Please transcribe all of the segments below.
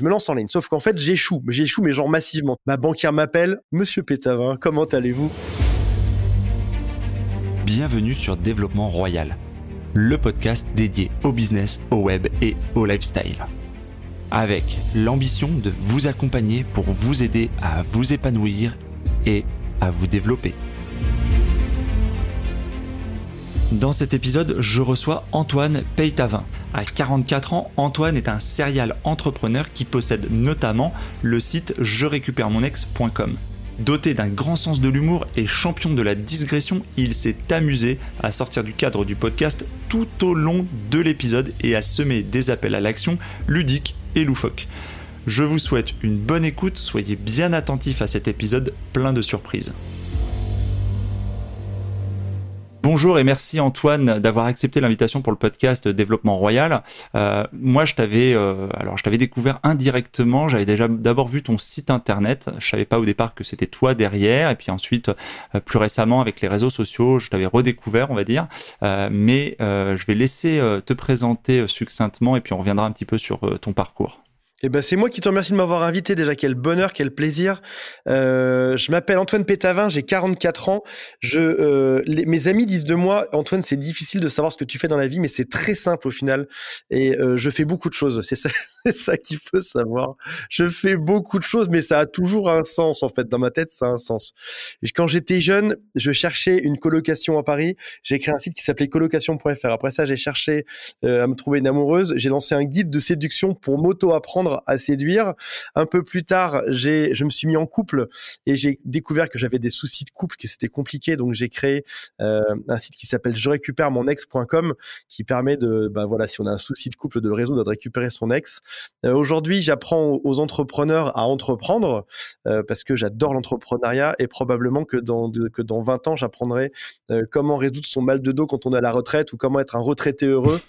je me lance en ligne. Sauf qu'en fait, j'échoue. J'échoue, mais genre massivement. Ma banquière m'appelle. Monsieur Pétavin, comment allez-vous? Bienvenue sur Développement Royal, le podcast dédié au business, au web et au lifestyle. Avec l'ambition de vous accompagner pour vous aider à vous épanouir et à vous développer. Dans cet épisode, je reçois Antoine Peytavin. À 44 ans, Antoine est un serial entrepreneur qui possède notamment le site je récupère mon ex.com. Doté d'un grand sens de l'humour et champion de la digression, il s'est amusé à sortir du cadre du podcast tout au long de l'épisode et à semer des appels à l'action ludiques et loufoques. Je vous souhaite une bonne écoute, soyez bien attentifs à cet épisode plein de surprises. Bonjour et merci Antoine d'avoir accepté l'invitation pour le podcast Développement Royal. Euh, moi, je t'avais, euh, alors je t'avais découvert indirectement. J'avais déjà d'abord vu ton site internet. Je savais pas au départ que c'était toi derrière. Et puis ensuite, euh, plus récemment avec les réseaux sociaux, je t'avais redécouvert, on va dire. mais je vais laisser te présenter succinctement et puis on reviendra un petit peu sur ton parcours. Eh ben, c'est moi qui te remercie de m'avoir invité. Déjà, quel bonheur, quel plaisir. Euh, je m'appelle Antoine Pétavin, j'ai 44 ans. Je, euh, mes amis disent de moi, Antoine, c'est difficile de savoir ce que tu fais dans la vie, mais c'est très simple au final. Et euh, je fais beaucoup de choses. C'est ça, ça qu'il faut savoir. Je fais beaucoup de choses, mais ça a toujours un sens en fait. Dans ma tête, ça a un sens. Quand j'étais jeune, je cherchais une colocation à Paris. J'ai créé un site qui s'appelait colocation.fr. Après ça, j'ai cherché euh, à me trouver une amoureuse. J'ai lancé un guide de séduction pour m'auto à séduire. Un peu plus tard, j'ai, je me suis mis en couple et j'ai découvert que j'avais des soucis de couple, que c'était compliqué. Donc j'ai créé euh, un site qui s'appelle je récupère mon ex.com qui permet de, bah voilà, si on a un souci de couple, de le résoudre, de récupérer son ex. Euh, aujourd'hui, j'apprends aux entrepreneurs à entreprendre euh, parce que j'adore l'entrepreneuriat et probablement que dans, que dans 20 ans, j'apprendrai comment résoudre son mal de dos quand on est à la retraite ou comment être un retraité heureux.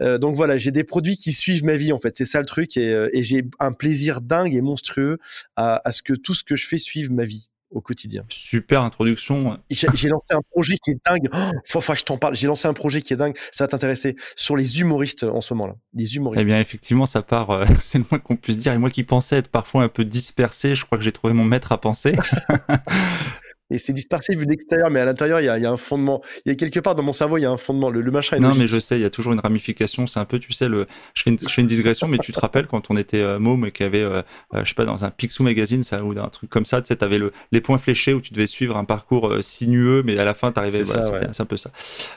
donc voilà, j'ai des produits qui suivent ma vie en fait. C'est ça le truc et, et j'ai un plaisir dingue et monstrueux à, ce que tout ce que je fais suive ma vie au quotidien. Super introduction. J'ai lancé un projet qui est dingue. Oh, faut, faut que je t'en parle. J'ai lancé un projet qui est dingue. Ça va t'intéresser sur les humoristes en ce moment-là. Les humoristes. Eh bien, effectivement, ça part. Euh, c'est le moins qu'on puisse dire. Et moi qui pensais être parfois un peu dispersé, je crois que j'ai trouvé mon maître à penser. et c'est dispersé vu d'extérieur, mais à l'intérieur, il y a, y a, un fondement. Il y a quelque part dans mon cerveau, il y a un fondement. Le, le machin est Non, mais je sais, il y a toujours une ramification. C'est un peu, tu sais, le. Je fais une, je fais une digression, mais tu te rappelles quand on était euh, môme et qu'il y avait, euh, euh, je sais pas, dans un Picsou magazine, ça ou un truc comme ça, tu sais, t'avais le les points fléchés où tu devais suivre un parcours euh, sinueux, mais à la fin, t'arrivais. Voilà, c'est un peu ça.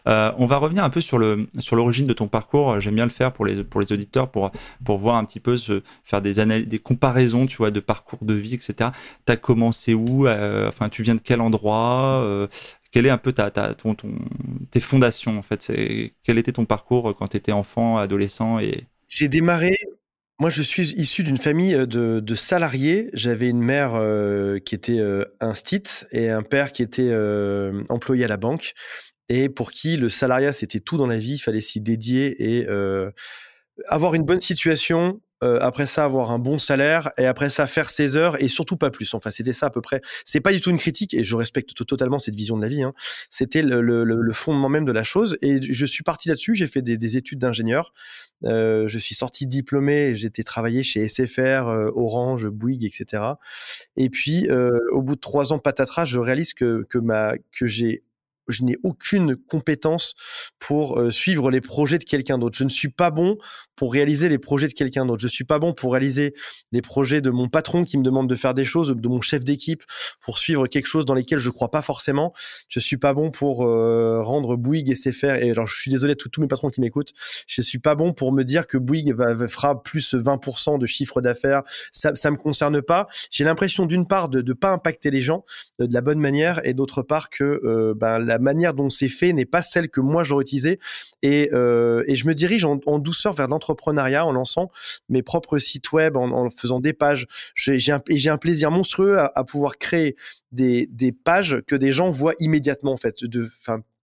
Euh, on va revenir un peu sur le sur l'origine de ton parcours. J'aime bien le faire pour les pour les auditeurs pour pour voir un petit peu se faire des analyses, des comparaisons, tu vois, de parcours de vie, etc. T'as commencé où Enfin, tu viens de quel euh, est un peu ta, ton, tes fondations en fait Quel était ton parcours quand tu étais enfant, adolescent et... J'ai démarré moi, je suis issu d'une famille euh, de, salariés. J'avais une mère euh, qui était un stit et un père qui était employé à la banque et pour qui le salariat c'était tout dans la vie. Il fallait s'y dédier et avoir une bonne situation, euh, après ça avoir un bon salaire et après ça faire ses heures et surtout pas plus. Enfin, c'était ça à peu près. C'est pas du tout une critique et je respecte totalement cette vision de la vie. Hein. C'était le, fondement même de la chose et je suis parti là-dessus. J'ai fait des, des études d'ingénieur. Euh, je suis sorti diplômé. J'étais travaillé chez SFR, euh, Orange, Bouygues, etc. Et puis, au bout de trois ans patatras, je réalise que que j'ai je n'ai aucune compétence pour euh, suivre les projets de quelqu'un d'autre. Je ne suis pas bon pour réaliser les projets de quelqu'un d'autre. Je suis pas bon pour réaliser les projets de mon patron qui me demande de faire des choses, de mon chef d'équipe pour suivre quelque chose dans lesquels je crois pas forcément. Je suis pas bon pour euh, rendre Bouygues et SFR. Et alors, je suis désolé à tous mes patrons qui m'écoutent. Je suis pas bon pour me dire que Bouygues fera plus 20% de chiffre d'affaires. Ça, ça me concerne pas. J'ai l'impression d'une part de ne pas impacter les gens euh, de la bonne manière et d'autre part que ben, la manière dont c'est fait n'est pas celle que moi j'aurais utilisée. Et, euh, je me dirige en, douceur vers l'entrepreneuriat en lançant mes propres sites web, en, faisant des pages. J'ai un, plaisir monstrueux à, pouvoir créer des, pages que des gens voient immédiatement en fait. De,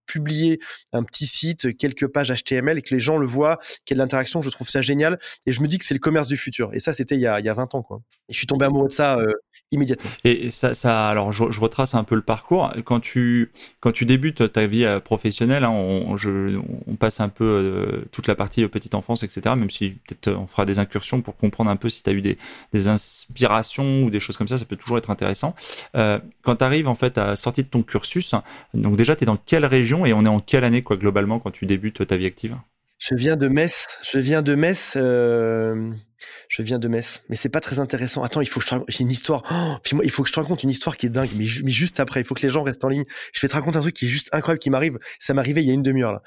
publier un petit site, quelques pages HTML et que les gens le voient, qu'il y ait de l'interaction, je trouve ça génial. Et je me dis que c'est le commerce du futur. Et ça, c'était il, il y a 20 ans. Quoi. Et je suis tombé amoureux de ça euh, immédiatement. Et ça, ça alors je, retrace un peu le parcours. Quand tu, quand tu débutes ta vie euh, professionnelle, hein, on, je, on, passe un peu euh, toute la partie petite enfance, etc. Même si peut-être on fera des incursions pour comprendre un peu si tu as eu des, des, inspirations ou des choses comme ça, ça peut toujours être intéressant. Euh, quand tu arrives en fait à sortir de ton cursus, donc déjà tu es dans quelle région et on est en quelle année quoi globalement quand tu débutes ta vie active? Je viens de Metz. Je viens de Metz. Euh je viens de Metz, mais c'est pas très intéressant. Attends, il faut que je te raconte, j'ai une histoire. Oh, puis moi, il faut que je te raconte une histoire qui est dingue, mais, juste après, il faut que les gens restent en ligne. Je vais te raconter un truc qui est juste incroyable qui m'arrive. Ça m'est arrivé il y a une demi-heure là,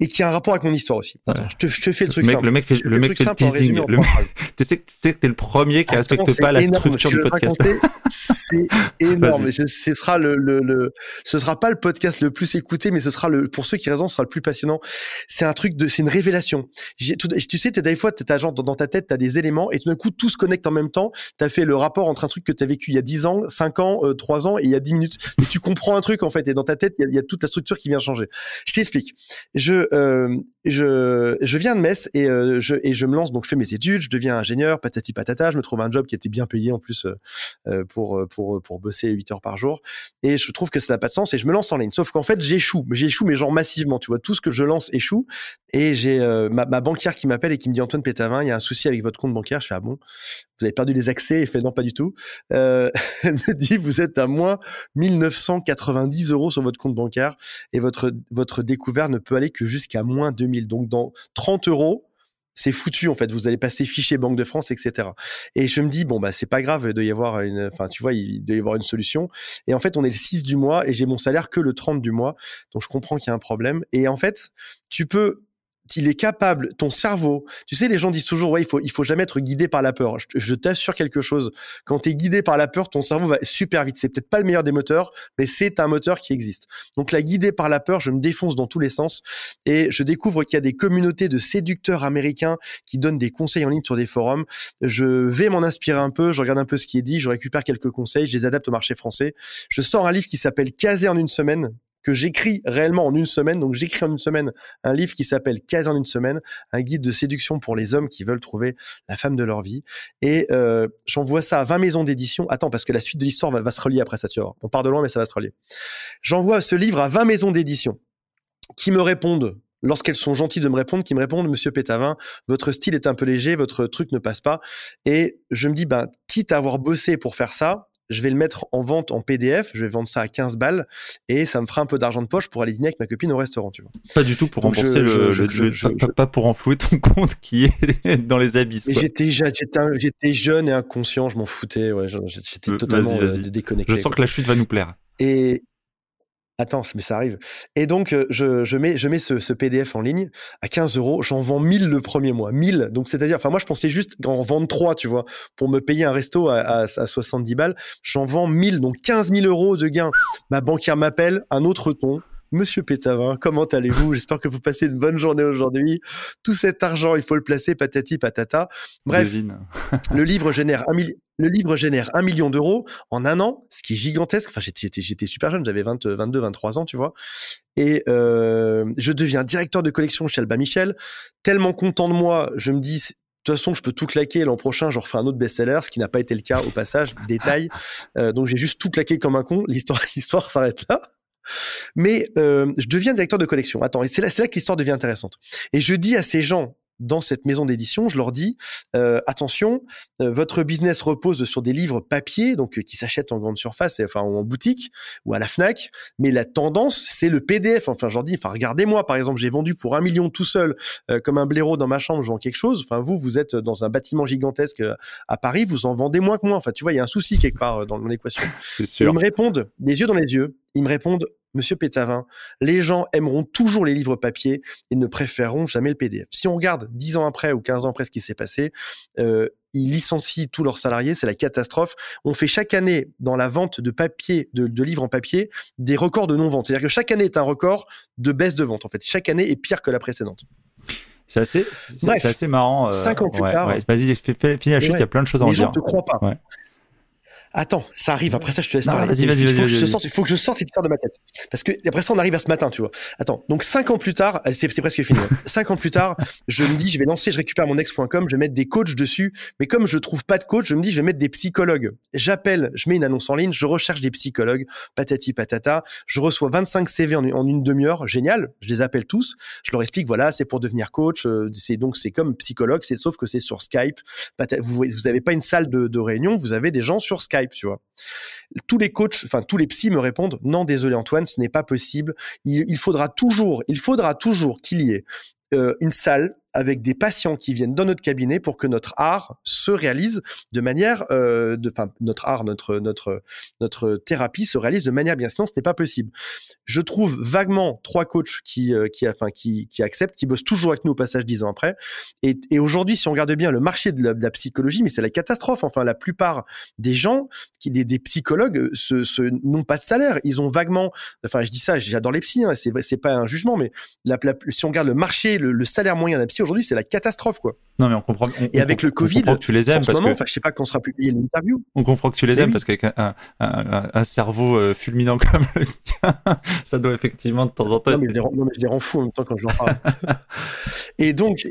et qui a un rapport avec mon histoire aussi. Attends, je, te, je, te, fais le truc simple. Le mec fait le, mec fait le teasing. tu sais que t'es le premier qui respecte pas la structure du podcast. C'est énorme. ce sera le, le, le, ce sera pas le podcast le plus écouté, mais ce sera le, pour ceux qui raisonnent, ce sera le plus passionnant. C'est un truc de, c'est une révélation. Tout, tu sais, des fois, genre dans ta tête, t'as des éléments et tout d'un coup tout se connecte en même temps. Tu as fait le rapport entre un truc que tu as vécu il y a 10 ans, 5 ans, 3 euh, ans et il y a 10 minutes. Tu comprends un truc en fait et dans ta tête, il y, a, toute la structure qui vient changer. Je t'explique. Je, euh, je, je viens de Metz et, euh, je, et je me lance, donc je fais mes études, je deviens ingénieur, patati patata, je me trouve un job qui était bien payé en plus pour, pour, pour bosser 8 heures par jour. Et je trouve que ça n'a pas de sens et je me lance en ligne. Sauf qu'en fait, j'échoue. J'échoue, mais genre massivement. Tu vois, tout ce que je lance échoue. Et j'ai ma, ma, banquière qui m'appelle et qui me dit Antoine Pétavin, il y a un souci avec votre compte bancaire. Je fais ah bon? Vous avez perdu les accès? Et fait non pas du tout. Euh, elle me dit vous êtes à moins 1990 euros sur votre compte bancaire et votre votre découvert ne peut aller que jusqu'à moins 2000. Donc dans 30 euros c'est foutu en fait. Vous allez passer fichier Banque de France, etc. Et je me dis bon bah c'est pas grave, il doit y avoir une, enfin tu vois, il doit y avoir une solution. Et en fait on est le 6 du mois et j'ai mon salaire que le 30 du mois, donc je comprends qu'il y a un problème. Et en fait tu peux il est capable, ton cerveau, tu sais, les gens disent toujours, ouais, il faut, il faut jamais être guidé par la peur. Je, t'assure quelque chose. Quand tu es guidé par la peur, ton cerveau va super vite. C'est peut-être pas le meilleur des moteurs, mais c'est un moteur qui existe. Donc, la guidée par la peur, je me défonce dans tous les sens et je découvre qu'il y a des communautés de séducteurs américains qui donnent des conseils en ligne sur des forums. Je vais m'en inspirer un peu, je regarde un peu ce qui est dit, je récupère quelques conseils, je les adapte au marché français. Je sors un livre qui s'appelle Caser en une semaine que j'écris réellement en une semaine. Donc j'écris en une semaine un livre qui s'appelle Quasi en une semaine, un guide de séduction pour les hommes qui veulent trouver la femme de leur vie. Et euh, j'envoie ça à 20 maisons d'édition. Attends, parce que la suite de l'histoire va, se relier après ça, tu vois. On part de loin, mais ça va se relier. J'envoie ce livre à 20 maisons d'édition qui me répondent lorsqu'elles sont gentilles de me répondre, qui me répondent, Monsieur Pétavin, votre style est un peu léger, votre truc ne passe pas. Et je me dis, ben, quitte à avoir bossé pour faire ça, je vais le mettre en vente en PDF, je vais vendre ça à 15 balles et ça me fera un peu d'argent de poche pour aller dîner avec ma copine au restaurant, tu vois. Pas du tout pour rembourser le, pas, pour enflouer ton compte qui est dans les abysses. J'étais j'étais jeune et inconscient, je m'en foutais, ouais, j'étais euh, totalement euh, déconnecté. Je sens que la chute va nous plaire. Et, Attends, mais ça arrive. Et donc, euh, je, je mets, je mets ce, ce, PDF en ligne à 15 euros. J'en vends 1000 le premier mois. 1000. Donc, c'est-à-dire, enfin, moi, je pensais juste en vendre 3, tu vois, pour me payer un resto à, à, à 70 balles. J'en vends 1000. Donc, 15 000 euros de gain. Ma banquière m'appelle, un autre ton. Monsieur Pétavin, comment allez-vous? J'espère que vous passez une bonne journée aujourd'hui. Tout cet argent, il faut le placer, patati patata. Bref, le livre génère un le livre génère un million d'euros en un an, ce qui est gigantesque. Enfin, j'étais super jeune, j'avais 22, 23 ans, tu vois. Et euh, je deviens directeur de collection chez Alba Michel. Tellement content de moi, je me dis, de toute façon, je peux tout claquer. L'an prochain, je referai un autre best-seller, ce qui n'a pas été le cas au passage. Détail. Euh, donc, j'ai juste tout claqué comme un con. L'histoire, l'histoire s'arrête là. Mais euh, je deviens directeur de collection. Attends, et c'est là, là que l'histoire devient intéressante. Et je dis à ces gens dans cette maison d'édition, je leur dis euh, attention, euh, votre business repose sur des livres papier, donc qui s'achètent en grande surface, enfin en boutique ou à la Fnac, mais la tendance c'est le PDF. Enfin, je leur dis, enfin regardez-moi, par exemple, j'ai vendu pour un million tout seul, comme un blaireau dans ma chambre, je vends quelque chose. Enfin vous, vous êtes dans un bâtiment gigantesque à Paris, vous en vendez moins que moi. Enfin, tu vois, il y a un souci quelque part dans l'équation. C'est sûr. Ils me répondent, les yeux dans les yeux, ils me répondent Monsieur Pétavin, les gens aimeront toujours les livres papier, ils ne préféreront jamais le PDF. Si on regarde 10 ans après ou 15 ans après ce qui s'est passé, euh, ils licencient tous leurs salariés, c'est la catastrophe. On fait chaque année dans la vente de papier, de, livres en papier, des records de non-vente. C'est-à-dire que chaque année est un record de baisse de vente. En fait, chaque année est pire que la précédente. C'est assez, c'est assez marrant. Euh, cinq ans plus tard. Vas-y, finis la chute, il y a plein de choses à en dire. Les gens te croient pas. Attends, ça arrive. Après ça, je te laisse parler. Vas-y, vas-y, il, faut vas que je il faut que je sorte cette histoire de ma tête. Parce que après ça, on arrive à ce matin, tu vois. Attends, donc cinq ans plus tard, c'est presque fini. Hein. cinq ans plus tard, je me dis, je vais lancer, je récupère mon ex.com, je vais mettre des coachs dessus. Mais comme je trouve pas de coach, je me dis, je vais mettre des psychologues. J'appelle, je mets une annonce en ligne, je recherche des psychologues, patati patata. Je reçois 25 CV en, une demi-heure, génial. Je les appelle tous. Je leur explique, voilà, c'est pour devenir coach. Euh, c'est donc c'est comme psychologue, c'est sauf que c'est sur Skype. Vous, vous avez pas une salle de, de réunion, vous avez des gens sur Skype, Tous les coachs, enfin tous les psys me répondent non, désolé Antoine, ce n'est pas possible. Il, faudra toujours, il faudra toujours qu'il y ait euh, une salle avec des patients qui viennent dans notre cabinet pour que notre art se réalise de manière, euh, enfin notre art, notre notre notre thérapie se réalise de manière bien. Sinon, ce n'est pas possible. Je trouve vaguement trois coachs qui euh, qui enfin qui qui acceptent, qui bossent toujours avec nous au passage dix ans après. Et, aujourd'hui, si on regarde bien le marché de la, psychologie, mais c'est la catastrophe. Enfin, la plupart des gens, des, des psychologues, ce, ce n'ont pas de salaire. Ils ont vaguement, enfin, je dis ça, j'adore les psys, hein, c'est c'est pas un jugement, mais si on regarde le marché, le, le salaire moyen d'un psy aujourd'hui, c'est la catastrophe, quoi. Non, mais on comprend. et avec le Covid, on que tu les aimes parce moment, que. je sais pas quand sera publié l'interview. On comprend que tu les aimes parce qu'avec un, un, un, cerveau euh, fulminant comme le tien, ça doit effectivement de temps en temps. Non, mais je les rends, non, mais je les rends fous en même temps quand je leur parle. et donc,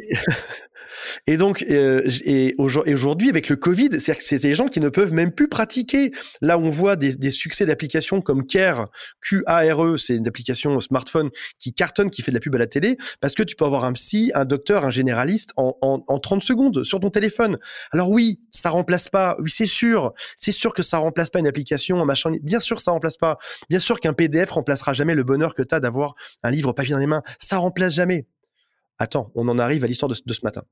et donc, euh, et aujourd'hui, avec le Covid, c'est c'est des gens qui ne peuvent même plus pratiquer. Là, on voit des, succès d'applications comme Care, Q-A-R-E, c'est une application smartphone qui cartonne, qui fait de la pub à la télé, parce que tu peux avoir un psy, un docteur, un généraliste en, en, en 30 secondes sur ton téléphone. Alors oui, ça remplace pas, oui, c'est sûr, c'est sûr que ça remplace pas une application, machin, bien sûr, ça remplace pas. Bien sûr qu'un PDF remplacera jamais le bonheur que tu as d'avoir un livre papier dans les mains. Ça remplace jamais. Attends, on en arrive à l'histoire de, ce matin.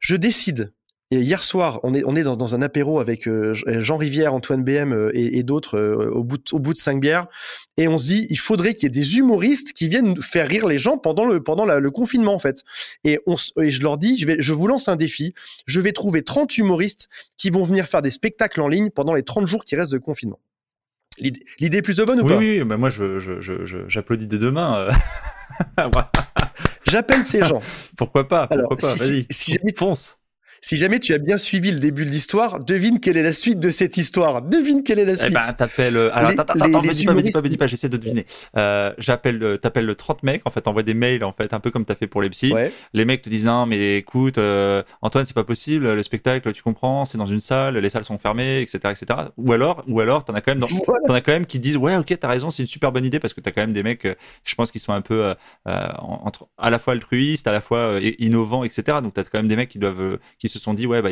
Je décide et hier soir, on est, on est dans, dans un apéro avec euh, Jean Rivière, Antoine BM euh, et, et d'autres euh, au, bout de, au bout de cinq bières. Et on se dit, il faudrait qu'il y ait des humoristes qui viennent faire rire les gens pendant le, pendant le confinement, en fait. Et, on, et je leur dis, je, vais, je vous lance un défi. Je vais trouver 30 humoristes qui vont venir faire des spectacles en ligne pendant les 30 jours qui restent de confinement. L'idée est plutôt bonne ou pas? Oui, oui, bah moi, j'applaudis je, je, je, des deux mains. J'appelle ces gens. pourquoi pas Pourquoi pas Vas-y, si, si fonce. Si jamais tu as bien suivi le début de l'histoire, devine quelle est la suite de cette histoire. Devine quelle est la suite. Eh ben, t'appelles. Euh, alors, attends, attends, me dis pas, me dis pas, me dis pas, j'essaie de deviner. Euh, j'appelle, euh, t'appelles le 30 mecs, en fait, envoie des mails, en fait, un peu comme t'as fait pour les psys. Les mecs te disent, non, mais écoute, euh, Antoine, c'est pas possible, le spectacle, tu comprends, c'est dans une salle, les salles sont fermées, etc., etc. Ou alors, ou alors, t'en as quand même, dans, t'en as quand même qui disent, ouais, ok, t'as raison, c'est une super bonne idée parce que t'as quand même des mecs, je pense qu'ils sont un peu, entre, à la fois altruistes, à la fois innovants, etc. Donc t'as quand même des mecs qui doivent, qui se sont dit, ouais, bah,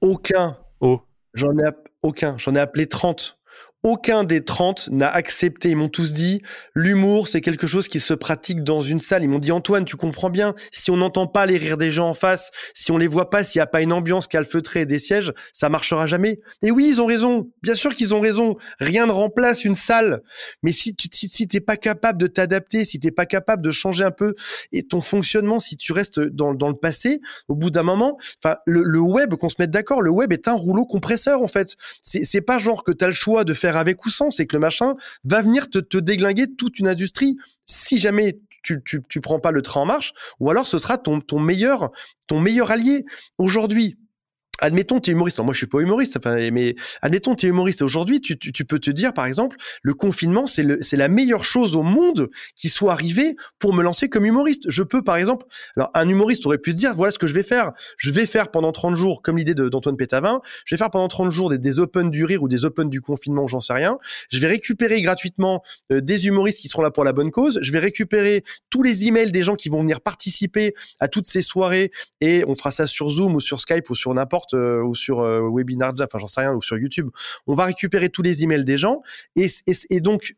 aucun. Oh. J'en ai aucun. J'en ai appelé 30 aucun des 30 n'a accepté. Ils m'ont tous dit, l'humour, c'est quelque chose qui se pratique dans une salle. Ils m'ont dit, Antoine, tu comprends bien, si on n'entend pas les rires des gens en face, si on les voit pas, s'il n'y a pas une ambiance calfeutrée et des sièges, ça marchera jamais. Et oui, ils ont raison. Bien sûr qu'ils ont raison. Rien ne remplace une salle. Mais si tu si, t'es pas capable de t'adapter, si t'es pas capable de changer un peu et ton fonctionnement, si tu restes dans, dans le passé, au bout d'un moment, enfin, le, le web, qu'on se mette d'accord, le web est un rouleau compresseur, en fait. C'est pas genre que tu as le choix de faire avec ou sans, c'est que le machin va venir te, te déglinguer toute une industrie si jamais tu, tu, prends pas le train en marche, ou alors ce sera ton meilleur, ton meilleur allié. Aujourd'hui, admettons, tu es humoriste. moi, je suis pas humoriste, mais admettons, tu es humoriste. Aujourd'hui, tu, tu, peux te dire, par exemple, le confinement, c'est la meilleure chose au monde qui soit arrivée pour me lancer comme humoriste. Je peux, par exemple, alors un humoriste aurait pu se dire, voilà ce que je vais faire. Je vais faire pendant 30 jours, comme l'idée d'Antoine Pétavin, je vais faire pendant 30 jours des, des Open du rire ou des Open du confinement, j'en sais rien. Je vais récupérer gratuitement euh, des humoristes qui seront là pour la bonne cause. Je vais récupérer tous les emails des gens qui vont venir participer à toutes ces soirées et on fera ça sur Zoom ou sur Skype ou sur n'importe euh, ou sur euh, Webinar enfin j'en sais rien, ou sur YouTube. On va récupérer tous les emails des gens et, et donc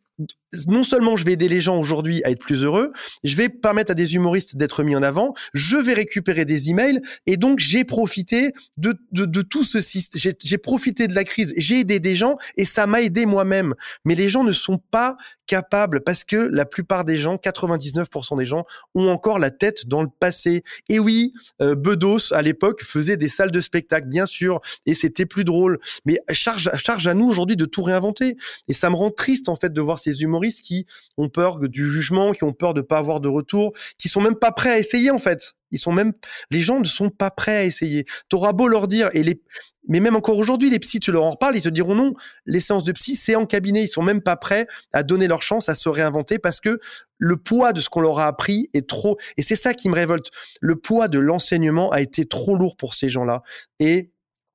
non seulement je vais aider les gens aujourd'hui à être plus heureux, je vais permettre à des humoristes d'être mis en avant, je vais récupérer des emails et donc j'ai profité de, de, tout ce système, j'ai profité de la crise, j'ai aidé des gens et ça m'a aidé moi-même. Mais les gens ne sont pas capables parce que la plupart des gens, 99% des gens, ont encore la tête dans le passé. Et oui, euh, Bedos à l'époque faisait des salles de spectacle, bien sûr, et c'était plus drôle. Mais charge, charge à nous aujourd'hui de tout réinventer. Et ça me rend triste en fait de voir ces humoristes qui ont peur du jugement, qui ont peur de pas avoir de retour, qui sont même pas prêts à essayer en fait. Ils sont même, les gens ne sont pas prêts à essayer. T'auras beau leur dire, et les, mais même encore aujourd'hui, les psys, tu leur en reparles, ils te diront non, les séances de psy, c'est en cabinet. Ils sont même pas prêts à donner leur chance à se réinventer parce que le poids de ce qu'on leur a appris est trop. Et c'est ça qui me révolte. Le poids de l'enseignement a été trop lourd pour ces gens-là. Et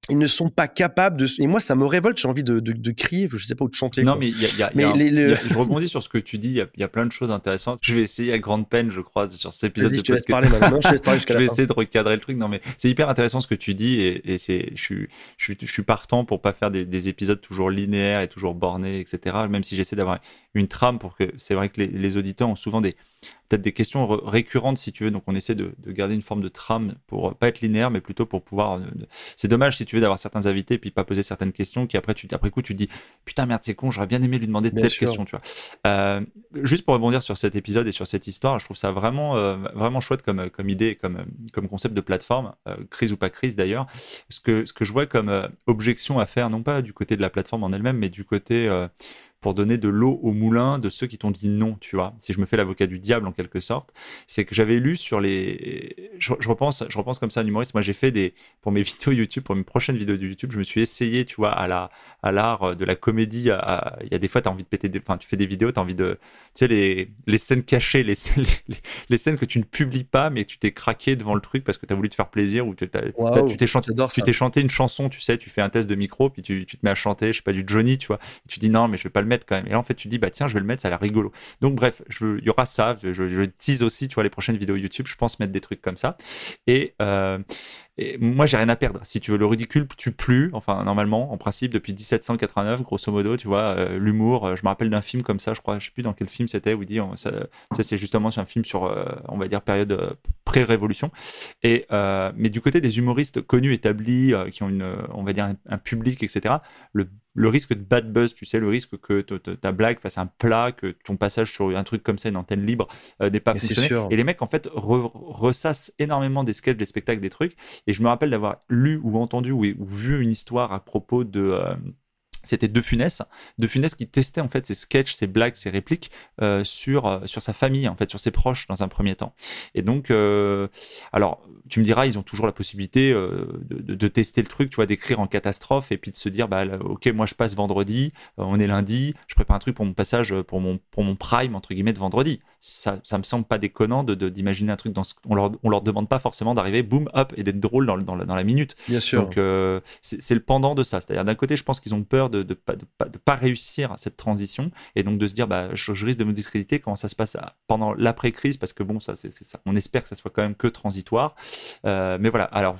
ils ne sont pas capables de. Et moi, ça me révolte. J'ai envie de, de, de, crier, je sais pas où de chanter. Non, mais il y a, y a, y a, y a je rebondis sur ce que tu dis. Il y, a, plein de choses intéressantes. Je vais essayer à grande peine, je crois, sur cet épisode de je te parler maintenant. Je, laisse parler je vais essayer de recadrer le truc. Non, mais c'est hyper intéressant ce que tu dis et, et c'est, je suis, je suis, je suis partant pour pas faire des, des, épisodes toujours linéaires et toujours bornés, etc. Même si j'essaie d'avoir une trame pour que c'est vrai que les, les auditeurs ont souvent des peut-être des questions récurrentes si tu veux. Donc on essaie de, de, garder une forme de trame pour pas être linéaire, mais plutôt pour pouvoir. Euh, c'est dommage si tu veux d'avoir certains invités puis pas poser certaines questions qui après tu après coup tu te dis putain merde c'est con, j'aurais bien aimé lui demander telle question, tu vois. Euh, juste pour rebondir sur cet épisode et sur cette histoire, je trouve ça vraiment euh, vraiment chouette comme comme idée, comme comme concept de plateforme, euh, crise ou pas crise d'ailleurs. Ce que ce que je vois comme euh, objection à faire, non pas du côté de la plateforme en elle-même, mais du côté pour donner de l'eau au moulin de ceux qui t'ont dit non, tu vois. Si je me fais l'avocat du diable en quelque sorte, c'est que j'avais lu sur les, je, je, repense, je repense comme ça un humoriste. Moi, j'ai fait des pour mes vidéos YouTube, pour mes prochaines vidéos de YouTube, je me suis essayé, tu vois, à la à l'art de la comédie. Il y a des fois, t'as envie de péter, des, enfin, tu fais des vidéos, t'as envie de, tu sais, les les scènes cachées, les, les, les scènes que tu ne publies pas, mais tu t'es craqué devant le truc parce que t'as voulu te faire plaisir ou wow, tu t'es chanté, tu t'es chanté une chanson, tu sais, tu fais un test de micro, puis tu, tu te mets à chanter, je sais pas du Johnny, tu vois, et tu dis non, mais je vais pas le mettre quand même. Et là, en fait, tu dis, bah tiens, je vais le mettre, ça a l'air rigolo. Donc, bref, il y aura ça. Je, tease aussi, tu vois, les prochaines vidéos YouTube, je pense mettre des trucs comme ça. Et, euh, moi, j'ai rien à perdre. Si tu veux, le ridicule tu plus, enfin, normalement, en principe, depuis 1789, grosso modo, tu vois, euh, l'humour. Euh, je me rappelle d'un film comme ça, je crois, je sais plus dans quel film c'était, où il dit, ça, ça c'est justement un film sur, on va dire, période pré-révolution. Et, mais du côté des humoristes connus, établis, qui ont une, on va dire, un, un public, etc., le le risque de bad buzz, tu sais, le risque que ta blague fasse un plat, que ton passage sur un truc comme ça, une antenne libre, euh, n'ait pas Mais fonctionné. Et les mecs, en fait, re ressassent énormément des sketchs, des spectacles, des trucs. Et je me rappelle d'avoir lu ou entendu ou, ou, vu une histoire à propos de. Euh, c'était De Funès, De Funès qui testait en fait ses sketchs, ses blagues, ses répliques euh, sur euh, sur sa famille en fait, sur ses proches dans un premier temps. Et donc, euh, alors tu me diras, ils ont toujours la possibilité de, de, tester le truc, tu vois, d'écrire en catastrophe et puis de se dire, bah ok, moi je passe vendredi, on est lundi, je prépare un truc pour mon passage, pour mon pour mon prime entre guillemets de vendredi. Ça ça me semble pas déconnant de d'imaginer un truc dans ce, on leur on leur demande pas forcément d'arriver, boum, hop et d'être drôle dans dans la, dans la minute. Bien sûr. Donc c'est le pendant de ça. C'est-à-dire d'un côté, je pense qu'ils ont peur de, de, pas, de, pas, de pas réussir cette transition et donc de se dire bah je, je risque de me discréditer comment ça se passe pendant l'après crise parce que bon ça c'est ça. On espère que ça soit quand même que transitoire. Euh, mais voilà. Alors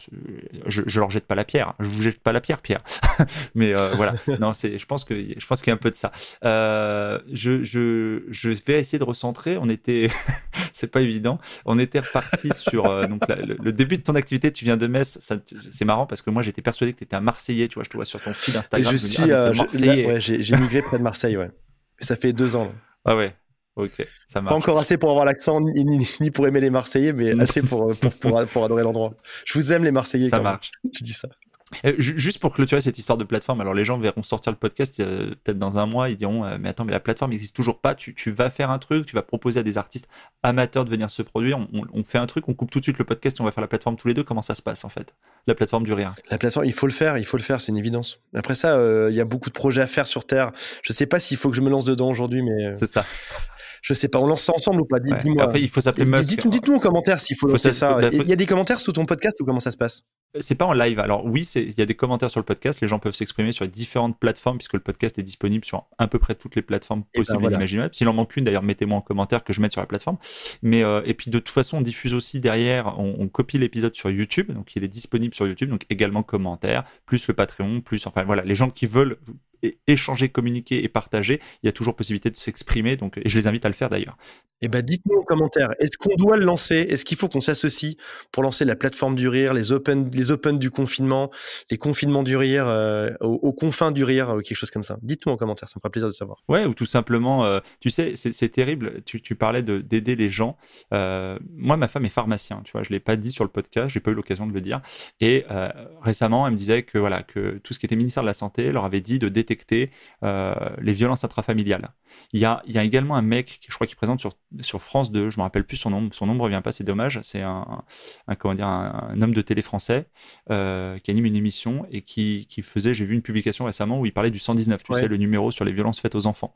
je, je leur jette pas la pierre. Je vous jette pas la pierre Pierre. Mais euh, voilà. Non c'est je pense que je pense qu'il y a un peu de ça. Euh, je, je je vais essayer de recentrer. On était c'est pas évident. On était reparti sur donc la, le, le, début de ton activité tu viens de Metz. C'est marrant parce que moi j'étais persuadé que tu étais un Marseillais tu vois. Je te vois sur ton fil Instagram je, je suis dis, ah, Ouais, j'ai migré près de Marseille, ouais. Ça fait deux ans. Là. Ah ouais, ok, ça marche. Pas encore assez pour avoir l'accent, ni, ni, ni, pour aimer les Marseillais, mais assez pour, pour, pour, pour adorer l'endroit. Je vous aime les Marseillais. Ça marche. Même. Je dis ça. Euh, juste pour clôturer cette histoire de plateforme, alors les gens verront sortir le podcast euh, peut-être dans un mois, ils diront euh, mais attends mais la plateforme n'existe toujours pas, tu, tu, vas faire un truc, tu vas proposer à des artistes amateurs de venir se produire, on, on, fait un truc, on coupe tout de suite le podcast et on va faire la plateforme tous les deux, comment ça se passe en fait? La plateforme du rire. La plateforme, il faut le faire, il faut le faire, c'est une évidence. Après ça, il y a beaucoup de projets à faire sur Terre. Je sais pas s'il faut que je me lance dedans aujourd'hui, mais... C'est ça. Je sais pas, on lance ça ensemble ou pas? Dis-moi. Ouais. Enfin, il faut s'appeler Musk. Dites-nous dites en commentaire s'il faut, faut lancer ça. Il y a des commentaires sous ton podcast ou comment ça se passe? C'est pas en live. Alors oui, il y a des commentaires sur le podcast. Les gens peuvent s'exprimer sur les différentes plateformes puisque le podcast est disponible sur à peu près toutes les plateformes possibles et, ben voilà. et imaginables. S'il en manque une, d'ailleurs, mettez-moi en commentaire que je mette sur la plateforme. Mais euh, et puis de toute façon, on diffuse aussi derrière. On, on copie l'épisode sur YouTube, donc il est disponible sur YouTube, donc également commentaires, plus le Patreon, plus enfin voilà, les gens qui veulent échanger, communiquer et partager, il y a toujours possibilité de s'exprimer. Donc, et je les invite à le faire d'ailleurs. Eh ben, dites-nous en commentaire, est-ce qu'on doit le lancer? Est-ce qu'il faut qu'on s'associe pour lancer la plateforme du rire, les open, les open du confinement, les confinements du rire, euh, aux, aux, confins du rire, euh, quelque chose comme ça? Dites-nous en commentaire, ça me fera plaisir de savoir. Ouais, ou tout simplement, euh, tu sais, c'est terrible. Tu, tu parlais d'aider les gens. Euh, moi, ma femme est pharmacien, tu vois, je l'ai pas dit sur le podcast, j'ai pas eu l'occasion de le dire. Et récemment, elle me disait que voilà, que tout ce qui était ministère de la santé leur avait dit de détecter les violences intrafamiliales. Il y a, il y a également un mec, je crois, qui présente sur sur France 2, je me rappelle plus son nom, son nom ne revient pas, c'est dommage. C'est un, un, comment dire, un, homme de télé français euh, qui anime une émission et qui, qui faisait, j'ai vu une publication récemment où il parlait du 119, tu sais, le numéro sur les violences faites aux enfants.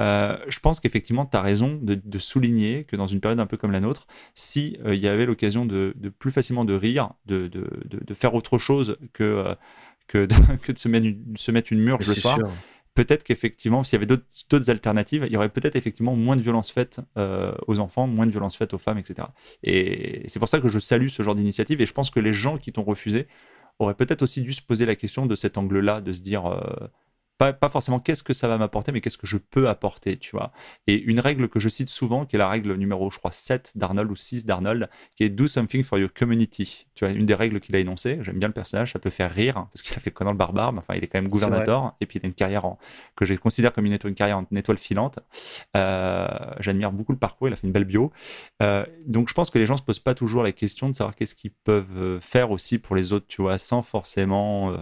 Euh, je pense qu'effectivement, tu as raison de, de, souligner que dans une période un peu comme la nôtre, si euh, il y avait l'occasion de, de, plus facilement de rire, de, de faire autre chose que, que, que de se mettre une, se mettre une murge le soir peut-être qu'effectivement, s'il y avait d'autres alternatives, il y aurait peut-être effectivement moins de violences faites euh, aux enfants, moins de violences faites aux femmes, etc. Et c'est pour ça que je salue ce genre d'initiative et je pense que les gens qui t'ont refusé auraient peut-être aussi dû se poser la question de cet angle-là, de se dire pas, forcément qu'est-ce que ça va m'apporter, mais qu'est-ce que je peux apporter, tu vois. Et une règle que je cite souvent, qui est la règle numéro, je crois, 7 d'Arnold ou 6 d'Arnold, qui est Do something for your community. Tu vois, une des règles qu'il a énoncées, j'aime bien le personnage, ça peut faire rire, hein, parce qu'il a fait Conan le barbare, mais enfin, il est quand même gouvernateur, et puis il a une carrière en, que je considère comme une, étoile, une carrière en étoile filante. Euh, J'admire beaucoup le parcours, il a fait une belle bio. Euh, donc je pense que les gens se posent pas toujours la question de savoir qu'est-ce qu'ils peuvent euh, faire aussi pour les autres, tu vois, sans forcément... Euh,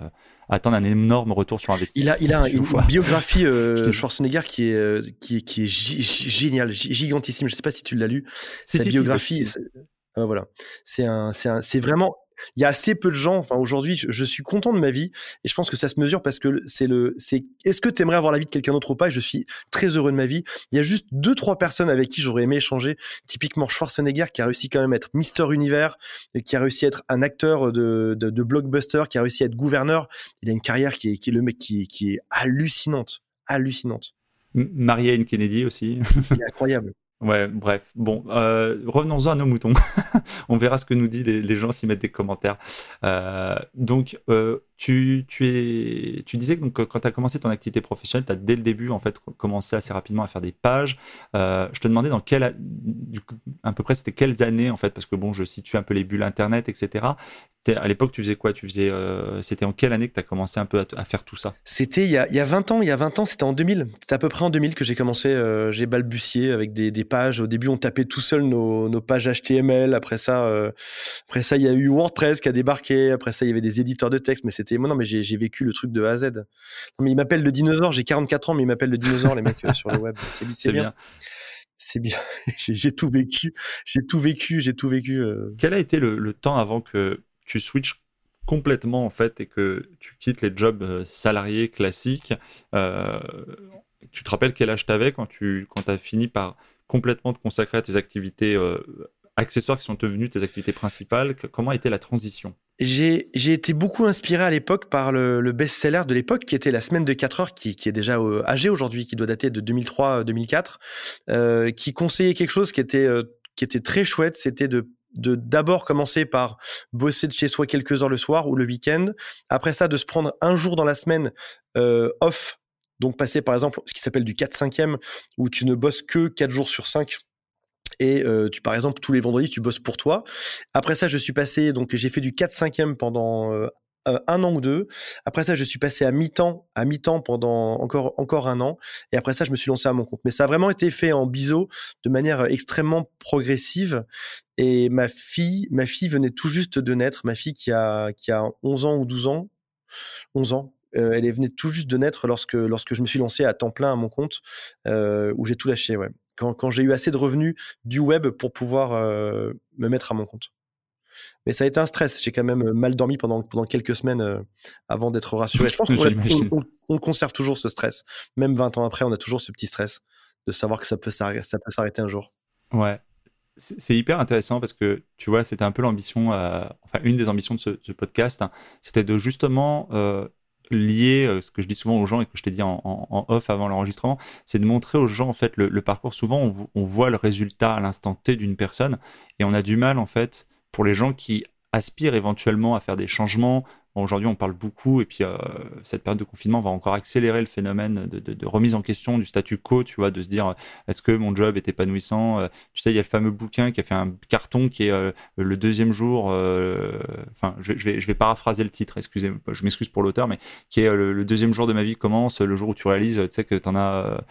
attendre un énorme retour sur investissement. Il a, il a une biographie euh, Schwarzenegger qui est, euh, qui, qui est géniale, gigantissime. Je sais pas si tu l'as lu. Sa biographie, euh, voilà. C'est un, c'est vraiment il y a assez peu de gens. Enfin, aujourd'hui, je, suis content de ma vie et je pense que ça se mesure parce que c'est le, c'est, est-ce que tu aimerais avoir la vie de quelqu'un d'autre ou pas? Et Je suis très heureux de ma vie. Il y a juste deux, trois personnes avec qui j'aurais aimé échanger. Typiquement Schwarzenegger qui a réussi quand même à être Mister Univers, qui a réussi à être un acteur de, de, blockbuster, qui a réussi à être gouverneur. Il a une carrière qui est, qui est le mec qui, qui est hallucinante, hallucinante. Marie-Anne Kennedy aussi. Il est incroyable. Ouais, bref. Bon, euh, revenons-en à nos moutons. On verra ce que nous disent les, gens s'y mettent des commentaires. Euh, donc, euh, tu, tu, es, tu disais que donc, quand tu as commencé ton activité professionnelle, tu as dès le début en fait commencé assez rapidement à faire des pages. Euh, je te demandais dans quelle, du à peu près c'était quelles années en fait, parce que bon, je situe un peu les bulles internet, etc. À l'époque, tu faisais quoi? Tu faisais, euh, c'était en quelle année que tu as commencé un peu à, faire tout ça? C'était il, y a, il y a 20 ans. Il y a 20 ans, c'était en 2000. C'était à peu près en 2000 que j'ai commencé. Euh, j'ai balbutié avec des, pages. Au début, on tapait tout seul nos, nos pages HTML. Après ça, après ça, il y a eu WordPress qui a débarqué. Après ça, il y avait des éditeurs de texte, mais moi non, mais j'ai vécu le truc de A à Z. Non, mais il m'appelle le dinosaure. J'ai 44 ans, mais il m'appelle le dinosaure, les mecs sur le web. C'est bien. C'est bien. j'ai tout vécu. J'ai tout vécu. J'ai tout vécu. Quel a été le, le temps avant que tu switches complètement en fait et que tu quittes les jobs euh, salariés classiques, euh, tu te rappelles quel âge tu avais quand tu quand as fini par complètement te consacrer à tes activités euh, accessoires qui sont devenues tes activités principales Comment été la transition? J'ai, été beaucoup inspiré à l'époque par le, best-seller de l'époque qui était La semaine de 4 heures, qui, est déjà âgé aujourd'hui, qui doit dater de 2003-2004, qui conseillait quelque chose qui était, qui était très chouette, c'était de d'abord commencer par bosser de chez soi quelques heures le soir ou le week-end. Après ça, de se prendre un jour dans la semaine euh, off. Donc passer par exemple ce qui s'appelle du 4-5e, où tu ne bosses que 4 jours sur 5 et euh, tu par exemple tous les vendredis tu bosses pour toi. Après ça, je suis passé donc j'ai fait du 4 5e pendant euh, euh, un an ou deux. Après ça, je suis passé à mi-temps, à mi-temps pendant encore encore un an. Et après ça, je me suis lancé à mon compte. Mais ça a vraiment été fait en biseau, de manière extrêmement progressive. Et ma fille, ma fille venait tout juste de naître. Ma fille qui a qui a 11 ans ou 12 ans, 11 ans. Elle est venue tout juste de naître lorsque lorsque je me suis lancé à temps plein à mon compte, où j'ai tout lâché. Ouais. Quand, quand j'ai eu assez de revenus du web pour pouvoir me mettre à mon compte. Mais ça a été un stress. J'ai quand même euh, mal dormi pendant, pendant quelques semaines euh, avant d'être rassuré. Je pense qu'on on, conserve toujours ce stress. Même 20 ans après, on a toujours ce petit stress de savoir que ça peut s'arrêter un jour. Ouais. C'est hyper intéressant parce que tu vois, c'était un peu l'ambition, euh, enfin une des ambitions de ce, podcast, hein. c'était de justement lier ce que je dis souvent aux gens et que je t'ai dit en, off avant l'enregistrement, c'est de montrer aux gens en fait le, le parcours. Souvent, on, on, voit le résultat à l'instant T d'une personne et on a du mal en fait pour les gens qui aspirent éventuellement à faire des changements Aujourd'hui, on parle beaucoup, et puis euh, cette période de confinement va encore accélérer le phénomène de, remise en question du statu quo, tu vois, de se dire est-ce que mon job est épanouissant euh, Tu sais, il y a le fameux bouquin qui a fait un carton qui est euh, le deuxième jour, enfin, je, vais, je vais paraphraser le titre, excusez-moi, je m'excuse pour l'auteur, mais qui est le, deuxième jour de ma vie commence, le jour où tu réalises, tu sais, que tu en as.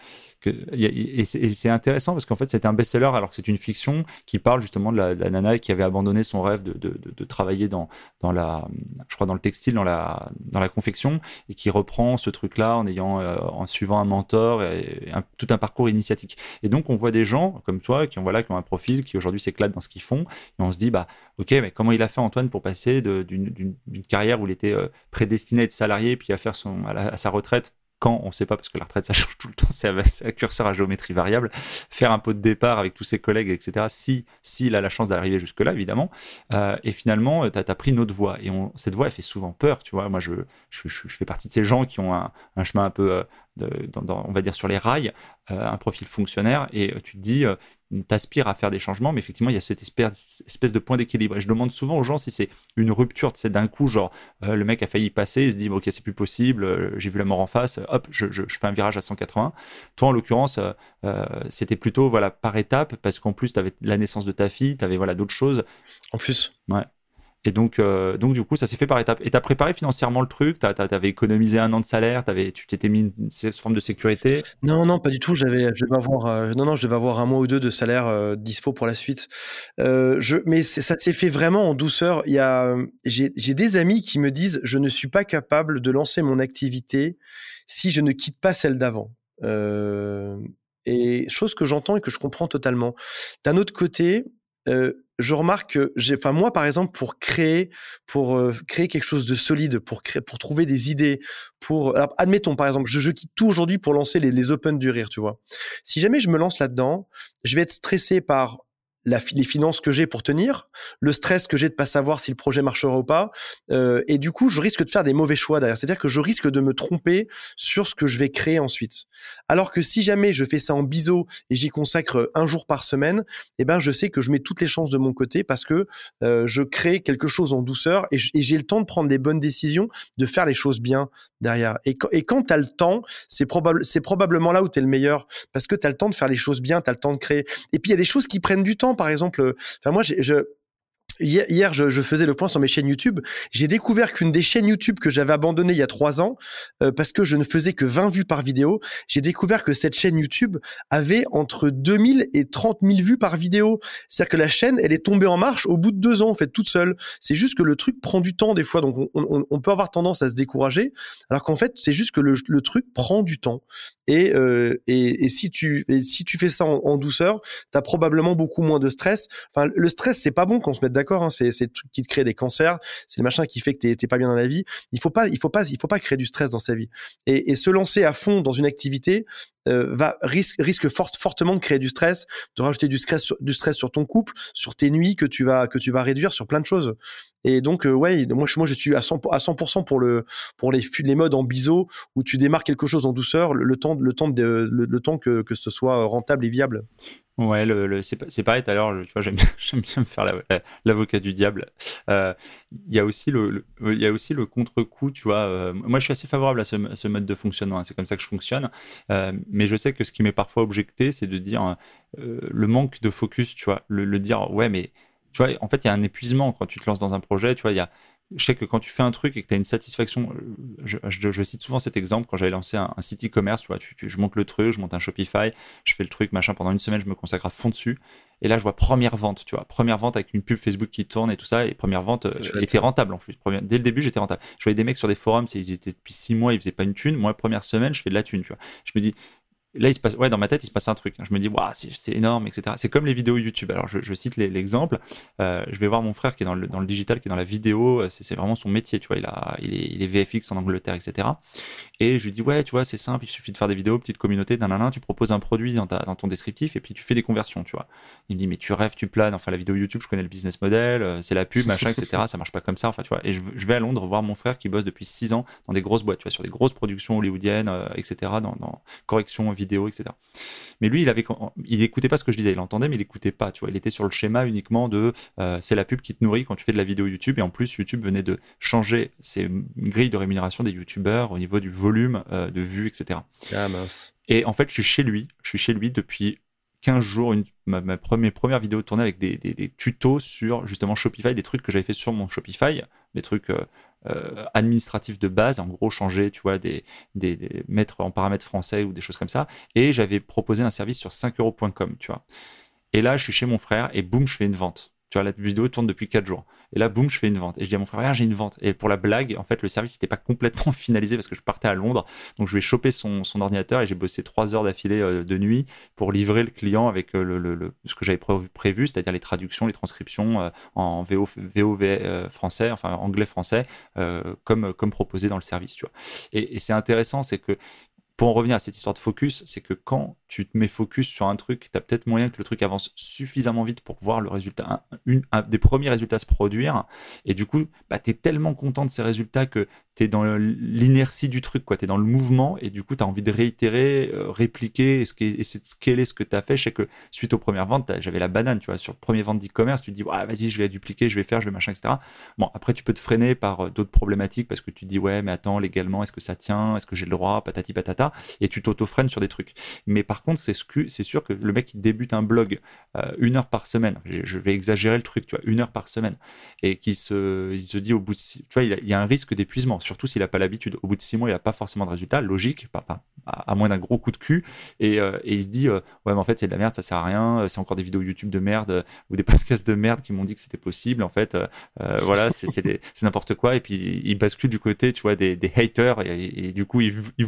et c'est intéressant parce qu'en fait, c'était un best-seller alors que c'est une fiction qui parle justement de la, nana qui avait abandonné son rêve de, de travailler dans, dans la, je crois, dans le textile, dans la, dans la confection, et qui reprend ce truc-là en ayant, en suivant un mentor et, tout un parcours initiatique. Et donc, on voit des gens comme toi qui ont, voilà, qui ont un profil, qui aujourd'hui s'éclatent dans ce qu'ils font, et on se dit, bah, ok, mais comment il a fait Antoine pour passer d'une carrière où il était prédestiné à être salarié, puis à faire son, à sa retraite quand, on ne sait pas parce que la retraite ça change tout le temps, c'est un curseur à géométrie variable, faire un pot de départ avec tous ses collègues, etc. Si s'il a la chance d'arriver jusque là, évidemment. Euh, et finalement, tu as, pris une autre voie et on, cette voie elle fait souvent peur, tu vois. Moi, je, je, fais partie de ces gens qui ont un, un chemin un peu, euh, de, dans, on va dire sur les rails, euh, un profil fonctionnaire et tu te dis, t'aspires à faire des changements, mais effectivement, il y a cette espèce, de point d'équilibre. Et je demande souvent aux gens si c'est une rupture, c'est d'un coup, genre, euh, le mec a failli passer, il se dit, ok, c'est plus possible, euh, j'ai vu la mort en face, hop, je, je, je, fais un virage à 180. Toi, en l'occurrence, euh, c'était plutôt, voilà, par étapes, parce qu'en plus, tu avais la naissance de ta fille, tu avais, voilà, d'autres choses. En plus. Ouais. Et donc, euh, donc du coup, ça s'est fait par étapes. Et tu as préparé financièrement le truc? Tu avais économisé un an de salaire? Avais, Tu t'étais mis une, forme de sécurité? Non, non, pas du tout. J'avais, je vais avoir, euh, non, non, je vais avoir un mois ou deux de salaire euh, dispo pour la suite. je, mais ça s'est fait vraiment en douceur. Il y a, j'ai, des amis qui me disent, je ne suis pas capable de lancer mon activité si je ne quitte pas celle d'avant. et chose que j'entends et que je comprends totalement. D'un autre côté, je remarque que j'ai, enfin moi par exemple pour créer, pour euh, créer quelque chose de solide, pour créer, pour trouver des idées, pour, admettons par exemple, je, je quitte tout aujourd'hui pour lancer les, les Open du rire, tu vois. Si jamais je me lance là-dedans, je vais être stressé par les finances que j'ai pour tenir, le stress que j'ai de pas savoir si le projet marchera ou pas, euh, et du coup, je risque de faire des mauvais choix derrière. C'est-à-dire que je risque de me tromper sur ce que je vais créer ensuite. Alors que si jamais je fais ça en biseau et j'y consacre un jour par semaine, eh ben, je sais que je mets toutes les chances de mon côté parce que euh, je crée quelque chose en douceur et j'ai le temps de prendre des bonnes décisions, de faire les choses bien derrière. Et, quand tu as le temps, c'est probable, c'est probablement là où tu es le meilleur parce que tu as le temps de faire les choses bien, tu as le temps de créer. Et puis il y a des choses qui prennent du temps par exemple, euh, enfin moi, je, Hier, je, faisais le point sur mes chaînes YouTube. J'ai découvert qu'une des chaînes YouTube que j'avais abandonnées il y a trois ans, euh, parce que je ne faisais que 20 vues par vidéo, j'ai découvert que cette chaîne YouTube avait entre 2000 et 30 000 vues par vidéo. C'est-à-dire que la chaîne, elle est tombée en marche au bout de deux ans, en fait, toute seule. C'est juste que le truc prend du temps des fois, donc on, peut avoir tendance à se décourager, alors qu'en fait, c'est juste que le, truc prend du temps. Et, euh, et, si tu si tu fais ça en, douceur, tu as probablement beaucoup moins de stress. Enfin, le stress, c'est pas bon qu'on se mette d'accord Hein, c'est truc qui te crée des cancers, c'est le machin qui fait que t'es pas bien dans la vie. Il faut pas, il faut pas, il faut pas créer du stress dans sa vie. Et, se lancer à fond dans une activité euh, va risque risque fortement de créer du stress, de rajouter du stress, sur, du stress sur ton couple, sur tes nuits que tu vas que tu vas réduire, sur plein de choses. Et donc euh, ouais, moi je, suis à 100 à 100% pour le pour les les modes en biseau où tu démarres quelque chose en douceur, le, temps le temps de le, temps que que ce soit rentable et viable. Ouais, le, c'est pareil tout à l'heure, tu vois, j'aime bien, me faire l'avocat du diable. Euh, il y a aussi le, aussi le contre-coup, tu vois. Euh, moi, je suis assez favorable à ce, ce mode de fonctionnement, hein, c'est comme ça que je fonctionne. Mais je sais que ce qui m'est parfois objecté, c'est de dire le manque de focus, tu vois, le, le dire, ouais, mais tu vois, en fait, il y a un épuisement quand tu te lances dans un projet, tu vois, il y a, je sais que quand tu fais un truc et que tu as une satisfaction, je, je, cite souvent cet exemple quand j'avais lancé un, site e-commerce, tu vois, tu, je monte le truc, je monte un Shopify, je fais le truc, machin, pendant une semaine, je me consacre à fond dessus. Et là, je vois première vente, tu vois, première vente avec une pub Facebook qui tourne et tout ça, et première vente euh, était rentable en plus. dès le début, j'étais rentable. Je voyais des mecs sur des forums, ils étaient depuis six mois, ils faisaient pas une thune. Moi, première semaine, je fais de la thune, tu vois. Je me dis, là, il se passe, ouais, dans ma tête, il se passe un truc. Je me dis, waouh, c'est énorme, etc. C'est comme les vidéos YouTube. Alors, je, cite l'exemple. Euh, je vais voir mon frère qui est dans le, dans le digital, qui est dans la vidéo. Euh, c'est vraiment son métier, tu vois. Il, a, il, est, il est VFX en Angleterre, etc. Et je lui dis, ouais, tu vois, c'est simple. Il suffit de faire des vidéos, petite communauté, nanana. Tu proposes un produit dans, ta, dans ton descriptif et puis tu fais des conversions, tu vois. Il me dit, mais tu rêves, tu planes. Enfin, la vidéo YouTube, je connais le business model, euh, c'est la pub, machin, etc. ça marche pas comme ça. Enfin, tu vois. Et je, je, vais à Londres voir mon frère qui bosse depuis 6 ans dans des grosses boîtes, tu vois, sur des grosses productions hollywoodiennes, etc. Dans, dans correction vidéo, etc. Mais lui, il avait, il écoutait pas ce que je disais. Il entendait, mais il écoutait pas. Tu vois, il était sur le schéma uniquement de, euh, c'est la pub qui te nourrit quand tu fais de la vidéo YouTube. Et en plus, YouTube venait de changer ses grilles de rémunération des YouTubeurs au niveau du volume euh, de vues, etc. Ah mince. Et en fait, je suis chez lui. Je suis chez lui depuis 15 jours, une, ma, ma première, première vidéo tournée avec des, des, des, tutos sur justement Shopify, des trucs que j'avais fait sur mon Shopify, des trucs euh, euh, administratifs de base, en gros changer, tu vois, des, des, mettre en paramètres français ou des choses comme ça. Et j'avais proposé un service sur 5euros.com, tu vois. Et là, je suis chez mon frère et boum, je fais une vente. Tu vois, la vidéo tourne depuis 4 jours. Et là, boum, je fais une vente. Et je dis à mon frère, regarde, j'ai une vente. Et pour la blague, en fait, le service n'était pas complètement finalisé parce que je partais à Londres. Donc, je vais choper son, ordinateur et j'ai bossé 3 heures d'affilée euh, de nuit pour livrer le client avec euh, le, le, ce que j'avais prévu, c'est-à-dire les traductions, les transcriptions euh, en VO, VO français, enfin anglais-français, comme, comme proposé dans le service, tu vois. Et c'est intéressant, c'est que pour en revenir à cette histoire de focus, c'est que quand tu te mets focus sur un truc, tu as peut-être moyen que le truc avance suffisamment vite pour voir le résultat, une, des premiers résultats se produire. Et du coup, bah, tu es tellement content de ces résultats que tu es dans l'inertie du truc, tu es dans le mouvement et du coup, tu as envie de réitérer, euh, répliquer, essayer de scaler ce que tu as fait. Je sais que suite aux premières ventes, j'avais la banane, tu vois, sur le premier vente d'e-commerce, tu te dis, ouais, vas-y, je vais dupliquer, je vais faire, je vais machin, etc. Bon, après, tu peux te freiner par euh, d'autres problématiques parce que tu te dis, ouais, mais attends, légalement, est-ce que ça tient? Est-ce que j'ai le droit? Patati patata et tu t'auto-freines sur des trucs. Mais par contre, c'est c'est sûr que le mec qui débute un blog euh, une heure par semaine, je vais exagérer le truc, tu vois, une heure par semaine, et qui se, se dit au bout de six, tu vois, il, y a un risque d'épuisement, surtout s'il n'a pas l'habitude. Au bout de six mois, il n'a pas forcément de résultat, logique, pas, à, moins d'un gros coup de cul, et, euh, il se dit, euh, ouais, mais en fait, c'est de la merde, ça sert à rien, c'est encore des vidéos YouTube de merde ou des podcasts de merde qui m'ont dit que c'était possible, en fait, voilà, c'est n'importe quoi, et puis il bascule du côté, tu vois, des, haters, et, du coup, il, il,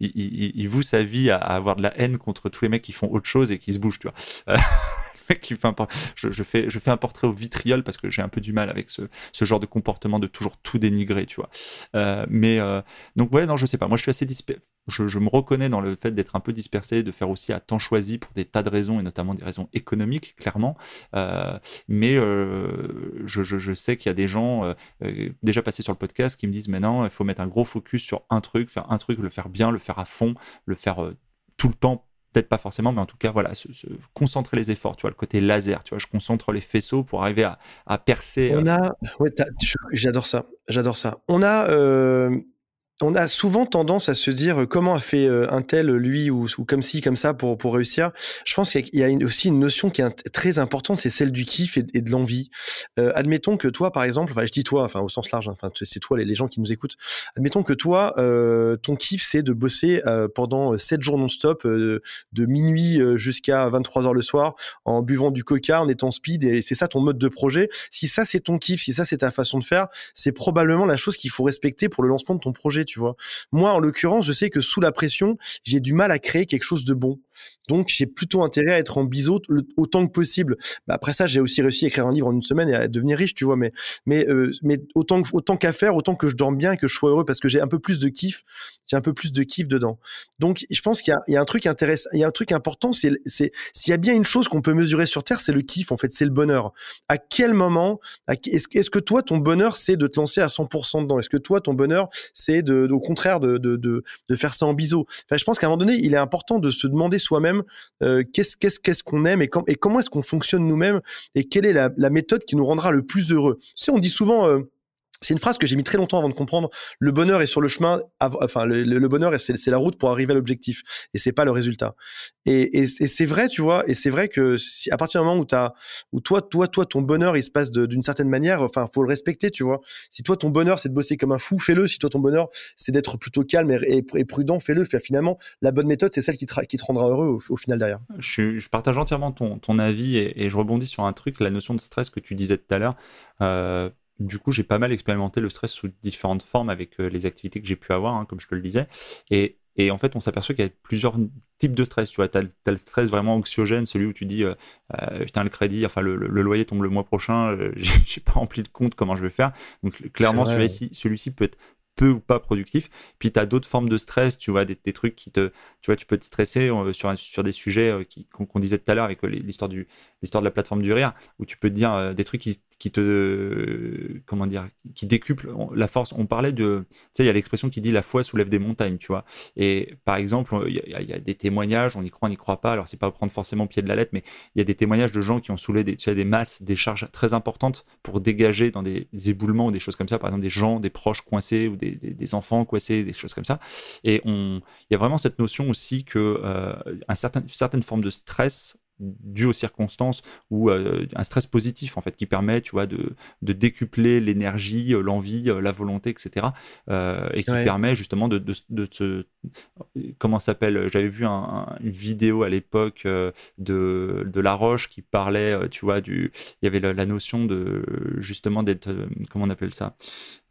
il, il voue sa vie à, avoir de la haine contre tous les mecs qui font autre chose et qui se bougent, tu vois. Je, fais je fais un portrait au vitriol parce que j'ai un peu du mal avec ce, ce, genre de comportement de toujours tout dénigrer tu vois. Euh, mais euh, donc ouais non je sais pas. Moi je suis assez je, me reconnais dans le fait d'être un peu dispersé de faire aussi à temps choisi pour des tas de raisons et notamment des raisons économiques clairement. Euh, mais je, je, sais qu'il y a des gens déjà passés sur le podcast qui me disent maintenant il faut mettre un gros focus sur un truc faire un truc le faire bien le faire à fond le faire tout le temps peut-être pas forcément, mais en tout cas, voilà, se, concentrer les efforts, tu vois, le côté laser, tu vois, je concentre les faisceaux pour arriver à, à percer. On a, ouais, j'adore ça, j'adore ça. On a, euh, on a souvent tendance à se dire euh, comment a fait euh, un tel, lui, ou, comme ci, comme ça, pour, pour réussir. Je pense qu'il y a aussi une notion qui est très importante, c'est celle du kiff et, de l'envie. Euh, admettons que toi, par exemple, enfin, je dis toi, enfin, au sens large, hein, enfin, c'est toi, les, gens qui nous écoutent. Admettons que toi, ton kiff, c'est de bosser pendant 7 jours non-stop, de minuit jusqu'à 23 heures le soir, en buvant du coca, en étant speed, et c'est ça ton mode de projet. Si ça, c'est ton kiff, si ça, c'est ta façon de faire, c'est probablement la chose qu'il faut respecter pour le lancement de ton projet tu vois. Moi, en l'occurrence, je sais que sous la pression, j'ai du mal à créer quelque chose de bon. Donc, j'ai plutôt intérêt à être en biseau autant que possible. Bah, après ça, j'ai aussi réussi à écrire un livre en une semaine et à devenir riche, tu vois. Mais, mais, euh, mais autant, autant qu'à faire, autant que je dorme bien et que je sois heureux parce que j'ai un peu plus de kiff, j'ai un peu plus de kiff dedans. Donc, je pense qu'il y, a un truc intéressant, il y a un truc important, c'est, s'il y a bien une chose qu'on peut mesurer sur Terre, c'est le kiff. En fait, c'est le bonheur. À quel moment, est-ce, que toi, ton bonheur, c'est de te lancer à 100% dedans? Est-ce que toi, ton bonheur, c'est au contraire de, de, de, de faire ça en biseau? Enfin, je pense qu'à un moment donné, il est important de se demander soi-même euh, qu'est-ce qu'est-ce qu'on aime et, et comment est-ce qu'on fonctionne nous-mêmes et quelle est la, la, méthode qui nous rendra le plus heureux? Tu sais, on dit souvent euh, c'est une phrase que j'ai mis très longtemps avant de comprendre. Le bonheur est sur le chemin, enfin le, bonheur c'est la route pour arriver à l'objectif et c'est pas le résultat. Et, c'est vrai, tu vois, et c'est vrai que si, à partir du moment où as, où toi, toi, toi, ton bonheur il se passe d'une certaine manière, enfin faut le respecter, tu vois. Si toi ton bonheur c'est de bosser comme un fou, fais-le. Si toi ton bonheur c'est d'être plutôt calme et, prudent, fais-le. finalement la bonne méthode c'est celle qui te, rendra heureux au, final derrière. Je, partage entièrement ton, avis et, et, je rebondis sur un truc, la notion de stress que tu disais tout à l'heure. Euh, du coup, j'ai pas mal expérimenté le stress sous différentes formes avec euh, les activités que j'ai pu avoir, hein, comme je te le disais. Et, et en fait, on s'aperçoit qu'il y a plusieurs types de stress. Tu vois, tu as, le stress vraiment anxiogène, celui où tu dis, euh, euh, putain, le crédit, enfin, le, loyer tombe le mois prochain, j'ai pas rempli de compte, comment je vais faire Donc, clairement, celui-ci celui peut être peu ou pas productif. Puis tu as d'autres formes de stress, tu vois, des, trucs qui te, tu vois, tu peux te stresser sur, sur des sujets qu'on disait tout à l'heure avec l'histoire du, l'histoire de la plateforme du rire, où tu peux te dire des trucs qui, qui te comment dire qui décuple la force. On parlait de tu sais il y a l'expression qui dit la foi soulève des montagnes tu vois. Et par exemple il y, a, des témoignages on y croit on n'y croit pas. Alors c'est pas prendre forcément pied de la lettre mais il y a des témoignages de gens qui ont soulevé des, tu sais, des masses des charges très importantes pour dégager dans des, éboulements ou des choses comme ça. Par exemple des gens des proches coincés ou des, des, enfants coincés des choses comme ça. Et on il y a vraiment cette notion aussi que euh, un certain, une certaine forme de stress dû aux circonstances ou euh, un stress positif en fait qui permet tu vois de, de décupler l'énergie euh, l'envie euh, la volonté etc et qui permet justement de, de, de se comment s'appelle j'avais vu une vidéo à l'époque de, de La Roche qui parlait tu vois du il y avait la, la notion de justement d'être comment on appelle ça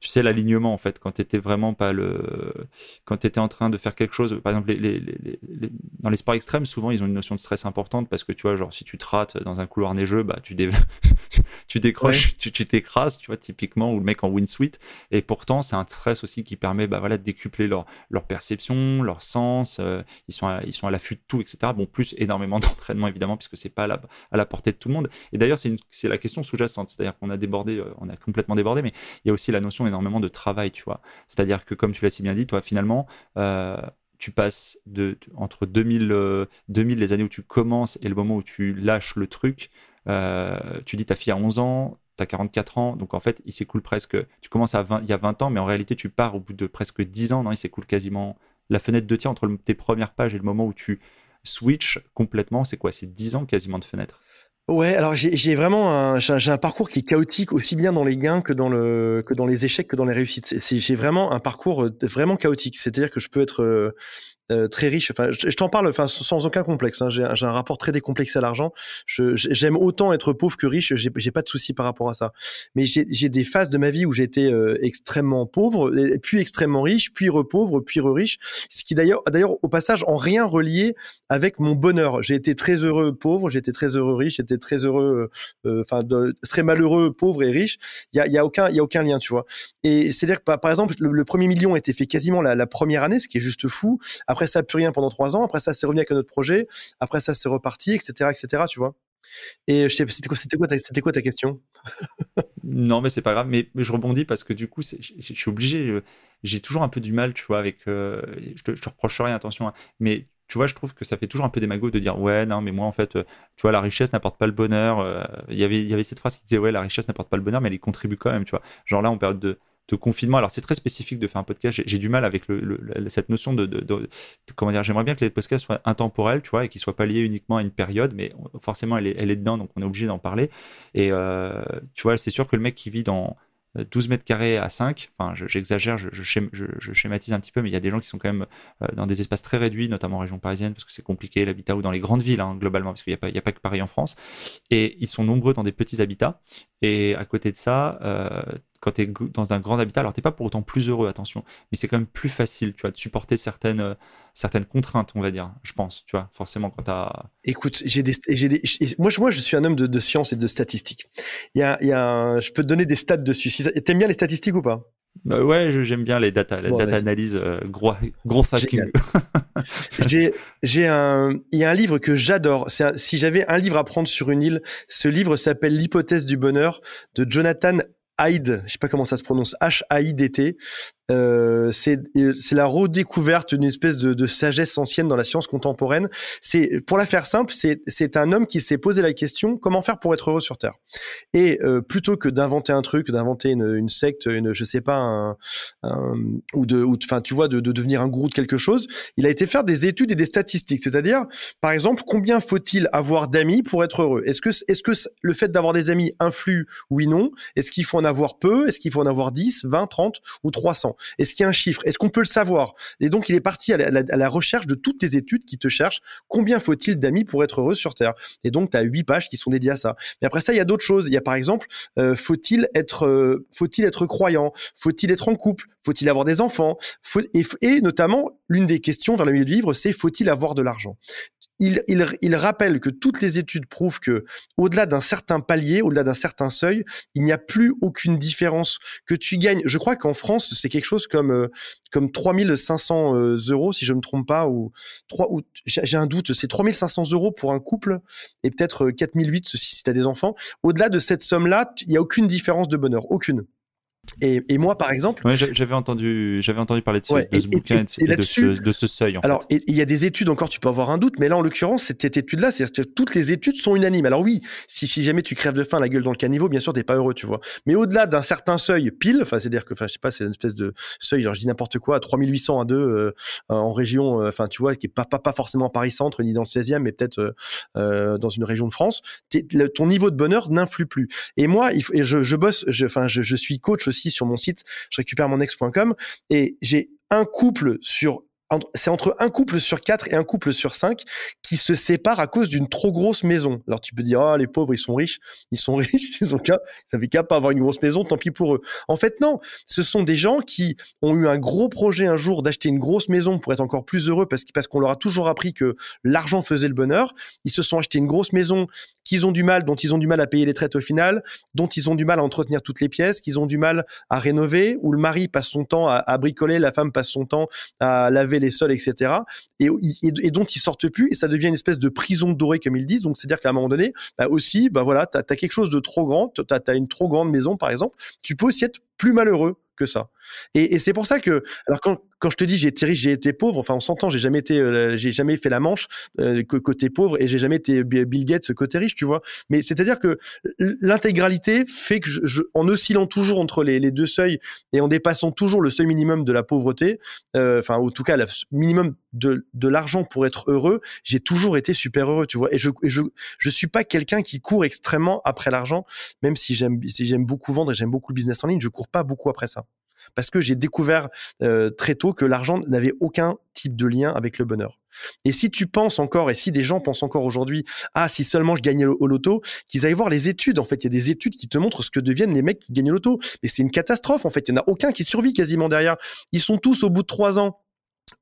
tu sais l'alignement en fait quand tu étais vraiment pas le quand tu étais en train de faire quelque chose par exemple les, les, les, dans les sports extrêmes souvent ils ont une notion de stress importante parce que tu vois genre si tu te rates dans un couloir neigeux bah tu dé... tu décroches tu t'écrases tu vois typiquement ou le mec en windsuit. Et pourtant c'est un stress aussi qui permet bah voilà de décupler leur leur perception leur sens euh, ils sont à, ils sont à l'affût de tout etc bon plus énormément d'entraînement évidemment puisque c'est pas à la, à la portée de tout le monde. Et d'ailleurs c'est c'est la question sous-jacente c'est-à-dire qu'on a débordé euh, on a complètement débordé mais il y a aussi la notion énormément de travail, tu vois. C'est-à-dire que, comme tu l'as si bien dit, toi, finalement, euh, tu passes de, entre 2000, 2000, euh, les années où tu commences et le moment où tu lâches le truc, euh, tu dis ta fille a 11 ans, tu as 44 ans, donc en fait, il s'écoule presque, tu commences à 20, il y a 20 ans, mais en réalité, tu pars au bout de presque 10 ans, non, il s'écoule quasiment la fenêtre de tir entre tes premières pages et le moment où tu switch complètement, c'est quoi? C'est 10 ans quasiment de fenêtre. Ouais, alors j'ai vraiment un, j'ai un parcours qui est chaotique aussi bien dans les gains que dans le que dans les échecs que dans les réussites. J'ai vraiment un parcours euh, vraiment chaotique. C'est-à-dire que je peux être euh, très riche. Enfin, je, t'en parle, enfin, sans aucun complexe. Hein. J'ai un rapport très décomplexé à l'argent. J'aime autant être pauvre que riche. J'ai pas de souci par rapport à ça. Mais j'ai des phases de ma vie où j'étais euh, extrêmement pauvre, puis extrêmement riche, puis repauvre, puis re-riche. Ce qui d'ailleurs, d'ailleurs, au passage, en rien relié avec mon bonheur. J'ai été très heureux pauvre, j'étais très heureux riche, j'étais très heureux, euh, enfin, très malheureux pauvre et riche. Il y a, aucun, y a aucun lien, tu vois. Et c'est à dire que par exemple, le, premier million a été fait quasiment la, la première année, ce qui est juste fou. Après après, ça plus rien pendant trois ans. Après, ça, c'est revenu avec un autre projet. Après, ça, c'est reparti, etc., etc., tu vois. Et je sais, c'était quoi, c'était quoi, ta, c'était quoi ta question? Non, mais c'est pas grave. Mais, je rebondis parce que du coup, je, suis obligé. J'ai toujours un peu du mal, tu vois, avec. Euh, je, te, je reproche rien, attention. Hein, mais tu vois, je trouve que ça fait toujours un peu démago de dire ouais, non, mais moi en fait, euh, tu vois, la richesse n'apporte pas le bonheur. Euh, il y avait, il y avait cette phrase qui disait ouais, la richesse n'apporte pas le bonheur, mais elle y contribue quand même, tu vois. Genre là, en période de, de confinement. Alors c'est très spécifique de faire un podcast. J'ai du mal avec le, cette notion de, comment dire. J'aimerais bien que les podcasts soient intemporels, tu vois, et qu'ils soient pas liés uniquement à une période, mais forcément elle est, elle est dedans, donc on est obligé d'en parler. Et euh, tu vois, c'est sûr que le mec qui vit dans 12 mètres carrés à 5, enfin j'exagère, je, schématise un petit peu, mais il y a des gens qui sont quand même euh, dans des espaces très réduits, notamment en région parisienne, parce que c'est compliqué l'habitat, ou dans les grandes villes, hein, globalement, parce qu'il n'y a, a pas que Paris en France. Et ils sont nombreux dans des petits habitats. Et à côté de ça, euh, quand tu es dans un grand habitat, alors tu pas pour autant plus heureux, attention, mais c'est quand même plus facile, tu vois, de supporter certaines, euh, certaines contraintes, on va dire, je pense, tu vois, forcément quand tu as... Écoute, j'ai des, j'ai des, moi, moi, je suis un homme de, de science et de statistiques. Il y a, il y a je peux te donner des stats dessus. T'aimes bien les statistiques ou pas? Bah ouais, j'aime bien les data, la data analyse, euh, gros, gros fucking. j'ai, un, il y a un livre que j'adore. Si j'avais un livre à prendre sur une île, ce livre s'appelle L'hypothèse du bonheur de Jonathan Hyde, je sais pas comment ça se prononce, H-A-I-D-T. Euh, c'est la redécouverte d'une espèce de, sagesse ancienne dans la science contemporaine. C'est pour la faire simple, c'est un homme qui s'est posé la question comment faire pour être heureux sur Terre? Et euh, plutôt que d'inventer un truc, d'inventer une, secte, une je sais pas, ou de, enfin tu vois, de, de, devenir un gourou de quelque chose, il a été faire des études et des statistiques. C'est-à-dire, par exemple, combien faut-il avoir d'amis pour être heureux? Est-ce que est-ce que le fait d'avoir des amis influe Oui, non? Est-ce qu'il faut en avoir peu? Est-ce qu'il faut en avoir 10, 20, 30 ou 300 est-ce qu'il y a un chiffre? Est-ce qu'on peut le savoir? Et donc, il est parti à la, recherche de toutes tes études qui te cherchent. Combien faut-il d'amis pour être heureux sur Terre? Et donc, tu as huit pages qui sont dédiées à ça. Mais après ça, il y a d'autres choses. Il y a par exemple, euh, faut-il être, euh, faut-il être croyant? Faut-il être en couple? Faut-il avoir des enfants? Et, notamment, l'une des questions vers le milieu du livre, c'est faut-il avoir de l'argent? Il, rappelle que toutes les études prouvent que, au-delà d'un certain palier, au-delà d'un certain seuil, il n'y a plus aucune différence que tu gagnes. Je crois qu'en France, c'est quelque chose comme euh, comme 3500 euh, euros, si je me trompe pas, ou trois, ou j'ai un doute, c'est 3500 euros pour un couple et peut-être 4008 si, si tu as des enfants. Au-delà de cette somme-là, il n'y a aucune différence de bonheur, aucune. Et, et, moi, par exemple. Ouais, j'avais entendu, j'avais entendu parler de ce, de ce bouquin et, de, ce, de, ce, seuil. En alors, il y a des études encore, tu peux avoir un doute, mais là, en l'occurrence, cette, cette étude-là, c'est toutes les études sont unanimes. Alors oui, si, si jamais tu crèves de faim, la gueule dans le caniveau, bien sûr, t'es pas heureux, tu vois. Mais au-delà d'un certain seuil, pile, enfin, c'est-à-dire que, enfin, je sais pas, c'est une espèce de seuil, genre, je dis n'importe quoi, à 3800 à 2 euh, en région, euh, enfin, tu vois, qui est pas, pas, pas forcément Paris-Centre, ni dans le 16e, mais peut-être euh, dans une région de France, le, ton niveau de bonheur n'influe plus. Et moi, il faut, et je, je bosse, enfin, je, je suis coach aussi sur mon site je récupère mon ex.com et j'ai un couple sur c'est entre un couple sur quatre et un couple sur cinq qui se séparent à cause d'une trop grosse maison. Alors tu peux dire, ah, les pauvres, ils sont riches. Ils sont riches, ils ont qu'à, ils avaient qu'à pas avoir une grosse maison, tant pis pour eux. En fait, non. Ce sont des gens qui ont eu un gros projet un jour d'acheter une grosse maison pour être encore plus heureux parce, parce qu'on leur a toujours appris que l'argent faisait le bonheur. Ils se sont achetés une grosse maison qu'ils ont du mal, dont ils ont du mal à payer les traites au final, dont ils ont du mal à entretenir toutes les pièces, qu'ils ont du mal à rénover, où le mari passe son temps à, bricoler, la femme passe son temps à laver les sols, etc. Et, dont ils sortent plus et ça devient une espèce de prison dorée comme ils disent. Donc c'est à dire qu'à un moment donné, bah aussi, bah voilà, t'as as quelque chose de trop grand, t'as as une trop grande maison par exemple, tu peux aussi être plus malheureux que ça. Et, c'est pour ça que, alors quand, je te dis j'ai été riche, j'ai été pauvre, enfin on s'entend, j'ai jamais été, euh, j'ai jamais fait la manche euh, côté pauvre et j'ai jamais été Bill Gates côté riche, tu vois. Mais c'est-à-dire que l'intégralité fait que je, en oscillant toujours entre les, deux seuils et en dépassant toujours le seuil minimum de la pauvreté, euh, enfin en tout cas le minimum de, de l'argent pour être heureux, j'ai toujours été super heureux, tu vois. Et je et je je suis pas quelqu'un qui court extrêmement après l'argent, même si j'aime si j'aime beaucoup vendre et j'aime beaucoup le business en ligne, je cours pas beaucoup après ça parce que j'ai découvert euh, très tôt que l'argent n'avait aucun type de lien avec le bonheur. Et si tu penses encore, et si des gens pensent encore aujourd'hui, ah, si seulement je gagnais au loto, qu'ils aillent voir les études. En fait, il y a des études qui te montrent ce que deviennent les mecs qui gagnent au loto. Mais c'est une catastrophe, en fait. Il n'y en a aucun qui survit quasiment derrière. Ils sont tous au bout de trois ans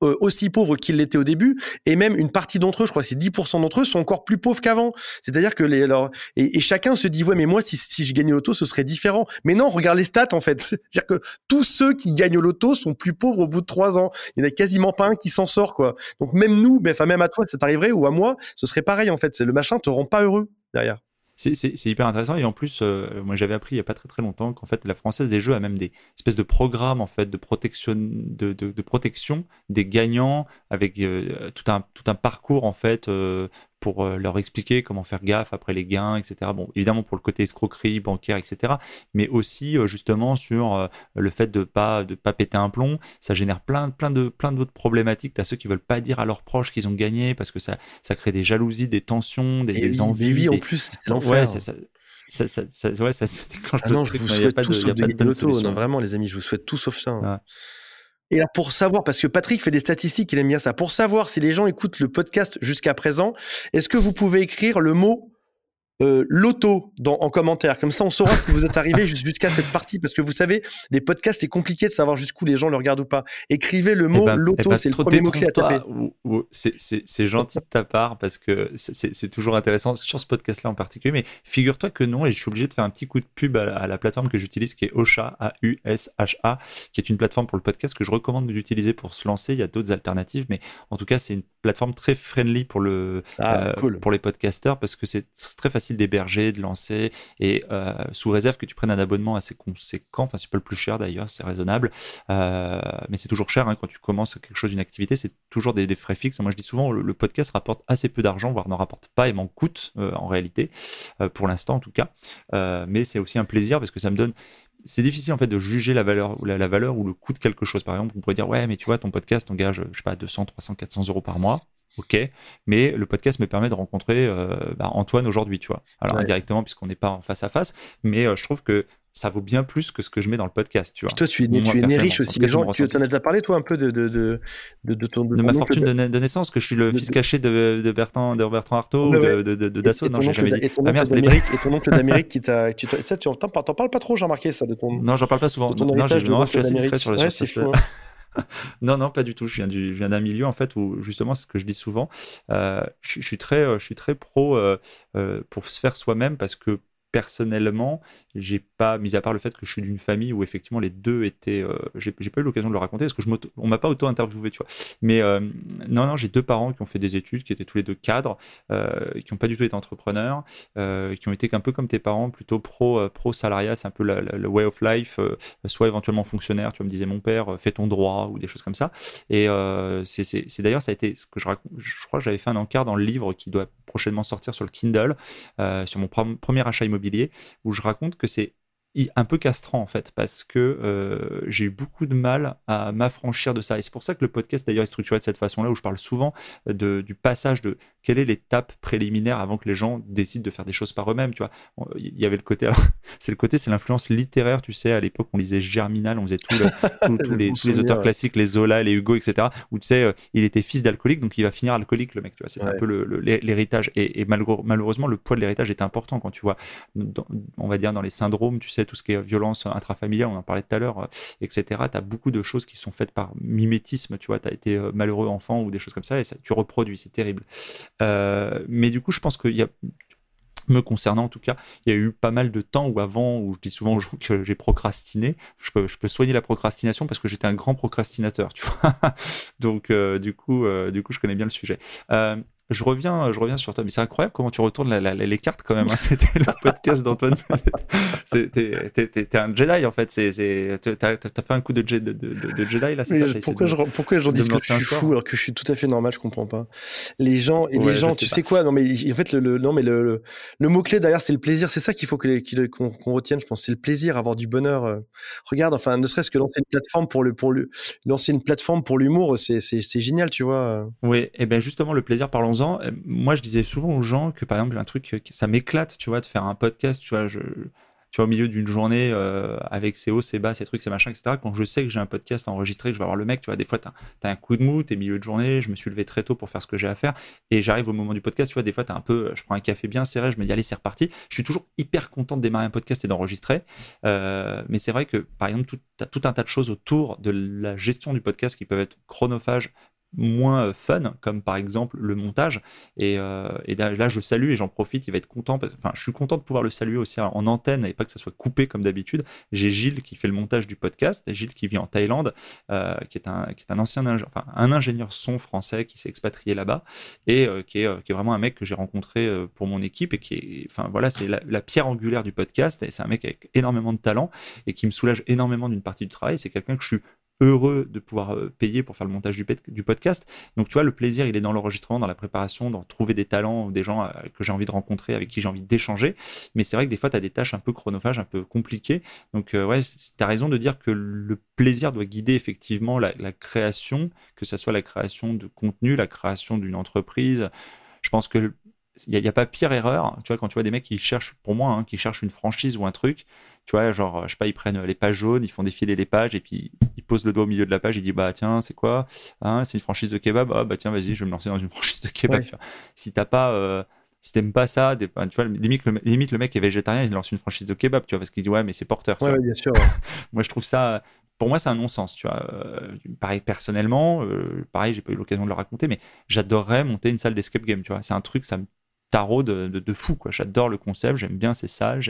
aussi pauvres qu'ils l'étaient au début, et même une partie d'entre eux, je crois c'est 10% d'entre eux, sont encore plus pauvres qu'avant. C'est-à-dire que les, alors, et, chacun se dit, ouais, mais moi, si, si je gagnais l'auto, ce serait différent. Mais non, regarde les stats, en fait. C'est-à-dire que tous ceux qui gagnent au loto sont plus pauvres au bout de trois ans. Il n'y en a quasiment pas un qui s'en sort, quoi. Donc même nous, enfin même à toi, ça t'arriverait, ou à moi, ce serait pareil, en fait. C'est le machin te rend pas heureux derrière c'est hyper intéressant. Et en plus euh, moi j'avais appris il y a pas très très longtemps qu'en fait la française des jeux a même des espèces de programmes en fait de protection de, de, de protection des gagnants avec euh, tout un tout un parcours en fait euh, pour euh, leur expliquer comment faire gaffe après les gains, etc. Bon, évidemment pour le côté escroquerie bancaire, etc. Mais aussi euh, justement sur euh, le fait de pas de pas péter un plomb. Ça génère plein plein de plein d'autres problématiques. T'as ceux qui veulent pas dire à leurs proches qu'ils ont gagné parce que ça ça crée des jalousies, des tensions, des, des envies. Oui, en plus, c'est Ouais, ça, ça, ça, ça, ouais, ça déclenche ah non, je vous souhaite tout sauf de, de Non, vraiment, les amis, je vous souhaite tout sauf ça. Hein. Et là, pour savoir, parce que Patrick fait des statistiques, il aime bien ça, pour savoir si les gens écoutent le podcast jusqu'à présent, est-ce que vous pouvez écrire le mot euh, dans, en commentaire. Comme ça, on saura si vous êtes arrivé jusqu'à cette partie. Parce que vous savez, les podcasts, c'est compliqué de savoir jusqu'où les gens le regardent ou pas. Écrivez le mot eh ben, loto, eh ben, c'est le premier mot-clé à taper. C'est gentil de ta part parce que c'est toujours intéressant sur ce podcast-là en particulier. Mais figure-toi que non, et je suis obligé de faire un petit coup de pub à, la plateforme que j'utilise qui est Osha, A-U-S-H-A, qui est une plateforme pour le podcast que je recommande d'utiliser pour se lancer. Il y a d'autres alternatives, mais en tout cas, c'est une plateforme très friendly pour, le, ah, euh, pour les podcasters parce que c'est très facile d'héberger, de lancer, et euh, sous réserve que tu prennes un abonnement assez conséquent, enfin c'est pas le plus cher d'ailleurs, c'est raisonnable, euh, mais c'est toujours cher hein, quand tu commences quelque chose, une activité, c'est toujours des, frais fixes. Moi je dis souvent, le, podcast rapporte assez peu d'argent, voire n'en rapporte pas et m'en coûte en réalité, pour l'instant en tout cas, mais c'est aussi un plaisir parce que ça me donne c'est difficile en fait de juger la valeur, la, la, valeur ou le coût de quelque chose. Par exemple, on pourrait dire ouais, mais tu vois, ton podcast engage, je sais pas, 200, 300, 400 euros par mois ok, mais le podcast me permet de rencontrer euh, bah, Antoine aujourd'hui, tu vois. Alors indirectement puisqu'on n'est pas en face à face, mais euh, je trouve que ça vaut bien plus que ce que je mets dans le podcast, tu vois. toi, tu es, tu es riche aussi. Les gens, tu en as déjà parlé, toi, un peu de, de, de, de, ton, de, ma fortune de, naissance, que je suis le fils caché de, de Bertrand, de Bertrand Artaud, de, de, de, Dassault. Non, j'ai jamais dit. Et ton, ah, et ton oncle d'Amérique qui t'a. Ça, tu t'en parles pas trop, j'ai remarqué ça, de ton. Non, j'en parle pas souvent. Non, je suis assez discret sur le sujet. non, non, pas du tout. Je viens du, viens d'un milieu en fait où justement, c'est ce que je dis souvent. Euh, je, suis très, je suis très pro euh, euh, pour se faire soi-même parce que personnellement, j'ai pas, mis à part le fait que je suis d'une famille où effectivement les deux étaient, euh, j'ai pas eu l'occasion de le raconter parce que je on m'a pas auto-interviewé, tu vois. Mais euh, non, non, j'ai deux parents qui ont fait des études, qui étaient tous les deux cadres, euh, qui n'ont pas du tout été entrepreneurs, qui ont été un peu comme tes parents, plutôt pro, pro salariat, c'est un peu le way of life, soit éventuellement fonctionnaire, tu vois, me disais mon père, fais ton droit ou des choses comme ça. Et c'est d'ailleurs, ça a été ce que je raconte, je crois que j'avais fait un encart dans le livre qui doit prochainement sortir sur le Kindle, sur mon premier achat immobilier où je raconte que c'est un peu castrant en fait parce que euh, j'ai eu beaucoup de mal à m'affranchir de ça. Et c'est pour ça que le podcast d'ailleurs est structuré de cette façon-là où je parle souvent de, du passage de quelle est l'étape préliminaire avant que les gens décident de faire des choses par eux-mêmes tu vois. Il y avait le côté c'est le côté c'est l'influence littéraire tu sais. À l'époque on lisait Germinal on faisait tout tous les, les, auteurs classiques les Zola les Hugo etc où tu sais euh, il était fils d'alcoolique donc il va finir alcoolique le mec tu vois. C'est un peu l'héritage. Et, et malheureusement le poids de l'héritage est important quand tu vois on va dire dans les syndromes tu sais tout ce qui est violence intrafamiliale, on en parlait tout à l'heure, euh, etc. Tu as beaucoup de choses qui sont faites par mimétisme, tu vois, tu as été euh, malheureux enfant ou des choses comme ça, et ça, tu reproduis, c'est terrible. Euh, mais du coup, je pense qu'il y a me concernant en tout cas, il y a eu pas mal de temps où avant, où je dis souvent que j'ai procrastiné, je peux, je peux soigner la procrastination parce que j'étais un grand procrastinateur, tu vois. Donc du coup, du coup, je connais bien le sujet. Je reviens, je reviens sur toi, mais c'est incroyable comment tu retournes les cartes quand même. Hein. C'était le podcast d'Antoine. T'es un Jedi en fait. T'as as fait un coup de, de, de, Jedi là, ça? Pourquoi je, pourquoi j'en dis que je suis fou alors que je suis tout à fait normal Je comprends pas. Les gens et les gens, tu sais quoi? Non mais en fait le, non mais le, le, mot clé derrière c'est le plaisir. C'est ça qu'il faut qu'on retienne. Je pense c'est le plaisir, avoir du bonheur. Euh. Regarde, enfin ne serait-ce que lancer une plateforme pour le pour lancer une plateforme pour l'humour, c'est c'est génial, tu vois. Oui, et ben justement le plaisir, parlons euh, moi je disais souvent aux gens que par exemple un truc, ça m'éclate, tu vois, de faire un podcast, tu vois, je, tu au milieu d'une journée euh, avec ses hauts, ses bas, ses trucs, ses machins, etc. Quand je sais que j'ai un podcast enregistré, que je vais avoir le mec, tu vois, des fois, tu as, un coup de mou, t'es milieu de journée, je me suis levé très tôt pour faire ce que j'ai à faire, et j'arrive au moment du podcast, tu vois, des fois, t'as un peu, je prends un café bien serré, je me dis, allez, c'est reparti. Je suis toujours hyper content de démarrer un podcast et d'enregistrer, euh, mais c'est vrai que, par exemple, tu as tout un tas de choses autour de la gestion du podcast qui peuvent être chronophages, moins euh, fun, comme par exemple le montage. Et, euh, là, je salue et j'en profite, il va être content. Enfin, je suis content de pouvoir le saluer aussi en antenne et pas que ça soit coupé comme d'habitude. J'ai Gilles qui fait le montage du podcast, Gilles qui vit en Thaïlande, euh, qui, est un, ancien ingénieur son français qui s'est expatrié là-bas et qui, est, qui est vraiment un mec que j'ai rencontré pour mon équipe et qui est, enfin voilà, c'est la, pierre angulaire du podcast c'est un mec avec énormément de talent et qui me soulage énormément d'une partie du travail. C'est quelqu'un que je suis heureux de pouvoir euh, payer pour faire le montage du, podcast. Donc, tu vois, le plaisir, il est dans l'enregistrement, dans la préparation, dans trouver des talents ou des gens euh, que j'ai envie de rencontrer, avec qui j'ai envie d'échanger. Mais c'est vrai que des fois, tu as des tâches un peu chronophages, un peu compliquées. Donc, euh, ouais, tu as raison de dire que le plaisir doit guider effectivement la, la création, que ce soit la création de contenu, la création d'une entreprise. Je pense que il n'y a, pas pire erreur, tu vois, quand tu vois des mecs qui cherchent, pour moi, hein, qui cherchent une franchise ou un truc, tu vois, genre, je sais pas, ils prennent les pages jaunes, ils font défiler les pages et puis ils posent le doigt au milieu de la page, ils disent, bah tiens, c'est quoi hein, C'est une franchise de kebab Ah bah tiens, vas-y, je vais me lancer dans une franchise de kebab. Tu vois. Si t'as pas. Euh, si t'aimes pas ça, des, tu vois, limite le, limite le mec est végétarien, il lance une franchise de kebab, tu vois, parce qu'il dit ouais, mais c'est porteur. ouais, bien sûr. moi, je trouve ça, pour moi, c'est un non-sens, tu vois. Euh, pareil, personnellement, euh, pareil, j'ai pas eu l'occasion de le raconter, mais j'adorerais monter une salle d'escape game, tu vois. C'est un truc, ça me tarot de, fou quoi. J'adore le concept j'aime bien ces salles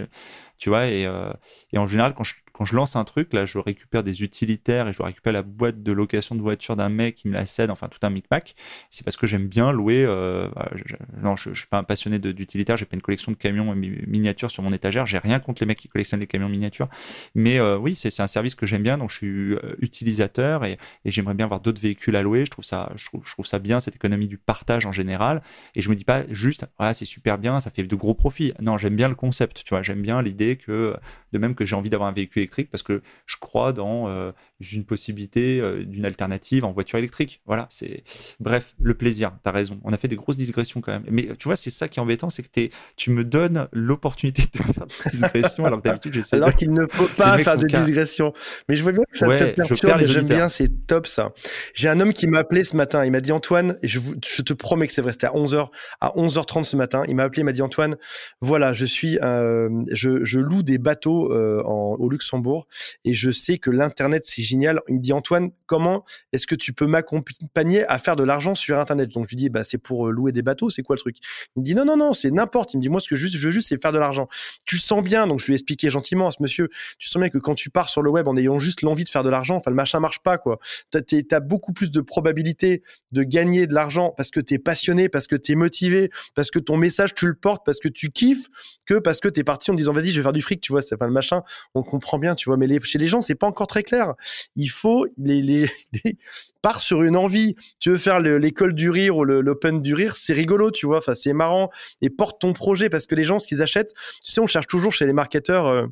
tu vois et, euh, en général quand je, lance un truc là je récupère des utilitaires et je récupère la boîte de location de voiture d'un mec qui me la cède enfin tout un micmac. C'est parce que j'aime bien louer euh, bah, je, non je, suis pas un passionné d'utilitaires. J'ai pas une collection de camions miniatures sur mon étagère. J'ai rien contre les mecs qui collectionnent des camions miniatures. Mais euh, oui c'est un service que j'aime bien donc je suis utilisateur et, j'aimerais bien avoir d'autres véhicules à louer. Je trouve ça je trouve, ça bien cette économie du partage en général. Et je me dis pas juste c'est super bien, ça fait de gros profits. Non, j'aime bien le concept, tu vois, j'aime bien l'idée que, de même que j'ai envie d'avoir un véhicule électrique parce que je crois dans euh, une possibilité euh, d'une alternative en voiture électrique. Voilà, c'est. Bref, le plaisir, t'as raison. On a fait des grosses digressions quand même. Mais tu vois, c'est ça qui est embêtant, c'est que tu me donnes l'opportunité de faire des digressions alors que d'habitude j'essaie. Alors qu'il ne faut pas faire de digressions. Mais je vois bien que ça te perturbe, j'aime bien, c'est top ça. J'ai un homme qui m'a appelé ce matin, il m'a dit Antoine, et je, je te promets que c'est vrai, c'était à 11h, à 11h30 ce matin. Il m'a appelé, il m'a dit Antoine, voilà, je suis, je, je, loue des bateaux en, au Luxembourg et je sais que l'internet c'est génial. Il me dit Antoine, comment est-ce que tu peux m'accompagner à faire de l'argent sur internet? Donc je lui dis bah c'est pour louer des bateaux, c'est quoi le truc? Il me dit non non non, c'est n'importe. Il me dit moi ce que je, veux juste c'est faire de l'argent. Tu sens bien, donc je lui ai expliqué gentiment à ce monsieur. Tu sens bien que quand tu pars sur le web en ayant juste l'envie de faire de l'argent, enfin le machin marche pas quoi. Tu as beaucoup plus de probabilité de gagner de l'argent parce que tu es passionné, parce que tu es motivé, parce que ton message tu le portes, parce que tu kiffes, que parce que tu es parti en disant vas-y, je vais faire du fric, tu vois, c'est pas le machin, on comprend bien, tu vois, mais chez les gens, c'est pas encore très clair. Il faut les, les, part sur une envie. Tu veux faire l'école du rire ou l'open du rire, c'est rigolo, tu vois, enfin c'est marrant et porte ton projet parce que les gens ce qu'ils achètent, tu sais, on cherche toujours chez les marketeurs euh,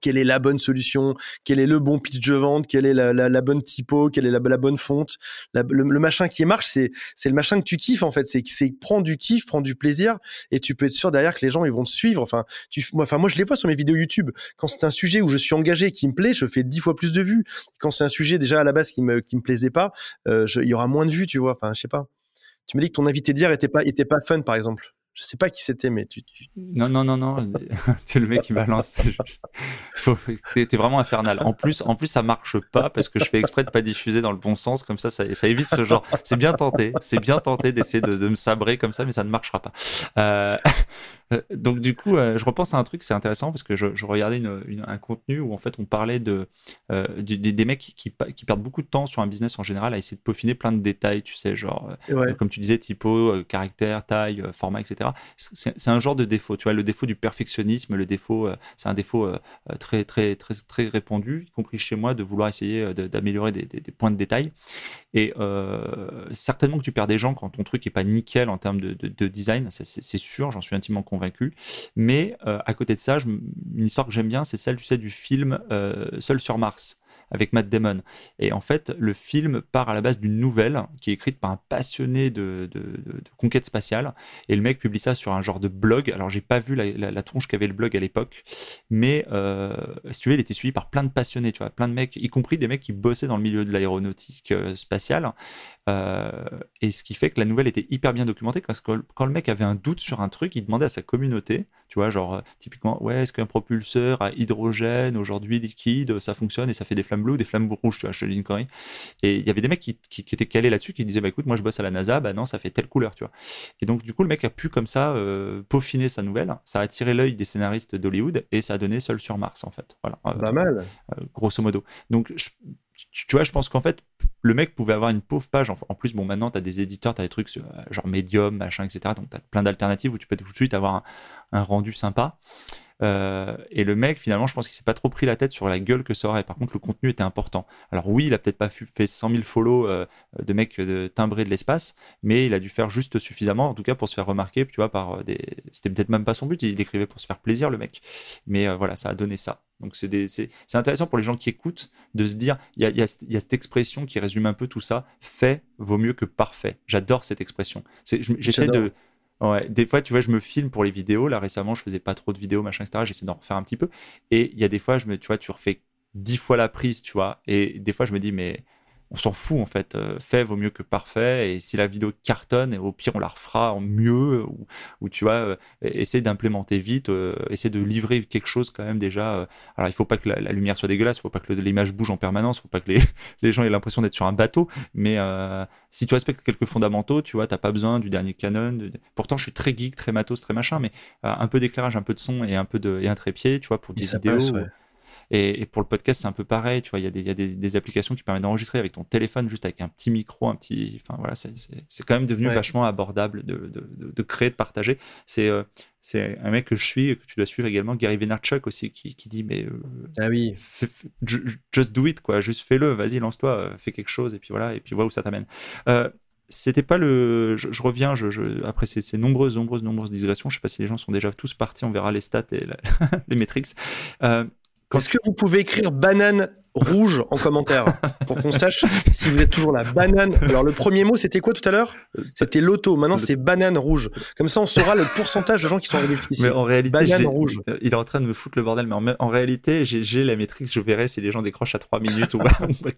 quelle est la bonne solution, quel est le bon pitch de vente, quelle est la, bonne typo, quelle est la, bonne fonte. le, machin qui marche, c'est c'est le machin que tu kiffes en fait. C'est c'est prends du kiff, prends du plaisir, et tu peux être sûr derrière que les gens ils vont te suivre. Enfin, tu, moi, enfin moi je les vois sur mes vidéos YouTube. Quand c'est un sujet où je suis engagé, qui me plaît, je fais dix fois plus de vues. Quand c'est un sujet déjà à la base qui me qui me plaisait pas, euh, il y aura moins de vues, tu vois. Enfin, je sais pas. Tu me dis que ton invité d'hier était pas était pas fun par exemple. Je sais pas qui c'était, mais tu, Non, non, non, non. tu es le mec qui balance. T'es vraiment infernal. En plus, en plus, ça marche pas parce que je fais exprès de pas diffuser dans le bon sens. Comme ça, ça, ça évite ce genre. C'est bien tenté. C'est bien tenté d'essayer de, de, me sabrer comme ça, mais ça ne marchera pas. Euh... Euh, donc du coup, euh, je repense à un truc, c'est intéressant parce que je, regardais une, un contenu où en fait on parlait de euh, des, mecs qui, qui, perdent beaucoup de temps sur un business en général à essayer de peaufiner plein de détails, tu sais, genre comme tu disais, typo, caractère, taille, format, etc. C'est un genre de défaut, tu vois, le défaut du perfectionnisme, le défaut, c'est un défaut très très très très répandu, y compris chez moi, de vouloir essayer d'améliorer des, des, points de détail. Et certainement que tu perds des gens quand ton truc est pas nickel en termes de, de design, c'est sûr, j'en suis intimement convaincu. Mais euh, à côté de ça, une histoire que j'aime bien, c'est celle, du film euh, Seul sur Mars avec Matt Damon. Et en fait, le film part à la base d'une nouvelle qui est écrite par un passionné de, conquête spatiale. Et le mec publie ça sur un genre de blog. Alors, j'ai pas vu la, tronche qu'avait le blog à l'époque, mais euh, si tu veux, il était suivi par plein de passionnés, tu vois, plein de mecs, y compris des mecs qui bossaient dans le milieu de l'aéronautique euh, spatiale. Euh, et ce qui fait que la nouvelle était hyper bien documentée parce que quand le mec avait un doute sur un truc, il demandait à sa communauté, tu vois, genre typiquement, ouais, est-ce qu'un propulseur à hydrogène aujourd'hui liquide, ça fonctionne et ça fait des flammes bleues, des flammes rouges, tu vois, je te dis une connerie. Et il y avait des mecs qui, qui, étaient calés là-dessus, qui disaient, bah écoute, moi je bosse à la NASA, bah non, ça fait telle couleur, tu vois. Et donc du coup, le mec a pu comme ça euh, peaufiner sa nouvelle. Ça a attiré l'œil des scénaristes d'Hollywood et ça a donné Seul sur Mars, en fait. Voilà. Euh, Pas mal. Euh, grosso modo. Donc tu vois, je pense qu'en fait, le mec pouvait avoir une pauvre page. En plus, bon, maintenant, tu as des éditeurs, tu as des trucs genre Medium, machin, etc. Donc, tu as plein d'alternatives où tu peux tout de suite avoir un rendu sympa. Euh, et le mec, finalement, je pense qu'il s'est pas trop pris la tête sur la gueule que ça aurait. Par contre, le contenu était important. Alors oui, il a peut-être pas fait 100 000 follow euh, de mecs de timbrés de l'espace, mais il a dû faire juste suffisamment, en tout cas, pour se faire remarquer, tu vois, par euh, des. C'était peut-être même pas son but. Il écrivait pour se faire plaisir, le mec. Mais voilà, ça a donné ça. Donc c'est intéressant pour les gens qui écoutent de se dire, il y a, y, a, y a, cette expression qui résume un peu tout ça, fait vaut mieux que parfait. J'adore cette expression. J'essaie de, Ouais, des fois, tu vois, je me filme pour les vidéos. Là, récemment, je faisais pas trop de vidéos, machin, etc. J'essaie d'en refaire un petit peu. Et il y a des fois, je me, tu vois, tu refais dix fois la prise, tu vois. Et des fois, je me dis, mais on s'en fout en fait. Euh, fait vaut mieux que parfait. Et si la vidéo cartonne, au pire on la refera en mieux. Ou, tu vois, euh, essayer d'implémenter vite, euh, essayer de livrer quelque chose quand même déjà. alors il faut pas que la, lumière soit dégueulasse, il faut pas que l'image bouge en permanence, il faut pas que les, les gens aient l'impression d'être sur un bateau. Mais si tu respectes quelques fondamentaux, tu vois, t'as pas besoin du dernier Canon. Pourtant je suis très geek, très matos, très machin, mais un peu d'éclairage, un peu de son et un peu de et un trépied, tu vois, pour des vidéos. Et, pour le podcast, c'est un peu pareil. Tu vois, il y a, des, y a des, applications qui permettent d'enregistrer avec ton téléphone, juste avec un petit micro, un petit. Enfin voilà, c'est quand même devenu vachement abordable de, de, de, créer, de partager. C'est euh, c'est un mec que je suis, que tu dois suivre également, Gary Vaynerchuk aussi, qui, qui dit mais euh, ah oui, just do it quoi, juste fais-le, vas-y lance-toi, euh, fais quelque chose et puis voilà et puis vois où ça t'amène. c'était pas le. Je, reviens, je, je, après ces, ces, nombreuses, nombreuses, nombreuses digressions, je sais pas si les gens sont déjà tous partis, on verra les stats et les métriques Est-ce que vous pouvez écrire banane rouge en commentaire pour qu'on sache si vous êtes toujours la banane? Alors le premier mot c'était quoi tout à l'heure? C'était loto. Maintenant c'est banane rouge. Comme ça on saura le pourcentage de gens qui sont arrivés. Mais en réalité, banane rouge. Il est en train de me foutre le bordel. Mais en, réalité, j'ai la métrique. Je verrai si les gens décrochent à 3 minutes ou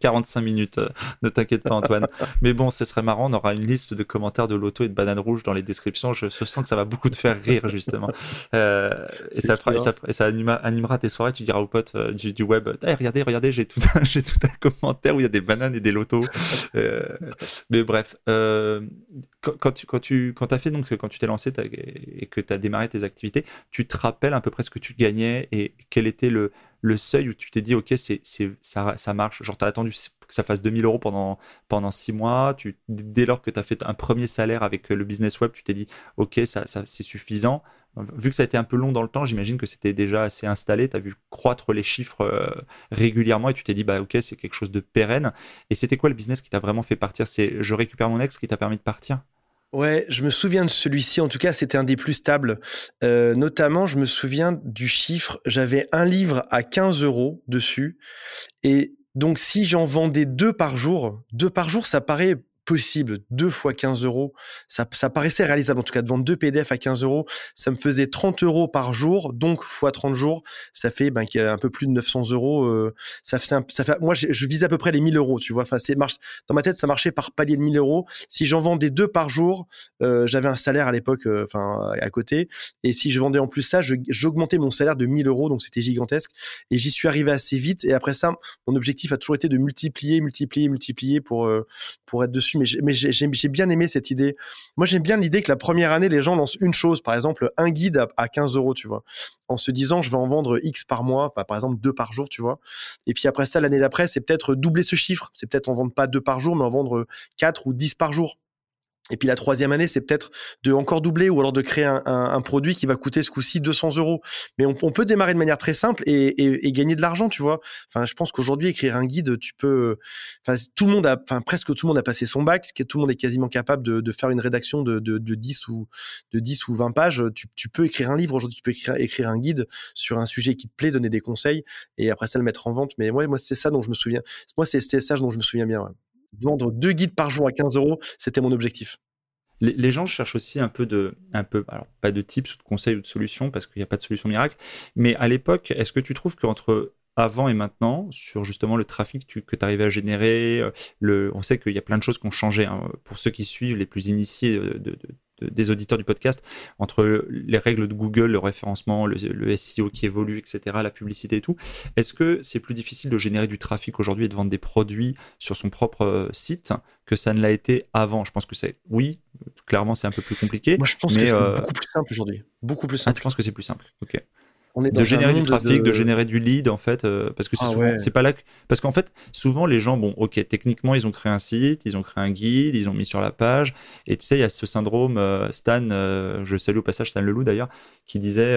45 minutes. Euh, ne t'inquiète pas Antoine. Mais bon, ce serait marrant. On aura une liste de commentaires de loto et de banane rouge dans les descriptions. Je, sens que ça va beaucoup te faire rire justement. Euh, et, ça fera, et, ça, animera tes soirées. Tu diras aux potes euh, du, web, regardez, regardez, j'ai tout, j'ai tout un commentaire où il y a des bananes et des lotos. Euh, mais bref, euh, quand, tu quand tu fait donc quand tu t'es lancé et que tu as démarré tes activités, tu te rappelles à peu près ce que tu gagnais et quel était le le seuil où tu t'es dit ok c'est c'est ça ça marche. Genre tu as attendu que ça fasse 2000 euros pendant pendant six mois. Tu dès lors que tu as fait un premier salaire avec le business web tu t'es dit ok ça c'est suffisant Vu que ça a été un peu long dans le temps, j'imagine que c'était déjà assez installé. Tu as vu croître les chiffres euh, régulièrement et tu t'es dit, bah ok, c'est quelque chose de pérenne. Et c'était quoi le business qui t'a vraiment fait partir? C'est je récupère mon ex qui t'a permis de partir? Ouais, je me souviens de celui-ci. En tout cas, c'était un des plus stables. Euh, notamment, je me souviens du chiffre. J'avais un livre à 15 euros dessus. Et donc, si j'en vendais deux par jour, deux par jour, ça paraît possible, deux fois 15 euros, ça, ça paraissait réalisable en tout cas de vendre deux PDF à 15 euros, ça me faisait 30 euros par jour, donc fois 30 jours, ça fait ben, un peu plus de 900 euros. Euh, ça ça fait, moi, je, je vise à peu près les 1000 euros, tu vois. Enfin, marche dans ma tête, ça marchait par palier de 1000 euros. Si j'en vendais deux par jour, euh, j'avais un salaire à l'époque, euh, enfin à côté, et si je vendais en plus ça, j'augmentais mon salaire de 1000 euros, donc c'était gigantesque. Et j'y suis arrivé assez vite. Et après ça, mon objectif a toujours été de multiplier, multiplier, multiplier pour pour être dessus mais j'ai bien aimé cette idée. Moi, j'aime bien l'idée que la première année, les gens lancent une chose, par exemple, un guide à, 15 euros, tu vois, en se disant, je vais en vendre X par mois, par exemple, deux par jour, tu vois. Et puis après ça, l'année d'après, c'est peut-être doubler ce chiffre. C'est peut-être en vendre pas deux par jour, mais en vendre quatre ou dix par jour. Et puis la troisième année, c'est peut-être de encore doubler ou alors de créer un, produit qui va coûter ce coup-ci 200 euros. Mais on, peut démarrer de manière très simple et, gagner de l'argent, tu vois. Enfin, je pense qu'aujourd'hui, écrire un guide, tu peux. Enfin, tout le monde a, enfin presque tout le monde a passé son bac, tout le monde est quasiment capable de, faire une rédaction de, de, de, 10 ou de 10 ou 20 pages. Tu, peux écrire un livre aujourd'hui, tu peux écrire, écrire, un guide sur un sujet qui te plaît, donner des conseils et après ça le mettre en vente. Mais moi, moi c'est ça dont je me souviens. Moi, c'est ça dont je me souviens bien. Ouais vendre deux guides par jour à 15 euros, c'était mon objectif. Les, gens cherchent aussi un peu de, un peu, alors pas de tips ou de conseils ou de solutions parce qu'il n'y a pas de solution miracle. Mais à l'époque, est-ce que tu trouves qu'entre avant et maintenant, sur justement le trafic que tu arrivais à générer, euh, le, on sait qu'il y a plein de choses qui ont changé. Hein. Pour ceux qui suivent, les plus initiés de, de, des auditeurs du podcast, entre les règles de Google, le référencement, le, SEO qui évolue, etc., la publicité et tout, est-ce que c'est plus difficile de générer du trafic aujourd'hui et de vendre des produits sur son propre euh, site que ça ne l'a été avant? Je pense que c'est oui, clairement c'est un peu plus compliqué. Moi je pense que c'est euh, beaucoup plus simple aujourd'hui. Beaucoup plus simple. Ah, tu penses que c'est plus simple? Ok de générer du trafic, de... générer du lead en fait, euh, parce que c'est ah souvent, c'est pas là, que... parce qu'en fait, souvent les gens, bon, ok, techniquement ils ont créé un site, ils ont créé un guide, ils ont mis sur la page, et tu sais, il y a ce syndrome, euh, Stan, euh, je salue au passage Stan Leloup d'ailleurs, qui disait,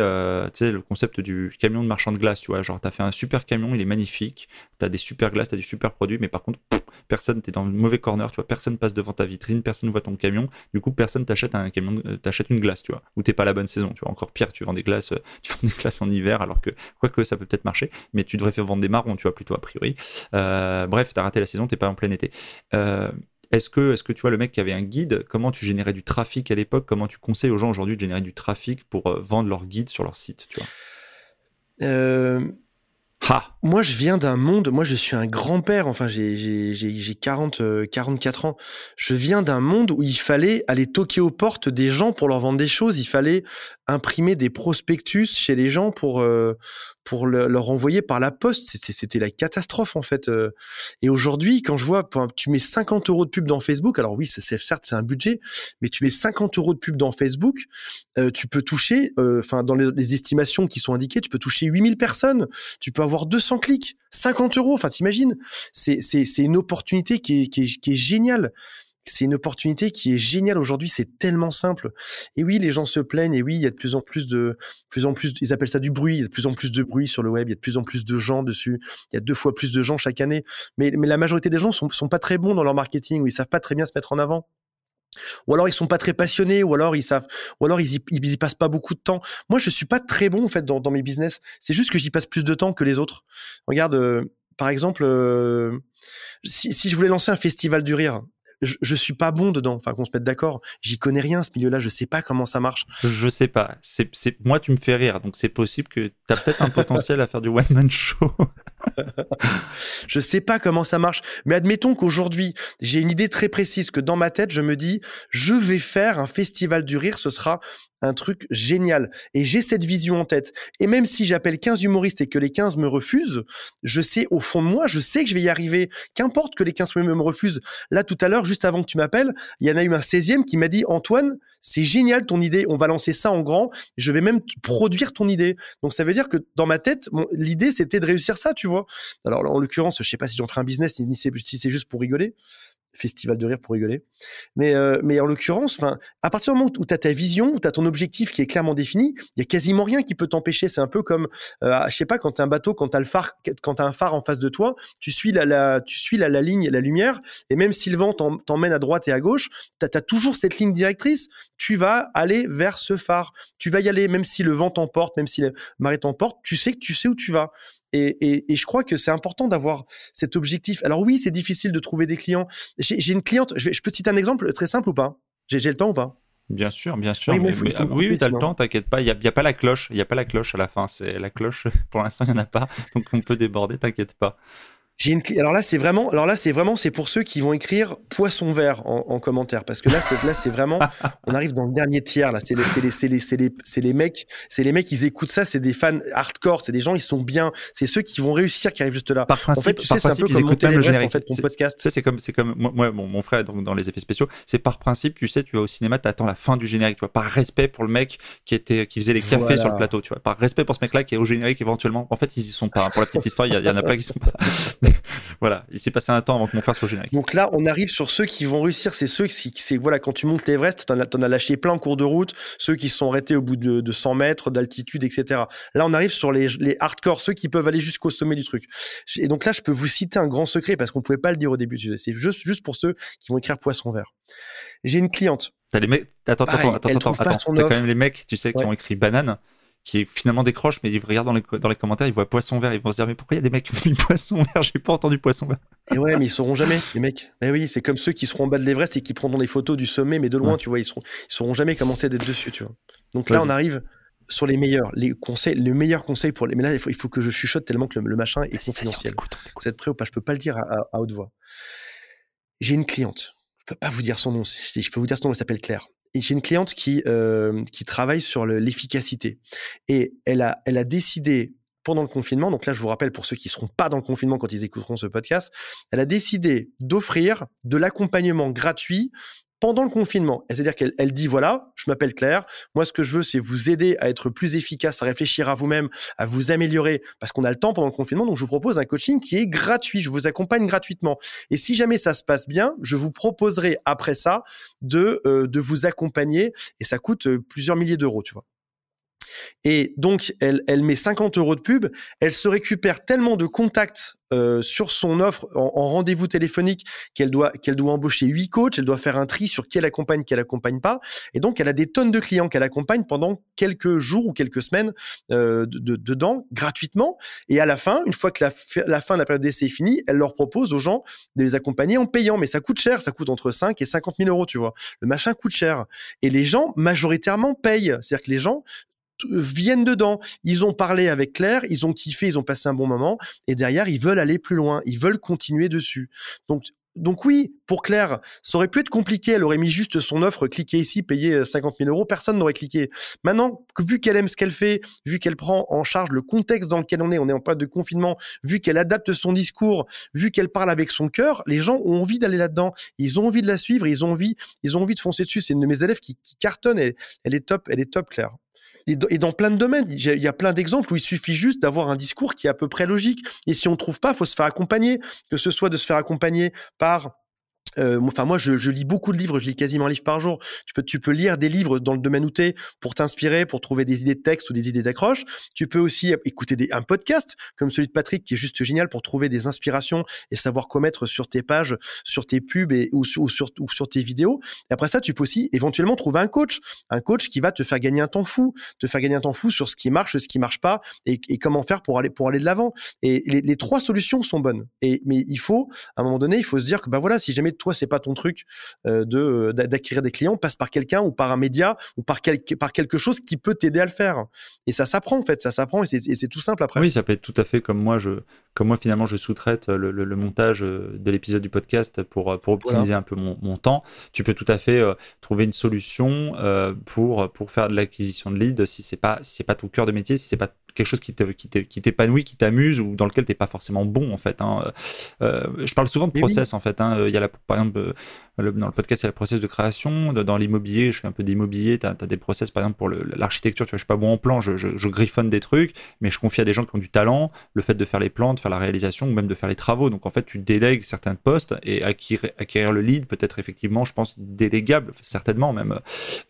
tu sais, le concept du camion de marchand de glace, tu vois, genre t'as fait un super camion, il est magnifique, t'as des super glaces, t'as du super produit, mais par contre, personne, t'es dans le mauvais corner, tu vois, personne passe devant ta vitrine, personne voit ton camion, du coup personne t'achète un camion, t'achète une glace, tu vois, ou t'es pas la bonne saison, tu vois, encore pire, tu vends des glaces, tu vends des glaces en hiver, alors que, quoique ça peut peut-être marcher, mais tu devrais faire vendre des marrons, tu vois, plutôt a priori. Euh, bref, t'as raté la saison, t'es pas en plein été. Euh, est-ce que, est-ce que tu vois le mec qui avait un guide, comment tu générais du trafic à l'époque, comment tu conseilles aux gens aujourd'hui de générer du trafic pour euh, vendre leur guide sur leur site, tu vois? Moi, je viens d'un monde, moi, je suis un grand-père, enfin, j'ai 40, 44 ans. Je viens d'un monde où il fallait aller toquer aux portes des gens pour leur vendre des choses. Il fallait imprimer des prospectus chez les gens pour, euh, pour leur envoyer par la poste. C'était la catastrophe, en fait. Euh. Et aujourd'hui, quand je vois, tu mets 50 euros de pub dans Facebook, alors oui, c'est certes, c'est un budget, mais tu mets 50 euros de pub dans Facebook, euh, tu peux toucher, enfin, dans les, les, estimations qui sont indiquées, tu peux toucher 8000 personnes, tu peux avoir 200 clics, 50 euros, enfin, t'imagines, c'est une opportunité qui est, qui est, qui est géniale c'est une opportunité qui est géniale aujourd'hui. C'est tellement simple. Et oui, les gens se plaignent. Et oui, il y a de plus en plus de, plus en plus, ils appellent ça du bruit. Il y a de plus en plus de bruit sur le web. Il y a de plus en plus de gens dessus. Il y a deux fois plus de gens chaque année. Mais, mais la majorité des gens sont, sont pas très bons dans leur marketing ou ils savent pas très bien se mettre en avant. ou alors ils sont pas très passionnés, ou alors ils savent, ou alors ils y, passent pas beaucoup de temps. Moi, je suis pas très bon en fait dans, mes business. C'est juste que j'y passe plus de temps que les autres. Regarde, euh, par exemple, euh, si, si, je voulais lancer un festival du rire, je, je suis pas bon dedans. Enfin, qu'on se mette d'accord. J'y connais rien ce milieu-là. Je sais pas comment ça marche. Je sais pas. C'est, c'est, moi, tu me fais rire, donc c'est possible que tu as peut-être un potentiel à faire du one man show. je sais pas comment ça marche, mais admettons qu'aujourd'hui, j'ai une idée très précise que dans ma tête, je me dis, je vais faire un festival du rire. Ce sera un truc génial. Et j'ai cette vision en tête. Et même si j'appelle 15 humoristes et que les 15 me refusent, je sais au fond de moi, je sais que je vais y arriver. Qu'importe que les 15 me refusent. Là, tout à l'heure, juste avant que tu m'appelles, il y en a eu un 16e qui m'a dit, Antoine, c'est génial ton idée, on va lancer ça en grand, je vais même produire ton idée. Donc ça veut dire que dans ma tête, l'idée c'était de réussir ça, tu vois. Alors en l'occurrence, je sais pas si j'en ferai un business, ni si c'est juste pour rigoler, festival de rire pour rigoler. Mais, euh, mais en l'occurrence, à partir du moment où tu as ta vision, où tu as ton objectif qui est clairement défini, il y a quasiment rien qui peut t'empêcher. C'est un peu comme, euh, je sais pas, quand tu un bateau, quand tu as le phare, quand un phare en face de toi, tu suis la, tu suis la, la ligne, la lumière, et même si le vent t'emmène à droite et à gauche, tu as, toujours cette ligne directrice. Tu vas aller vers ce phare. Tu vas y aller, même si le vent t'emporte, même si la marée t'emporte, tu sais que tu sais où tu vas. Et, je crois que c'est important d'avoir cet objectif. Alors oui, c'est difficile de trouver des clients. J'ai une cliente, je, je peux te citer un exemple très simple ou pas? J'ai le temps ou pas? Bien sûr, bien sûr. Oui, oui, oui, t'as le temps, t'inquiète pas. Il n'y a, a, pas la cloche. Il n'y a pas la cloche à la fin. C'est la cloche. Pour l'instant, il n'y en a pas. Donc, on peut déborder, t'inquiète pas. J'ai une alors là c'est vraiment alors là c'est vraiment c'est pour ceux qui vont écrire poisson vert en, commentaire parce que là c'est là c'est vraiment on arrive dans le dernier tiers là. C'est les c'est les c'est les c'est les c'est les mecs c'est les mecs ils écoutent ça c'est des fans hardcore c'est des gens ils sont bien c'est ceux qui vont réussir qui arrivent juste là. Par principe en fait tu sais c'est un peu comme monter en fait ton podcast. c'est comme c'est comme moi mon, mon frère donc dans les effets spéciaux c'est par principe tu sais tu vas au cinéma t'attends la fin du générique tu vois par respect pour le mec qui était qui faisait les cafés sur le plateau tu vois. Par respect pour ce mec là qui est au générique éventuellement. En fait ils y sont pas pour la petite histoire il y, y, en a pas qui sont pas voilà, il s'est passé un temps avant que mon frère soit générique. Donc là, on arrive sur ceux qui vont réussir. C'est ceux qui, c'est voilà, quand tu montes l'Everest, t'en as, en as lâché plein en cours de route. Ceux qui se sont arrêtés au bout de, de 100 mètres d'altitude, etc. Là, on arrive sur les, les hardcore, ceux qui peuvent aller jusqu'au sommet du truc. Et donc là, je peux vous citer un grand secret parce qu'on pouvait pas le dire au début. C'est juste, juste pour ceux qui vont écrire poisson vert. J'ai une cliente. T'as les mecs, attends, attends, attends, attends, attends. T'as quand même les mecs, tu sais, qui ont écrit banane qui finalement décroche, mais ils regardent dans les, dans les commentaires, ils voient poisson vert, ils vont se dire mais pourquoi il y a des mecs qui poisson vert? J'ai pas entendu poisson vert. Et ouais, mais ils sauront jamais, les mecs. Mais oui, c'est comme ceux qui seront en bas de l'Everest et qui prendront des photos du sommet, mais de loin, tu vois, ils seront, ils sauront jamais comment c'est d'être dessus, tu vois. Donc là, on arrive sur les meilleurs, les conseils, le meilleur conseil pour les. Mais là, il faut, il faut que je chuchote tellement que le, machin est confidentiel. Vous êtes prêts ou pas? Je peux pas le dire à, à haute voix. J'ai une cliente. Je peux pas vous dire son nom. Je peux vous dire son nom. Elle s'appelle Claire j'ai une cliente qui euh, qui travaille sur l'efficacité. Et elle a elle a décidé pendant le confinement, donc là je vous rappelle pour ceux qui seront pas dans le confinement quand ils écouteront ce podcast, elle a décidé d'offrir de l'accompagnement gratuit pendant le confinement. C'est-à-dire qu'elle elle dit, voilà, je m'appelle Claire, moi ce que je veux, c'est vous aider à être plus efficace, à réfléchir à vous-même, à vous améliorer, parce qu'on a le temps pendant le confinement, donc je vous propose un coaching qui est gratuit, je vous accompagne gratuitement. Et si jamais ça se passe bien, je vous proposerai après ça de, euh, de vous accompagner, et ça coûte euh, plusieurs milliers d'euros, tu vois. Et donc, elle, met 50 euros de pub. Elle se récupère tellement de contacts euh, sur son offre en, rendez-vous téléphonique qu'elle doit qu'elle doit embaucher huit coachs. Elle doit faire un tri sur qui elle accompagne, qui elle accompagne pas. Et donc, elle a des tonnes de clients qu'elle accompagne pendant quelques jours ou quelques semaines euh, de, dedans gratuitement. Et à la fin, une fois que la, la fin de la période d'essai est finie, elle leur propose aux gens de les accompagner en payant. Mais ça coûte cher. Ça coûte entre 5 et 50 000 euros, tu vois. Le machin coûte cher. Et les gens majoritairement payent. C'est-à-dire que les gens viennent dedans. Ils ont parlé avec Claire, ils ont kiffé, ils ont passé un bon moment, et derrière, ils veulent aller plus loin, ils veulent continuer dessus. Donc, donc oui, pour Claire, ça aurait pu être compliqué. Elle aurait mis juste son offre, cliquez ici, payez 50 000 euros. Personne n'aurait cliqué. Maintenant, vu qu'elle aime ce qu'elle fait, vu qu'elle prend en charge le contexte dans lequel on est, on est en période de confinement, vu qu'elle adapte son discours, vu qu'elle parle avec son cœur, les gens ont envie d'aller là-dedans. Ils ont envie de la suivre, ils ont envie, ils ont envie de foncer dessus. C'est une de mes élèves qui, qui cartonne. Elle est top, elle est top, Claire et dans plein de domaines. Il y a plein d'exemples où il suffit juste d'avoir un discours qui est à peu près logique. Et si on trouve pas, faut se faire accompagner, que ce soit de se faire accompagner par euh, enfin moi je, je, lis beaucoup de livres, je lis quasiment un livre par jour. Tu peux tu peux lire des livres dans le domaine où es pour t'inspirer, pour trouver des idées de texte ou des idées d'accroche. Tu peux aussi écouter des, un podcast comme celui de Patrick qui est juste génial pour trouver des inspirations et savoir quoi mettre sur tes pages, sur tes pubs et ou sur, ou sur, tes vidéos. Après ça, tu peux aussi éventuellement trouver un coach, un coach qui va te faire gagner un temps fou, te faire gagner un temps fou sur ce qui marche, ce qui marche pas et, et comment faire pour aller pour aller de l'avant. Et les, les, trois solutions sont bonnes. Et mais il faut à un moment donné, il faut se dire que bah voilà, si jamais toi c'est pas ton truc euh, de euh, d'acquérir des clients, passe par quelqu'un ou par un média ou par quelque par quelque chose qui peut t'aider à le faire. Et ça s'apprend en fait, ça s'apprend et c'est tout simple après. Oui, ça peut être tout à fait comme moi je comme moi finalement je sous-traite le, le, montage euh, de l'épisode du podcast pour pour optimiser un peu mon, mon, temps. Tu peux tout à fait trouver une solution pour pour faire de l'acquisition de leads si c'est pas si c'est pas ton cœur de métier, si c'est pas quelque chose qui t'épanouit, qui t'amuse ou dans lequel t'es pas forcément bon en fait. Hein. Euh, je parle souvent de process en fait. Hein. Il y a la, par exemple euh, dans le podcast il y a le process de création. Dans l'immobilier, je fais un peu d'immobilier. T'as as des process par exemple pour l'architecture. Tu vois, je suis pas bon en plan, je, je, griffonne des trucs, mais je confie à des gens qui ont du talent le fait de faire les plans, de faire la réalisation ou même de faire les travaux. Donc en fait, tu délègues certains postes et acquérir, acquérir le lead peut être effectivement, je pense, délégable certainement même.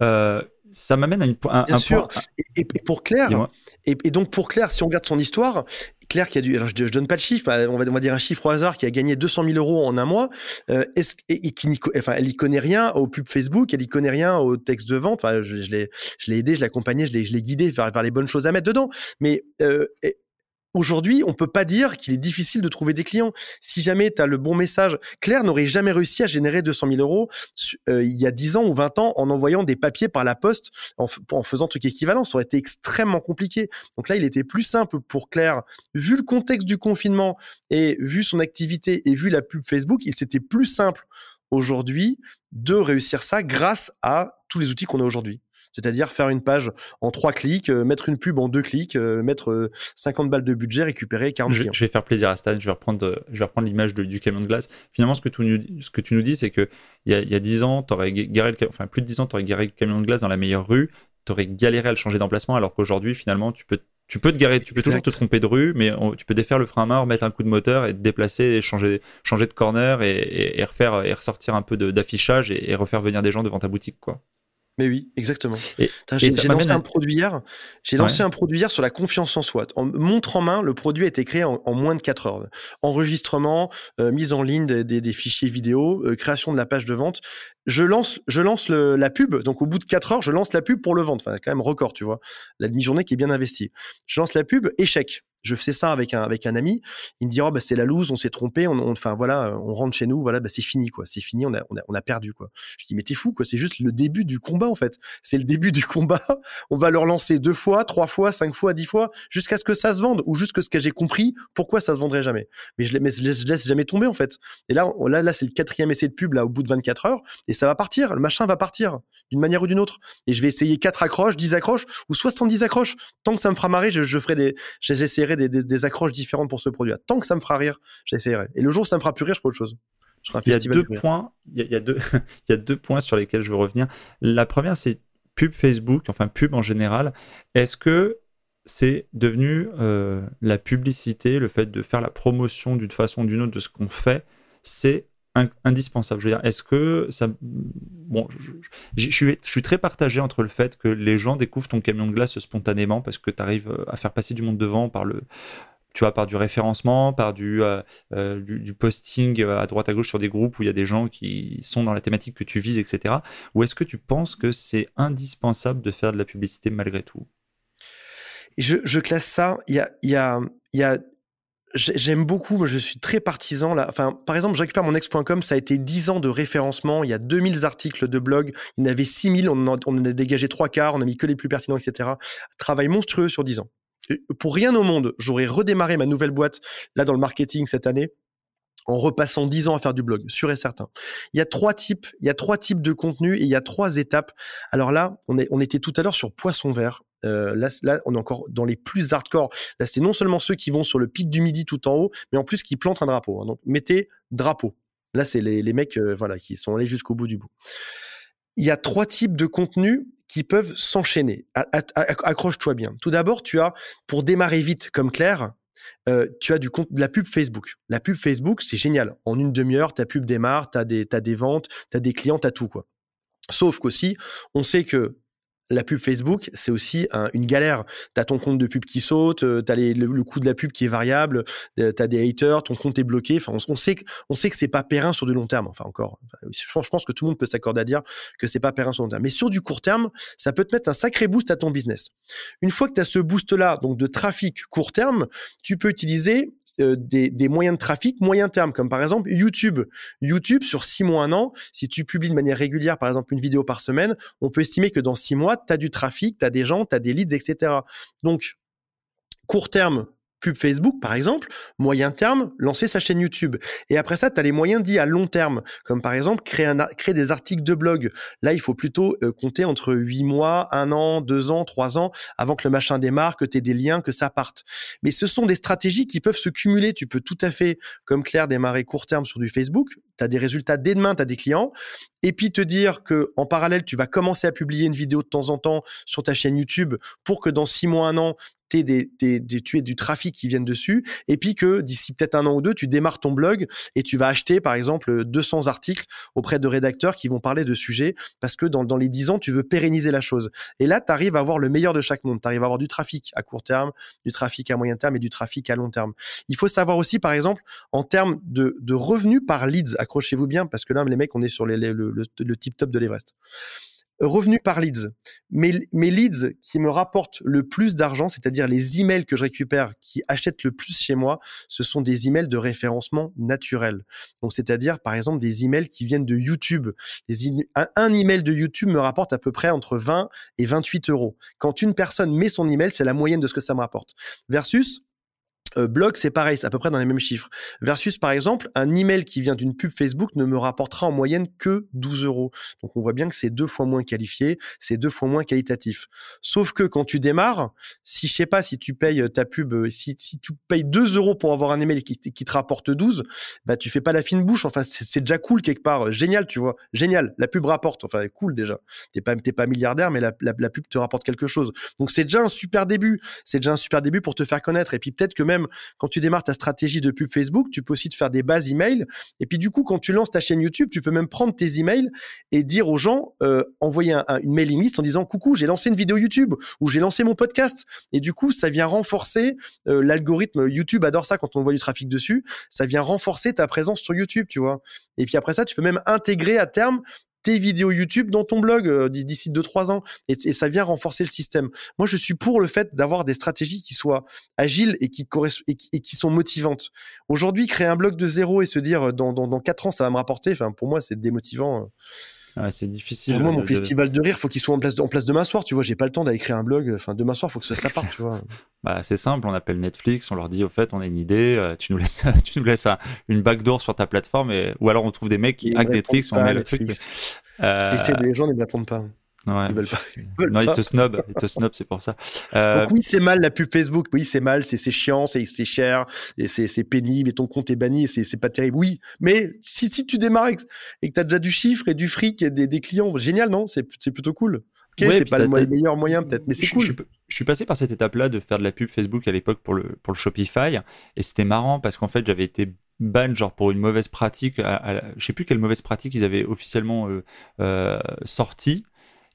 Euh, ça m'amène à une, un, Bien sûr. Et, pour Claire, et, donc pour Claire, si on regarde son histoire, Claire qui a dû, alors je, je donne pas de chiffre, on va, on va, dire un chiffre au hasard, qui a gagné 200 000 euros en un mois, euh, et, qui enfin, elle y connaît rien au pub Facebook, elle y connaît rien au texte de vente. Enfin, je, je l'ai, je l'ai aidé, je l'ai accompagné, je l'ai, je l'ai guidé vers, vers les bonnes choses à mettre dedans. Mais euh, Aujourd'hui, on peut pas dire qu'il est difficile de trouver des clients. Si jamais tu as le bon message, Claire n'aurait jamais réussi à générer 200 000 euros euh, il y a 10 ans ou 20 ans en envoyant des papiers par la poste, en, en faisant truc équivalent. Ça aurait été extrêmement compliqué. Donc là, il était plus simple pour Claire, vu le contexte du confinement et vu son activité et vu la pub Facebook, il c'était plus simple aujourd'hui de réussir ça grâce à tous les outils qu'on a aujourd'hui c'est-à-dire faire une page en trois clics, euh, mettre une pub en deux clics, euh, mettre 50 euh, balles de budget, récupérer 40 je, clients. Je vais faire plaisir à Stan, je vais reprendre, je vais reprendre l'image du camion de glace. Finalement, ce que tu nous, ce que tu nous dis, c'est que il y a, y a 10 ans, aurais garé le, enfin plus de 10 ans, tu aurais garé le camion de glace dans la meilleure rue, tu aurais galéré à le changer d'emplacement, alors qu'aujourd'hui, finalement, tu peux tu peux te garer, tu peux toujours te tromper de rue, mais tu peux défaire le frein à main, remettre un coup de moteur et te déplacer, et changer, changer de corner et, et, refaire et ressortir un peu d'affichage et, et, refaire venir des gens devant ta boutique, quoi. Mais oui, exactement. J'ai lancé un produit hier. J'ai lancé un produit hier sur la confiance en soi. En montre en main, le produit a été créé en, moins de 4 heures. Enregistrement, euh, mise en ligne des, des, des fichiers vidéo, euh, création de la page de vente. Je lance, je lance le, la pub. Donc au bout de 4 heures, je lance la pub pour le vendre. Enfin, quand même record, tu vois. La demi-journée qui est bien investie. Je lance la pub, échec je fais ça avec un avec un ami. Il me dit oh bah c'est la loose, on s'est trompé, on, enfin voilà, on rentre chez nous, voilà bah c'est fini quoi, c'est fini, on a, on a perdu quoi. Je dis mais t'es fou quoi, c'est juste le début du combat en fait. C'est le début du combat. On va leur lancer deux fois, trois fois, cinq fois, dix fois, jusqu'à ce que ça se vende ou jusqu'à ce que j'ai compris pourquoi ça se vendrait jamais. Mais je, mais laisse jamais tomber en fait. Et là là là c'est le quatrième essai de pub là au bout de 24 heures et ça va partir, le machin va partir d'une manière ou d'une autre. Et je vais essayer quatre accroches, 10 accroches ou 70 accroches. Tant que ça me fera marrer, je, je ferai des, j'essaierai des, des, des, accroches différentes pour ce produit. -là. Tant que ça me fera rire, j'essaierai. Et le jour où ça me fera plus rire, je ferai autre chose. Je ferai un il y a deux points. Il y a, il y a deux, il y a deux points sur lesquels je veux revenir. La première, c'est pub Facebook, enfin pub en général. Est-ce que c'est devenu euh, la publicité, le fait de faire la promotion d'une façon ou d'une autre de ce qu'on fait, c'est indispensable. Je veux dire, est-ce que ça. Bon, je, suis, très partagé entre le fait que les gens découvrent ton camion de glace spontanément parce que tu arrives euh, à faire passer du monde devant par le. Tu vois, par du référencement, par du, euh, euh, du, posting à droite à gauche sur des groupes où il y a des gens qui sont dans la thématique que tu vises, etc. Ou est-ce que tu penses que c'est indispensable de faire de la publicité malgré tout? Je, je classe ça. Il y a, y a, y a J'aime beaucoup, je suis très partisan là. Enfin, par exemple, je récupère mon ex.com, ça a été 10 ans de référencement, il y a 2000 articles de blog, il y en avait 6000, on en, on en a dégagé trois quarts, on a mis que les plus pertinents, etc. Travail monstrueux sur 10 ans. Pour rien au monde, j'aurais redémarré ma nouvelle boîte là dans le marketing cette année en repassant 10 ans à faire du blog, sûr et certain. Il y a trois types, il y a trois types de contenus et il y a trois étapes. Alors là, on, était tout à l'heure sur poisson vert. Euh, là, on est encore dans les plus hardcore. Là, c'est non seulement ceux qui vont sur le pic du midi tout en haut, mais en plus qui plantent un drapeau. Hein. Donc, mettez drapeau. Là, c'est les, les mecs euh, voilà, qui sont allés jusqu'au bout du bout. Il y a trois types de contenus qui peuvent s'enchaîner. Accroche-toi bien. Tout d'abord, tu as, pour démarrer vite comme Claire, euh, tu as du compte, de la pub Facebook. La pub Facebook, c'est génial. En une demi-heure, ta pub démarre, tu as des, as des ventes, tu as des clients, tu as tout. Quoi. Sauf qu'aussi, on sait que la pub Facebook, c'est aussi une galère. Tu as ton compte de pub qui saute, euh, tu le, coût de la pub qui est variable, euh, tu as des haters, ton compte est bloqué. Enfin, on, sait que, on sait que c'est pas périn sur du long terme. Enfin, encore, je pense que tout le monde peut s'accorder à dire que c'est pas périn sur du long terme. Mais sur du court terme, ça peut te mettre un sacré boost à ton business. Une fois que tu as ce boost-là, donc de trafic court terme, tu peux utiliser euh, des, des, moyens de trafic moyen terme, comme par exemple YouTube. YouTube, sur six mois, un an, si tu publies de manière régulière, par exemple, une vidéo par semaine, on peut estimer que dans six mois, tu as du trafic, tu as des gens, tu as des leads, etc. Donc, court terme, pub Facebook, par exemple, moyen terme, lancer sa chaîne YouTube. Et après ça, tu as les moyens dits à long terme, comme par exemple créer, des articles de blog. Là, il faut plutôt euh, compter entre 8 mois, 1 an, 2 ans, 3 ans, avant que le machin démarre, que tu aies des liens, que ça parte. Mais ce sont des stratégies qui peuvent se cumuler. Tu peux tout à fait, comme Claire, démarrer court terme sur du Facebook. Tu as des résultats dès demain, tu as des clients. Et puis te dire que en parallèle, tu vas commencer à publier une vidéo de temps en temps sur ta chaîne YouTube pour que dans 6 mois, 1 an, tu des, des, tu du trafic qui viennent dessus, et puis que d'ici peut-être un an ou deux, tu démarres ton blog et tu vas acheter, par exemple, 200 articles auprès de rédacteurs qui vont parler de sujets, parce que dans, dans les 10 ans, tu veux pérenniser la chose. Et là, tu arrives à avoir le meilleur de chaque monde. Tu arrives à avoir du trafic à court terme, du trafic à moyen terme et du trafic à long terme. Il faut savoir aussi, par exemple, en termes de, de revenus par leads, accrochez-vous bien, parce que là, les mecs, on est sur le, tip top de l'Everest. Revenu par leads. Mes, mes leads qui me rapportent le plus d'argent, c'est-à-dire les emails que je récupère qui achètent le plus chez moi, ce sont des emails de référencement naturel. Donc, c'est-à-dire, par exemple, des emails qui viennent de YouTube. Un, un, email de YouTube me rapporte à peu près entre 20 et 28 euros. Quand une personne met son email, c'est la moyenne de ce que ça me rapporte. Versus euh, blog, c'est pareil, c'est à peu près dans les mêmes chiffres. Versus, par exemple, un email qui vient d'une pub Facebook ne me rapportera en moyenne que 12 euros. Donc, on voit bien que c'est deux fois moins qualifié, c'est deux fois moins qualitatif. Sauf que quand tu démarres, si je sais pas, si tu payes ta pub, euh, si, tu payes 2 euros pour avoir un email qui, te rapporte 12, bah, tu fais pas la fine bouche. Enfin, c'est déjà cool quelque part. Génial, tu vois. Génial. La pub rapporte. Enfin, cool déjà. T'es pas, pas milliardaire, mais la pub te rapporte quelque chose. Donc, c'est déjà un super début. C'est déjà un super début pour te faire connaître. Et puis, peut-être que même quand tu démarres ta stratégie de pub Facebook, tu peux aussi te faire des bases emails. Et puis du coup, quand tu lances ta chaîne YouTube, tu peux même prendre tes emails et dire aux gens, euh, envoyer une mailing list en disant coucou, j'ai lancé une vidéo YouTube ou j'ai lancé mon podcast. Et du coup, ça vient renforcer euh, l'algorithme. YouTube adore ça quand on voit du trafic dessus. Ça vient renforcer ta présence sur YouTube, tu vois. Et puis après ça, tu peux même intégrer à terme tes vidéos YouTube dans ton blog euh, d'ici 2-3 ans. Et, ça vient renforcer le système. Moi, je suis pour le fait d'avoir des stratégies qui soient agiles et qui, et qui, et qui sont motivantes. Aujourd'hui, créer un blog de zéro et se dire euh, dans, dans, dans 4 ans, ça va me rapporter, enfin, pour moi, c'est démotivant. Euh c'est difficile. moi, mon festival de rire, faut qu'il soit en place, de, en place demain soir. Tu vois, j'ai pas le temps d'aller créer un blog. Enfin, demain soir, faut que ça, ça parte. Tu vois. Bah, c'est simple. On appelle Netflix. On leur dit, au fait, on a une idée. Euh, tu nous laisses, tu nous laisses une backdoor sur ta plateforme. Et... Ou alors, on trouve des mecs qui hackent Netflix. On met le truc. Euh... Les gens ne répondent pas. Ouais. Ils veulent pas. non, ils te snob, ils te snob, c'est pour ça. Euh... Donc oui, c'est mal la pub Facebook. Oui, c'est mal, c'est chiant, c'est cher, et c'est pénible, et ton compte est banni, c'est pas terrible. Oui, mais si, si tu démarres et que tu as déjà du chiffre et du fric et des, des clients, génial, non? C'est plutôt cool. C'est pas le meilleur moyen peut-être, mais c'est cool. Je, je, suis passé par cette étape-là de faire de la pub Facebook à l'époque pour le, pour le Shopify, et c'était marrant parce qu'en fait j'avais été ban genre pour une mauvaise pratique, à, je sais plus quelle mauvaise pratique ils avaient officiellement euh, euh, sorti,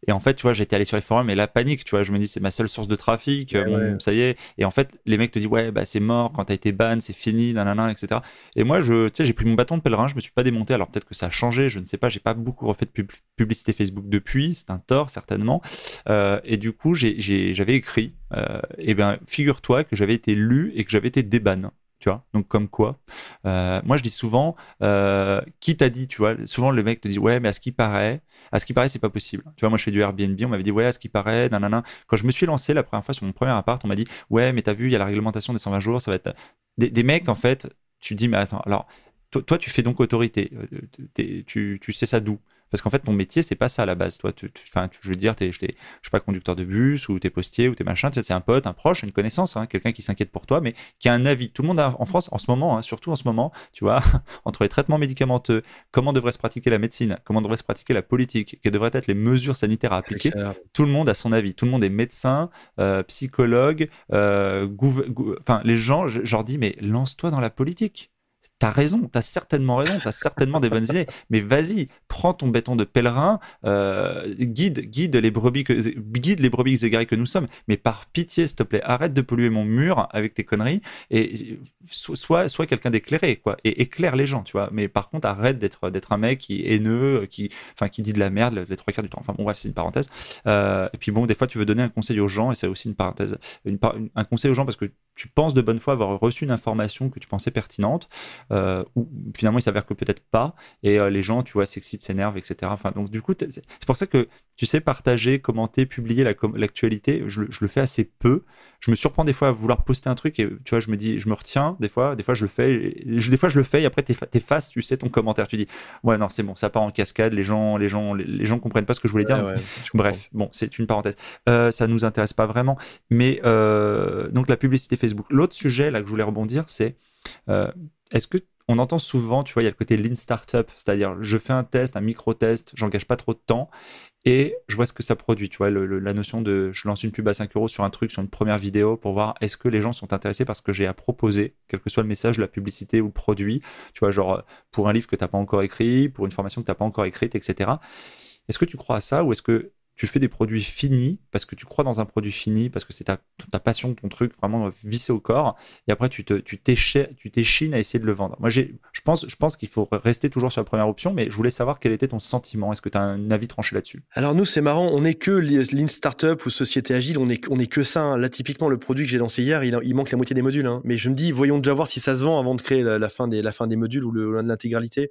et en fait, tu vois, j'étais allé sur les forums et la panique, tu vois, je me dis c'est ma seule source de trafic, ça y est. Et en fait, les mecs te disent ouais, bah c'est mort quand t'as été ban, c'est fini, nanana, etc. Et moi, je, tu sais, j'ai pris mon bâton de pèlerin, je me suis pas démonté. Alors peut-être que ça a changé, je ne sais pas, j'ai pas beaucoup refait de publicité Facebook depuis, c'est un tort certainement. Euh, et du coup, j'avais écrit, euh, et bien, figure-toi que j'avais été lu et que j'avais été déban tu. Donc comme quoi, euh, moi je dis souvent, euh, qui t'a dit, tu vois, souvent le mec te dit ouais, mais à ce qui paraît, à ce qui paraît c'est pas possible. Tu vois, moi je fais du Airbnb, on m'avait dit ouais, à ce qui paraît, nanana. Quand je me suis lancé la première fois sur mon premier appart, on m'a dit ouais, mais t'as vu, il y a la réglementation des 120 jours, ça va être des, mecs en fait. Tu dis mais attends, alors toi, tu fais donc autorité, euh, tu sais ça d'où? Parce qu'en fait, ton métier, c'est pas ça à la base. Toi, enfin, je veux dire, t'es, je sais pas, conducteur de bus ou t'es postier ou t'es machin. C'est un pote, un proche, une connaissance, hein, quelqu'un qui s'inquiète pour toi, mais qui a un avis. Tout le monde a, en France, en ce moment, hein, surtout en ce moment, tu vois, entre les traitements médicamenteux, comment devrait se pratiquer la médecine, comment devrait se pratiquer la politique, quelles devraient être les mesures sanitaires à appliquer. Tout le monde a son avis. Tout le monde est médecin, euh, psychologue, euh, enfin, les gens, je, je leur dis, mais lance-toi dans la politique t'as raison, t'as certainement raison, t'as certainement des bonnes idées, mais vas-y, prends ton béton de pèlerin, euh, guide, guide les brebis que, guide les brebis que nous sommes, mais par pitié, s'il te plaît, arrête de polluer mon mur avec tes conneries et sois, sois quelqu'un d'éclairé, quoi, et éclaire les gens, tu vois. Mais par contre, arrête d'être, d'être un mec qui haineux, qui, enfin, qui dit de la merde les trois quarts du temps. Enfin bon, bref, c'est une parenthèse. Euh, et puis bon, des fois, tu veux donner un conseil aux gens, et c'est aussi une parenthèse, un conseil aux gens parce que tu penses de bonne foi avoir reçu une information que tu pensais pertinente, euh, ou finalement il s'avère que peut-être pas, et euh, les gens, tu vois, s'excitent, s'énervent, etc. Enfin, donc du coup, c'est pour ça que tu sais partager, commenter, publier l'actualité, je, je, le fais assez peu. Je me surprends des fois à vouloir poster un truc et tu vois, je me dis, je me retiens des fois, des fois je le fais, je, des fois je le fais et après t'effaces, tu sais, ton commentaire, tu dis, ouais non c'est bon, ça part en cascade, les gens, les gens, les, gens comprennent pas ce que je voulais dire. Bref, bon, c'est une parenthèse. Euh, ça nous intéresse pas vraiment, mais euh, donc la publicité Facebook. L'autre sujet là que je voulais rebondir, c'est est-ce que on entend souvent, tu vois, il y a le côté lean startup, c'est-à-dire je fais un test, un micro-test, j'engage pas trop de temps et je vois ce que ça produit. Tu vois, la notion de je lance une pub à 5 euros sur un truc, sur une première vidéo pour voir est-ce que les gens sont intéressés par ce que j'ai à proposer, quel que soit le message, la publicité ou le produit. Tu vois, genre pour un livre que tu n'as pas encore écrit, pour une formation que tu n'as pas encore écrite, etc. Est-ce que tu crois à ça ou est-ce que tu fais des produits finis parce que tu crois dans un produit fini, parce que c'est ta, ta passion, ton truc vraiment vissé au corps, et après tu te, tu t'échines à essayer de le vendre. Moi, j'ai, je pense, je pense qu'il faut rester toujours sur la première option, mais je voulais savoir quel était ton sentiment. Est-ce que tu as un avis tranché là-dessus? Alors nous, c'est marrant, on n'est que Lean Startup ou Société Agile, on est, on est que ça. Hein. Là, typiquement, le produit que j'ai lancé hier, il, il, manque la moitié des modules. Hein. Mais je me dis, voyons déjà voir si ça se vend avant de créer la, fin, des, la fin des modules ou le, l'intégralité.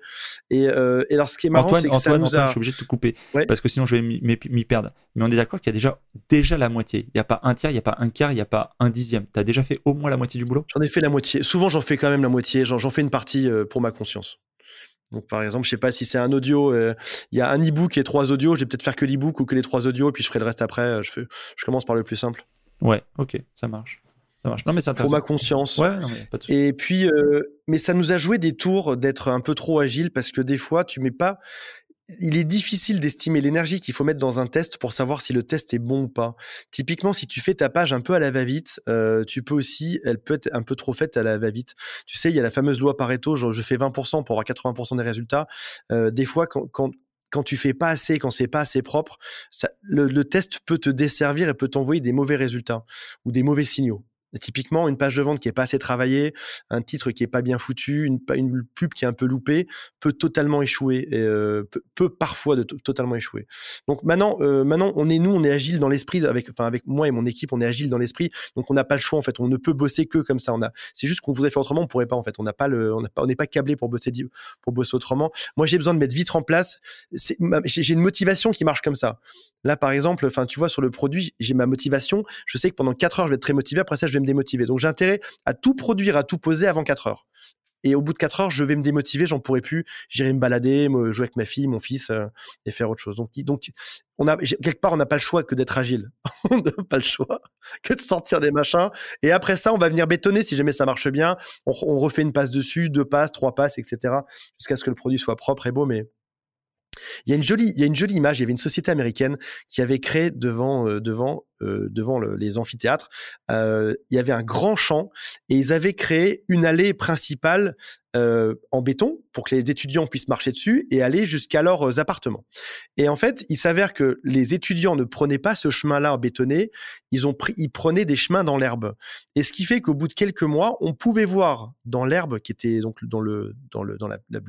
Et, euh, et alors, ce qui est marrant, c'est que ça nous a... je suis obligé de te couper parce que sinon je vais m'y Mais on est d'accord qu'il y a déjà, déjà la moitié. Il n'y a pas un tiers, il n'y a pas un quart, il n'y a pas un dixième. Tu as déjà fait au moins la moitié du boulot? J'en ai fait la moitié. Souvent, j'en fais quand même la moitié. J'en fais une partie euh, pour ma conscience. Donc, par exemple, je sais pas si c'est un audio, euh, il y a un e-book et trois audios, je vais peut-être faire que l'e-book ou que les trois audios, puis je ferai le reste après. Euh, je, fais, je commence par le plus simple. Ouais, ok, ça marche. Ça marche. Non, mais c'est Pour ma conscience. Ouais, non, mais pas de et puis, mais ça nous a joué des tours d'être un peu trop agile parce que des fois, tu mets pas il est difficile d'estimer l'énergie qu'il faut mettre dans un test pour savoir si le test est bon ou pas. Typiquement, si tu fais ta page un peu à la va-vite, euh, tu peux aussi, elle peut être un peu trop faite à la va-vite. Tu sais, il y a la fameuse loi Pareto, genre je fais 20% pour avoir 80% des résultats. Euh, des fois, quand, tu fais pas assez, quand c'est pas assez propre, le, test peut te desservir et peut t'envoyer des mauvais résultats ou des mauvais signaux. Typiquement, une page de vente qui est pas assez travaillée, un titre qui est pas bien foutu, une, pub qui est un peu loupée, peut totalement échouer, euh, peut, parfois totalement échouer. Donc maintenant, euh, maintenant, on est nous, on est agile dans l'esprit avec, enfin avec moi et mon équipe, on est agile dans l'esprit. Donc on n'a pas le choix en fait, on ne peut bosser que comme ça. On a, c'est juste qu'on voudrait faire autrement, on pourrait pas en fait. On n'a pas le, on pas, n'est pas câblé pour bosser pour bosser autrement. Moi, j'ai besoin de mettre vite en place. J'ai une motivation qui marche comme ça. Là, par exemple, enfin, tu vois, sur le produit, j'ai ma motivation. Je sais que pendant 4 heures, je vais être très motivé. Après ça, je vais me démotiver. Donc, j'ai intérêt à tout produire, à tout poser avant 4 heures. Et au bout de 4 heures, je vais me démotiver, j'en pourrai plus. J'irai me balader, me jouer avec ma fille, mon fils euh, et faire autre chose. Donc, donc on a, quelque part, on n'a pas le choix que d'être agile. on n'a pas le choix que de sortir des machins. Et après ça, on va venir bétonner si jamais ça marche bien. On, on refait une passe dessus, deux passes, trois passes, etc. Jusqu'à ce que le produit soit propre et beau. Mais il y a une jolie, il y a une jolie image. Il y avait une société américaine qui avait créé devant, euh, devant, euh, devant les amphithéâtres. Euh, il y avait un grand champ et ils avaient créé une allée principale en béton pour que les étudiants puissent marcher dessus et aller jusqu'à leurs appartements. Et en fait, il s'avère que les étudiants ne prenaient pas ce chemin-là bétonné. Ils ont pris, ils prenaient des chemins dans l'herbe. Et ce qui fait qu'au bout de quelques mois, on pouvait voir dans l'herbe qui était donc dans le dans le dans la, la,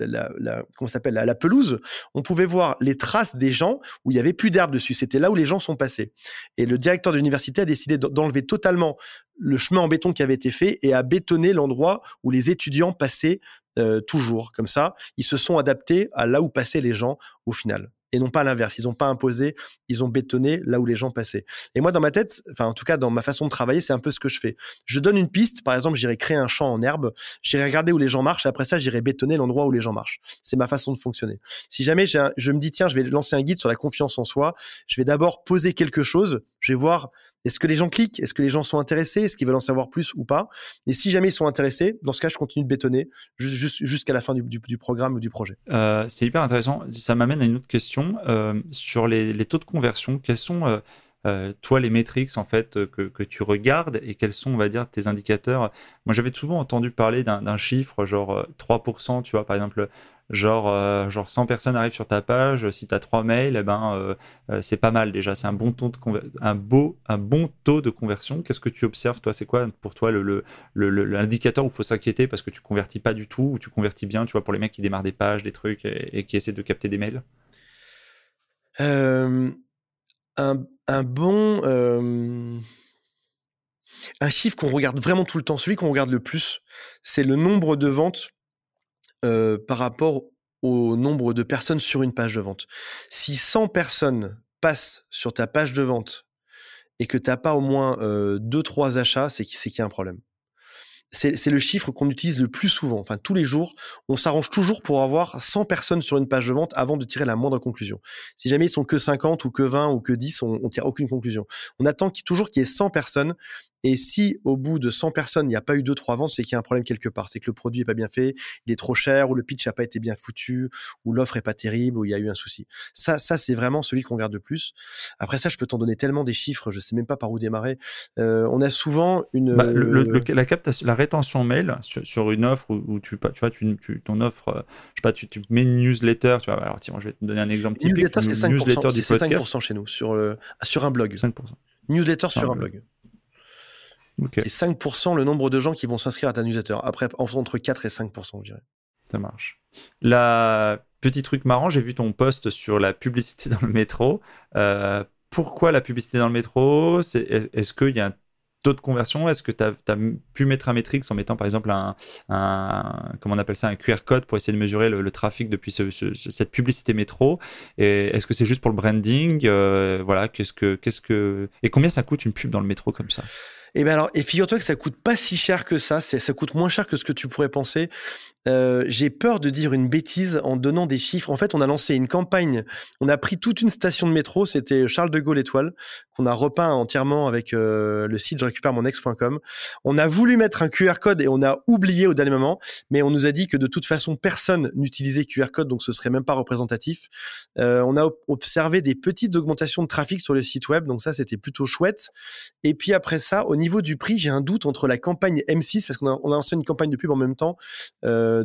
la, s'appelle la, pelouse, on pouvait voir les traces des gens où il y avait plus d'herbe dessus. C'était là où les gens sont passés. Et le directeur de l'université a décidé d'enlever totalement le chemin en béton qui avait été fait et a bétonné l'endroit où les étudiants passaient euh, toujours. Comme ça, ils se sont adaptés à là où passaient les gens au final. Et non pas l'inverse. Ils n'ont pas imposé, ils ont bétonné là où les gens passaient. Et moi, dans ma tête, enfin en tout cas dans ma façon de travailler, c'est un peu ce que je fais. Je donne une piste, par exemple, j'irai créer un champ en herbe, j'irai regarder où les gens marchent, et après ça, j'irai bétonner l'endroit où les gens marchent. C'est ma façon de fonctionner. Si jamais je me dis, tiens, je vais lancer un guide sur la confiance en soi, je vais d'abord poser quelque chose, je vais voir est-ce que les gens cliquent? Est-ce que les gens sont intéressés? Est-ce qu'ils veulent en savoir plus ou pas? Et si jamais ils sont intéressés, dans ce cas, je continue de bétonner jusqu'à la fin du, programme ou du projet. Euh, c'est hyper intéressant. Ça m'amène à une autre question. Euh, sur les, taux de conversion, quels sont, euh, toi, les métriques en fait, que, tu regardes et quels sont, on va dire, tes indicateurs? Moi, j'avais souvent entendu parler d'un chiffre, genre 3%, tu vois, par exemple, genre, euh, genre 100 personnes arrivent sur ta page, si tu as 3 mails, eh ben, euh, euh, c'est pas mal déjà. C'est un, bon taux de un, un bon taux de conversion. Qu'est-ce que tu observes, toi? C'est quoi pour toi l'indicateur le, le, où il faut s'inquiéter parce que tu convertis pas du tout ou tu convertis bien, tu vois, pour les mecs qui démarrent des pages, des trucs et, qui essaient de capter des mails? Un, bon. Un chiffre qu'on regarde vraiment tout le temps, celui qu'on regarde le plus, c'est le nombre de ventes euh, par rapport au nombre de personnes sur une page de vente. Si 100 personnes passent sur ta page de vente et que tu n'as pas au moins 2-3 euh, achats, c'est qu'il y a un problème c'est le chiffre qu'on utilise le plus souvent. Enfin, tous les jours, on s'arrange toujours pour avoir 100 personnes sur une page de vente avant de tirer la moindre conclusion. Si jamais ils sont que 50 ou que 20 ou que 10, on, ne tire aucune conclusion. On attend toujours qu'il y ait 100 personnes et si au bout de 100 personnes, il n'y a pas eu 2-3 ventes, c'est qu'il y a un problème quelque part. C'est que le produit n'est pas bien fait, il est trop cher, ou le pitch n'a pas été bien foutu, ou l'offre n'est pas terrible, ou il y a eu un souci. Ça, ça c'est vraiment celui qu'on regarde le plus. Après ça, je peux t'en donner tellement des chiffres, je sais même pas par où démarrer. Euh, on a souvent une... Bah, la, captation, la rétention mail sur, une offre où, tu, tu vois, tu, ton offre, euh, je sais pas, tu, mets une newsletter, tu vois, alors tiens, je vais te donner un exemple typique. Newsletter, c'est 5%, newsletter 5% chez nous, sur, sur un blog. 5%. Newsletter sur un blog. Okay. C'est 5% le nombre de gens qui vont s'inscrire à ta newsletter. Après, entre 4 et 5%, je dirais. Ça marche. La petit truc marrant, j'ai vu ton post sur la publicité dans le métro. Euh, pourquoi la publicité dans le métro? Est-ce qu'il y a un taux de conversion Est-ce que tu as, pu mettre un métrique en mettant par exemple un, comment on appelle ça, un QR code pour essayer de mesurer le, trafic depuis cette publicité métro? Et est-ce que c'est juste pour le branding? Euh, Voilà, qu'est-ce que, qu'est-ce que et combien ça coûte une pub dans le métro comme ça? Et ben alors, et figure-toi que ça coûte pas si cher que ça. Ça coûte moins cher que ce que tu pourrais penser. Euh, j'ai peur de dire une bêtise en donnant des chiffres. En fait, on a lancé une campagne. On a pris toute une station de métro. C'était Charles de Gaulle Étoile qu'on a repeint entièrement avec euh, le site je récupère mon ex.com. On a voulu mettre un QR code et on a oublié au dernier moment, mais on nous a dit que de toute façon personne n'utilisait QR code, donc ce serait même pas représentatif. Euh, on a observé des petites augmentations de trafic sur le site web, donc ça c'était plutôt chouette. Et puis après ça, au niveau du prix, j'ai un doute entre la campagne M6 parce qu'on a, lancé une campagne de pub en même temps.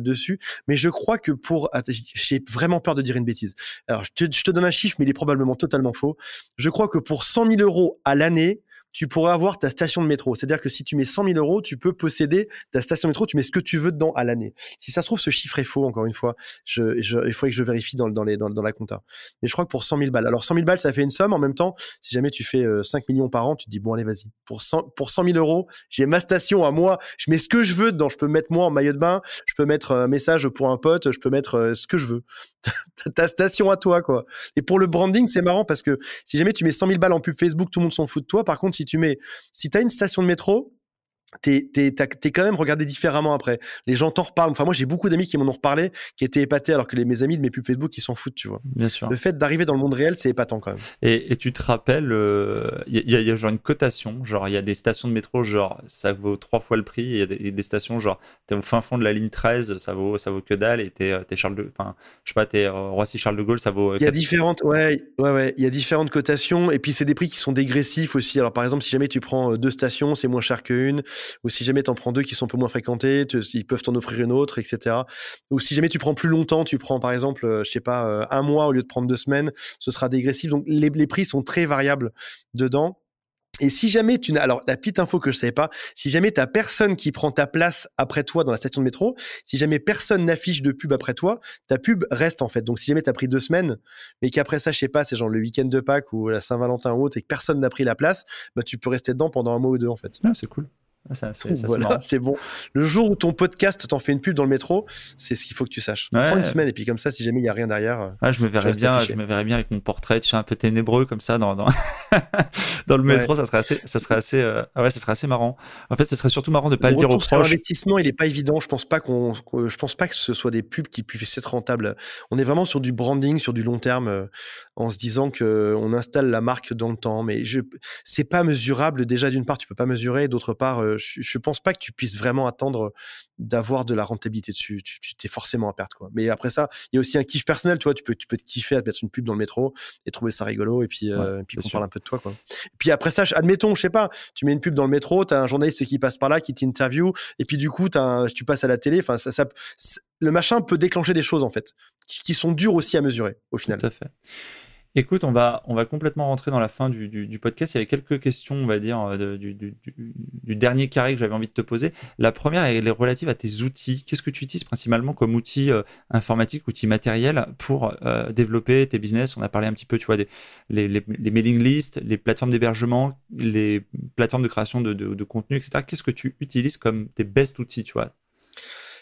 Dessus. Mais je crois que pour, j'ai vraiment peur de dire une bêtise. Alors, je te, je te donne un chiffre, mais il est probablement totalement faux. Je crois que pour 100 000 euros à l'année, tu pourrais avoir ta station de métro. C'est-à-dire que si tu mets 100 000 euros, tu peux posséder ta station de métro, tu mets ce que tu veux dedans à l'année. Si ça se trouve, ce chiffre est faux, encore une fois. Il faudrait que je vérifie dans, dans, les, dans, la compta. Mais je crois que pour 100 000 balles. Alors 100 000 balles, ça fait une somme. En même temps, si jamais tu fais 5 euh, millions par an, tu te dis, bon, allez, vas-y. Pour 100, pour 100 000 euros, j'ai ma station à moi. Je mets ce que je veux dedans. Je peux mettre moi en maillot de bain. Je peux mettre un message pour un pote. Je peux mettre euh, ce que je veux. ta station à toi, quoi. Et pour le branding, c'est marrant parce que si jamais tu mets 100 000 balles en pub Facebook, tout le monde s'en fout de toi. Par contre, si tu as une station de métro, t'es es, quand même regardé différemment après. Les gens t'en reparlent. Enfin, moi, j'ai beaucoup d'amis qui m'en ont reparlé, qui étaient épatés, alors que les, mes amis de mes pubs Facebook, ils s'en foutent, tu vois. Bien sûr. Le fait d'arriver dans le monde réel, c'est épatant quand même. Et, et, tu te rappelles, il euh, y, a, y, a genre une cotation, genre il y a des stations de métro, genre ça vaut trois fois le prix, il y a des, des stations, genre t'es au fin fond de la ligne 13, ça vaut, ça vaut que dalle, et t'es es Charles de, enfin, je sais pas, t'es euh, Roissy Charles de Gaulle, ça vaut. Il y a différentes, ouais, ouais, ouais, il y a différentes cotations, et puis c'est des prix qui sont dégressifs aussi. Alors par exemple, si jamais tu prends euh, deux stations, c'est moins cher qu'une, ou si jamais t'en prends deux qui sont un peu moins fréquentés, ils peuvent t'en offrir une autre, etc. Ou si jamais tu prends plus longtemps, tu prends par exemple, euh, je sais pas, euh, un mois au lieu de prendre deux semaines, ce sera dégressif. Donc les, prix sont très variables dedans. Et si jamais tu n'as, alors la petite info que je savais pas, si jamais tu personne qui prend ta place après toi dans la station de métro, si jamais personne n'affiche de pub après toi, ta pub reste en fait. Donc si jamais tu as pris deux semaines, mais qu'après ça, je sais pas, c'est genre le week-end de Pâques ou la Saint-Valentin ou autre et que personne n'a pris la place, bah tu peux rester dedans pendant un mois ou deux en fait. Ah, c'est cool. Voilà, c'est bon. Le jour où ton podcast t'en fait une pub dans le métro, c'est ce qu'il faut que tu saches. Prends une semaine et puis comme ça, si jamais il y a rien derrière. Euh, ah, je me verrais bien, je me verrais bien avec mon portrait, tu sais, un peu ténébreux comme ça dans dans, dans le métro, ça serait assez, ça serait assez, euh, ah ouais, ça serait assez marrant. En fait, ce serait surtout marrant de pas le, dire aux proches. L'investissement, il est pas évident. Je pense pas qu'on, je pense pas que ce soit des pubs qui puissent être rentables. On est vraiment sur du branding, sur du long terme, euh, en se disant que on installe la marque dans le temps. Mais je, c'est pas mesurable. Déjà, d'une part, tu peux pas mesurer. D'autre part, je, je pense pas que tu puisses vraiment attendre d'avoir de la rentabilité dessus. Tu, tu t'es forcément à perdre, quoi. Mais après ça, il y a aussi un kiff personnel, tu vois. Tu peux, tu peux te kiffer à mettre une pub dans le métro et trouver ça rigolo et puis, euh, puis qu'on parle un peu de toi, quoi. Et puis après ça, admettons, je sais pas, tu mets une pub dans le métro, t'as un journaliste qui passe par là, qui t'interview et puis du coup, as tu passes à la télé. Enfin, ça, ça, le machin peut déclencher des choses, en fait, qui, qui sont dures aussi à mesurer, au final. Tout à fait. Écoute, on va, on va complètement rentrer dans la fin du, du, podcast. Il y avait quelques questions, on va dire, euh, du, du, dernier carré que j'avais envie de te poser. La première, elle est relative à tes outils. Qu'est-ce que tu utilises principalement comme outils euh, informatiques, outils matériels pour euh, développer tes business? On a parlé un petit peu, tu vois, des les mailing lists, les plateformes d'hébergement, les plateformes de création de, de, de contenu, etc. Qu'est-ce que tu utilises comme tes best outils, tu vois?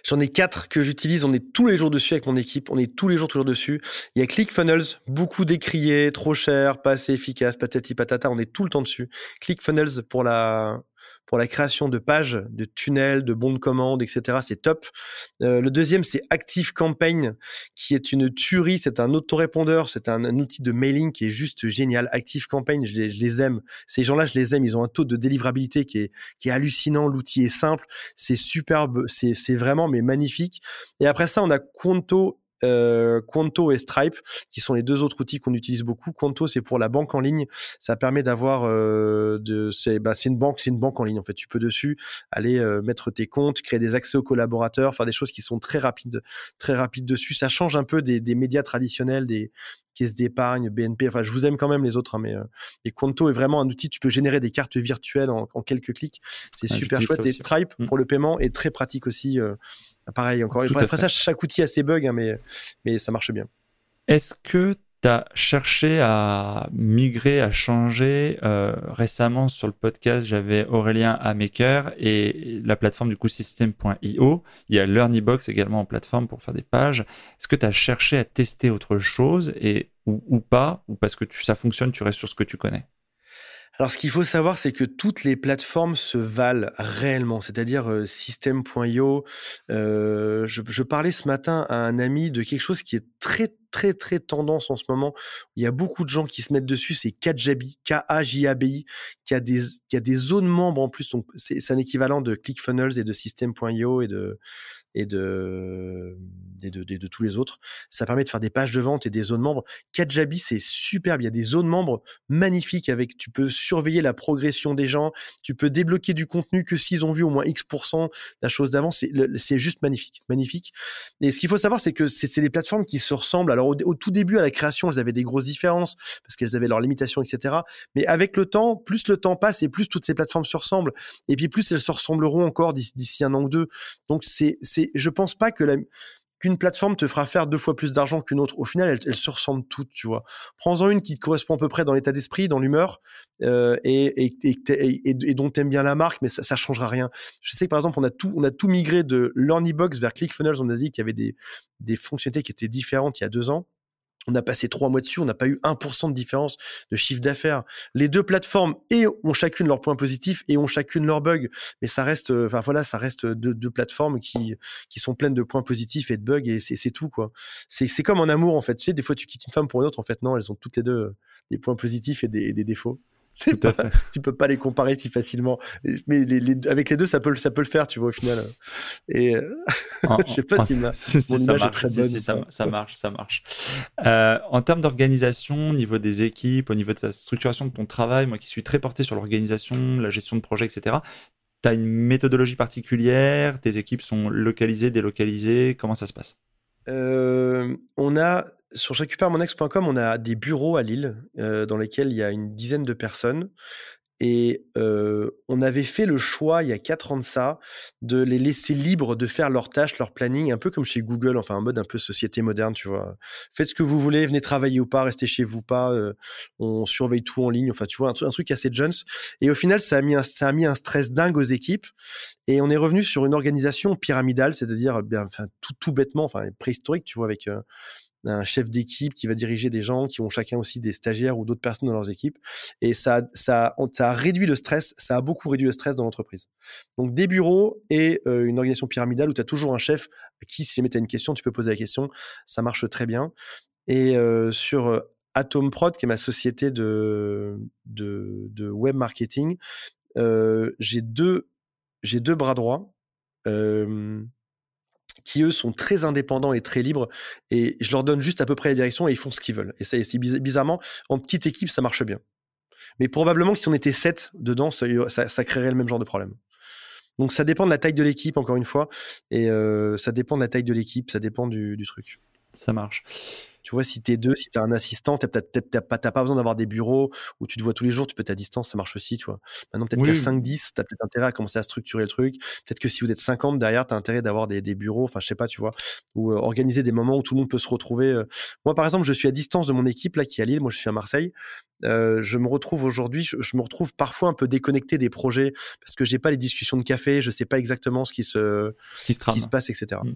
J'en ai quatre que j'utilise. On est tous les jours dessus avec mon équipe. On est tous les jours toujours dessus. Il y a ClickFunnels, beaucoup décrié, trop cher, pas assez efficace, patati patata. On est tout le temps dessus. ClickFunnels pour la pour la création de pages, de tunnels, de bons de commande, etc. C'est top. Euh, le deuxième, c'est Active Campaign, qui est une tuerie. C'est un autorépondeur, c'est un, outil de mailing qui est juste génial. Active Campaign, je les, aime. Ces gens-là, je les aime. Ils ont un taux de délivrabilité qui est, qui est hallucinant. L'outil est simple, c'est superbe, c'est vraiment mais magnifique. Et après ça, on a Quanto euh, Quanto et Stripe, qui sont les deux autres outils qu'on utilise beaucoup. Quanto, c'est pour la banque en ligne. Ça permet d'avoir euh, de, c'est, bah, c'est une banque, c'est une banque en ligne. En fait, tu peux dessus aller euh, mettre tes comptes, créer des accès aux collaborateurs, faire des choses qui sont très rapides, très rapides dessus. Ça change un peu des, des médias traditionnels, des caisses d'épargne, BNP. Enfin, je vous aime quand même les autres, hein, mais et Quanto est vraiment un outil. Tu peux générer des cartes virtuelles en, en quelques clics. C'est super chouette. Et Stripe mmh. pour le paiement est très pratique aussi. Pareil, encore une fois. Après ça, chaque outil a ses bugs, hein, mais, mais ça marche bien. Est-ce que tu as cherché à migrer, à changer euh, récemment sur le podcast? J'avais Aurélien Amaker et la plateforme du coup system.io. Il y a LearnyBox également en plateforme pour faire des pages. Est-ce que tu as cherché à tester autre chose et, ou, pas? Ou parce que ça fonctionne, tu restes sur ce que tu connais? Alors, ce qu'il faut savoir, c'est que toutes les plateformes se valent réellement, c'est-à-dire euh, System.io. Euh, je, parlais ce matin à un ami de quelque chose qui est très, très, très tendance en ce moment. Il y a beaucoup de gens qui se mettent dessus, c'est Kajabi, K-A-J-A-B-I, qui a des, zones membres en plus. C'est un équivalent de ClickFunnels et de System.io et de, et de, de, de, tous les autres. Ça permet de faire des pages de vente et des zones membres. Kajabi, c'est superbe. Il y a des zones membres magnifiques avec, tu peux surveiller la progression des gens. Tu peux débloquer du contenu que s'ils ont vu au moins X% la chose d'avant. C'est juste magnifique, magnifique. Et ce qu'il faut savoir, c'est que c'est des plateformes qui se ressemblent. Alors, au, au, tout début, à la création, elles avaient des grosses différences parce qu'elles avaient leurs limitations, etc. Mais avec le temps, plus le temps passe et plus toutes ces plateformes se ressemblent. Et puis, plus elles se ressembleront encore d'ici un an ou deux. Donc, c'est, je pense pas que qu'une plateforme te fera faire deux fois plus d'argent qu'une autre. Au final, elles, se ressemblent toutes, tu vois. Prends-en une qui te correspond à peu près dans l'état d'esprit, dans l'humeur, euh, et, et, dont tu aimes bien la marque, mais ça, ça changera rien. Je sais que par exemple, on a tout, on a tout migré de LearnyBox vers ClickFunnels. On a dit qu'il y avait des, des fonctionnalités qui étaient différentes il y a deux ans. On a passé trois mois dessus, on n'a pas eu 1% de différence de chiffre d'affaires. Les deux plateformes et ont chacune leurs points positifs et ont chacune leurs bugs, mais ça reste, euh, enfin voilà, ça reste deux, deux, plateformes qui qui sont pleines de points positifs et de bugs et c'est tout quoi. C'est comme en amour en fait. Tu sais, des fois tu quittes une femme pour une autre, en fait non, elles ont toutes les deux euh, des points positifs et des, des défauts. C'est pas, tu peux pas les comparer si facilement. Mais les, avec les deux, ça peut, ça peut le faire, tu vois, au final. Et euh, je sais pas si, ma, mon image est très bonne. ça, marche, ça marche. Euh, en termes d'organisation, au niveau des équipes, au niveau de la structuration de ton travail, moi qui suis très porté sur l'organisation, la gestion de projet, etc., tu as une méthodologie particulière Tes équipes sont localisées, délocalisées Comment ça se passe? On a sur récupéremonex.com, on a des bureaux à Lille dans lesquels il y a une dizaine de personnes. Et on avait fait le choix, il y a quatre ans de ça, de les laisser libres de faire leurs tâches, leur planning, un peu comme chez Google, enfin un mode un peu société moderne, tu vois. Faites ce que vous voulez, venez travailler ou pas, restez chez vous pas, on surveille tout en ligne, enfin tu vois, un, truc assez Jones. Et au final, ça a, mis un, ça a mis un stress dingue aux équipes. Et on est revenu sur une organisation pyramidale, c'est-à-dire enfin, tout, tout bêtement, enfin préhistorique, tu vois, avec un chef d'équipe qui va diriger des gens qui ont chacun aussi des stagiaires ou d'autres personnes dans leurs équipes. Et ça, ça, ça a réduit le stress, ça a beaucoup réduit le stress dans l'entreprise. Donc des bureaux et euh, une organisation pyramidale où tu as toujours un chef qui, si jamais tu as une question, tu peux poser la question, ça marche très bien. Et euh, sur euh, Atom Prod, qui est ma société de, de, de web marketing, j'ai deux, j'ai deux bras droits qui eux sont très indépendants et très libres et je leur donne juste à peu près la direction et ils font ce qu'ils veulent. Et ça, c'est bizarrement, en petite équipe, ça marche bien. Mais probablement que si on était sept dedans, ça, créerait le même genre de problème. Donc ça dépend de la taille de l'équipe, encore une fois, et euh, ça dépend de la taille de l'équipe, ça dépend du truc. Ça marche. Tu vois, si t'es deux, si t'as un assistant, t'as pas, pas besoin d'avoir des bureaux où tu te vois tous les jours, tu peux être à distance, ça marche aussi, tu vois. Maintenant, peut-être qu'à 5, 10, t'as peut-être intérêt à commencer à structurer le truc. Peut-être que si vous êtes 50 derrière, t'as intérêt d'avoir des, bureaux, enfin, je sais pas, tu vois, ou euh, organiser des moments où tout le monde peut se retrouver. Euh. Moi, par exemple, je suis à distance de mon équipe, là, qui est à Lille. Moi, je suis à Marseille. Euh, je me retrouve aujourd'hui, je, me retrouve parfois un peu déconnecté des projets parce que j'ai pas les discussions de café, je sais pas exactement ce qui se, qui se, qui se passe, etc. Mmh.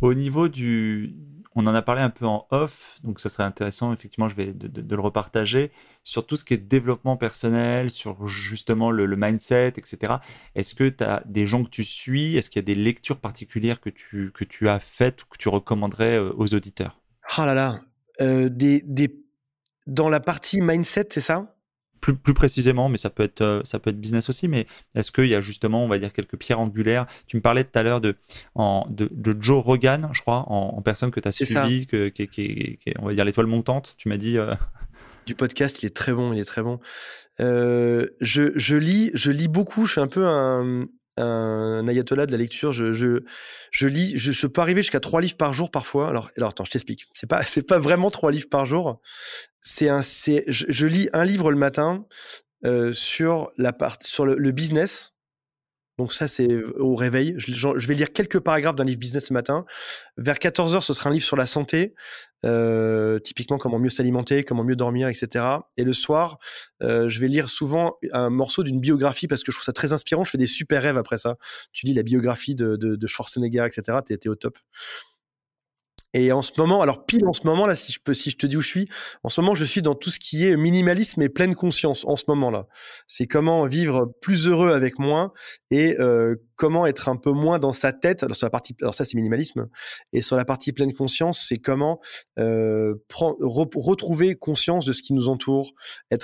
Au niveau du, on en a parlé un peu en off, donc ce serait intéressant, effectivement, je vais de, le repartager, sur tout ce qui est développement personnel, sur justement le, mindset, etc. Est-ce que tu as des gens que tu suis? Est-ce qu'il y a des lectures particulières que tu, que tu as faites ou que tu recommanderais euh, aux auditeurs? Ah là là, euh, dans la partie mindset, c'est ça? Plus, plus, précisément, mais ça peut être euh, ça peut être business aussi. Mais est-ce qu'il y a justement, on va dire, quelques pierres angulaires? Tu me parlais tout à l'heure de, de, de Joe Rogan, je crois, en, personne que tu as suivi, que, qui, qui, qui, on va dire l'étoile montante. Tu m'as dit. Euh. Du podcast, il est très bon, il est très bon. Euh, je, je, lis, je lis beaucoup. Je suis un peu un, un ayatollah de la lecture. Je, je, je lis, je, peux arriver jusqu'à trois livres par jour parfois. Alors, attends, je t'explique. C'est pas, c'est pas vraiment trois livres par jour. C'est un, c'est, je, lis un livre le matin euh, sur la partie, sur le, business. Donc ça, c'est au réveil. Je, vais lire quelques paragraphes d'un livre business le matin. Vers 14 heures, ce sera un livre sur la santé. Euh, typiquement comment mieux s'alimenter, comment mieux dormir, etc. Et le soir, euh, je vais lire souvent un morceau d'une biographie parce que je trouve ça très inspirant. Je fais des super rêves après ça. Tu lis la biographie de, de, de Schwarzenegger, etc. T'es, t'es au top. Et en ce moment, alors pile en ce moment là, si je peux, si je te dis où je suis, en ce moment, je suis dans tout ce qui est minimalisme et pleine conscience. En ce moment là, c'est comment vivre plus heureux avec moins et euh, comment être un peu moins dans sa tête. Alors sur la partie, alors ça c'est minimalisme, et sur la partie pleine conscience, c'est comment euh, retrouver conscience de ce qui nous entoure.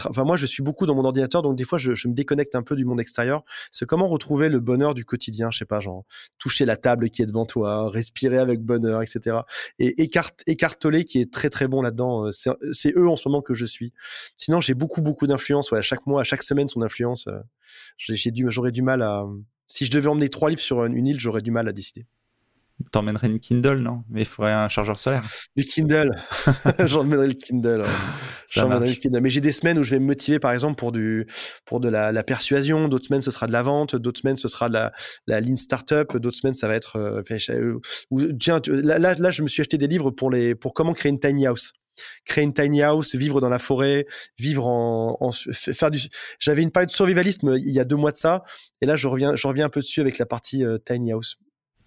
Enfin moi, je suis beaucoup dans mon ordinateur, donc des fois je, me déconnecte un peu du monde extérieur. C'est comment retrouver le bonheur du quotidien. Je sais pas, genre toucher la table qui est devant toi, respirer avec bonheur, etc et Tolle qui est très très bon là-dedans. Euh, c'est eux en ce moment que je suis. Sinon, j'ai beaucoup beaucoup d'influence. À chaque mois, à chaque semaine, son influence. Euh, j'ai dû, j'aurais du mal à. Si je devais emmener trois livres sur une île, j'aurais du mal à décider. T'emmènerais une Kindle, non? Mais il faudrait un chargeur solaire. Le Kindle. J'emmènerais le Kindle. J'emmènerais le Kindle. Mais j'ai des semaines où je vais me motiver, par exemple, pour, du, pour de la, persuasion. D'autres semaines, ce sera de la vente. D'autres semaines, ce sera de la, la lean startup. D'autres semaines, ça va être. Euh, euh, tiens, là, là, je me suis acheté des livres pour, les, pour comment créer une tiny house créer une tiny house, vivre dans la forêt, vivre en, en faire du. J'avais une période de survivalisme il y a deux mois de ça, et là je reviens, je reviens un peu dessus avec la partie euh, tiny house.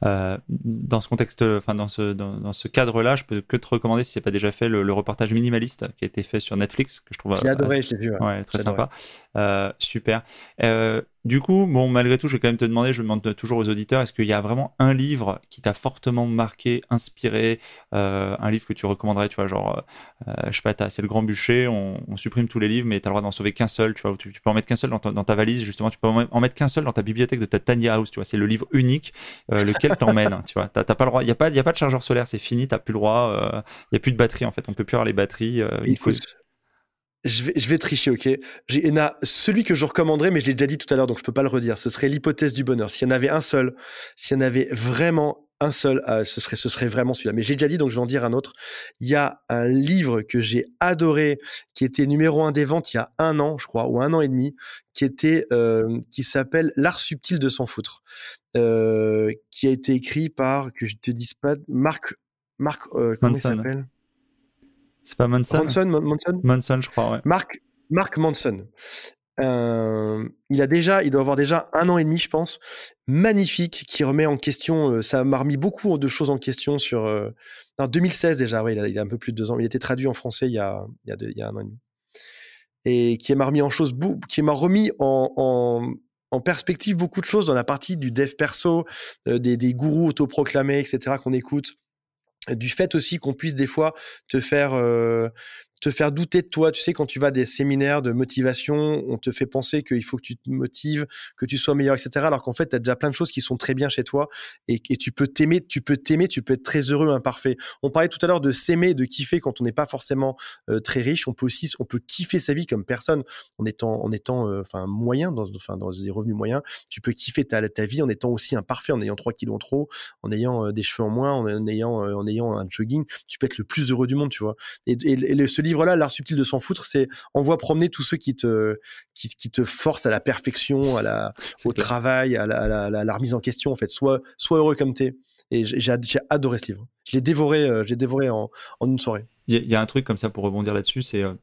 Euh, dans ce contexte, enfin dans ce dans, dans ce cadre-là, je peux que te recommander si c'est pas déjà fait le, le, reportage minimaliste qui a été fait sur Netflix que je trouve. J'ai adoré, je l'ai vu. Ouais, très sympa, euh, super. Euh, du coup, bon, malgré tout, je vais quand même te demander, je demande toujours aux auditeurs, est-ce qu'il y a vraiment un livre qui t'a fortement marqué, inspiré, euh, un livre que tu recommanderais, tu vois, genre, euh, je sais pas, c'est le grand bûcher, on, on, supprime tous les livres, mais tu as le droit d'en sauver qu'un seul, tu vois, tu, peux en mettre qu'un seul dans ta, dans ta, valise, justement, tu peux en mettre qu'un seul dans ta bibliothèque de ta tiny house, tu vois, c'est le livre unique, euh, lequel t'emmène, tu vois, t'as pas le droit, il n'y a, pas, y a pas de chargeur solaire, c'est fini, t'as plus le droit, il euh, n'y a plus de batterie, en fait, on peut plus avoir les batteries, il faut je vais, je vais tricher, ok? A celui que je recommanderais, mais je l'ai déjà dit tout à l'heure, donc je peux pas le redire. Ce serait l'hypothèse du bonheur. S'il y en avait un seul, s'il y en avait vraiment un seul, ce serait ce serait vraiment celui-là. Mais j'ai déjà dit, donc je vais en dire un autre. Il y a un livre que j'ai adoré, qui était numéro un des ventes il y a un an, je crois, ou un an et demi, qui était qui s'appelle L'art subtil de s'en foutre, qui a été écrit par que je te dise pas Marc Marc comment il s'appelle? C'est pas Manson? Manson, Manson, je crois. Ouais. Marc Marc Manson. Euh, il a déjà, il doit avoir déjà un an et demi, je pense, magnifique, qui remet en question. Euh, ça m'a remis beaucoup de choses en question sur. Euh, en 2016 déjà, oui, il a, un peu plus de deux ans. Il a été traduit en français il y a, il y a, il y a un an et demi, et qui m'a remis en chose, qui m'a remis en, en, en, perspective beaucoup de choses dans la partie du dev perso, des, des gourous autoproclamés, etc. qu'on écoute du fait aussi qu'on puisse des fois te faire te faire douter de toi. Tu sais, quand tu vas à des séminaires de motivation, on te fait penser qu'il faut que tu te motives, que tu sois meilleur, etc. Alors qu'en fait, tu as déjà plein de choses qui sont très bien chez toi et, et tu peux t'aimer, tu peux t'aimer, tu peux être très heureux, imparfait. On parlait tout à l'heure de s'aimer, de kiffer quand on n'est pas forcément euh, très riche. On peut aussi, on peut kiffer sa vie comme personne en étant, en étant, euh, enfin, moyen, dans, enfin, dans des revenus moyens. Tu peux kiffer ta, ta vie en étant aussi imparfait, en ayant 3 kilos en trop, en ayant euh, des cheveux en moins, en, ayant, en ayant un jogging. Tu peux être le plus heureux du monde, tu vois. Et, le, livre-là, l'art subtil de s'en foutre, c'est on voit promener tous ceux qui te qui, te forcent à la perfection, à la au travail, à la, remise en question. En fait, sois sois heureux comme t'es. Et j'ai adoré ce livre. Je l'ai dévoré, euh, j'ai dévoré en, une soirée. Il y, a un truc comme ça pour rebondir là-dessus, c'est euh,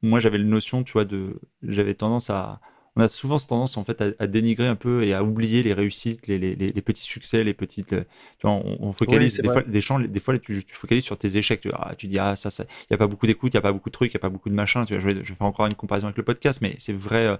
moi j'avais le notion, tu vois, de j'avais tendance à on a souvent cette tendance en fait à, dénigrer un peu et à oublier les réussites, les, les, les petits succès, les petites. tu vois, on, focalise des, fois, des, champs, des fois, tu, tu, focalises sur tes échecs. Tu, ah, tu dis ah ça, il y a pas beaucoup d'écoute, il y a pas beaucoup de trucs, il y a pas beaucoup de machin. Tu vois, je vais, je faire encore une comparaison avec le podcast, mais c'est vrai. Euh,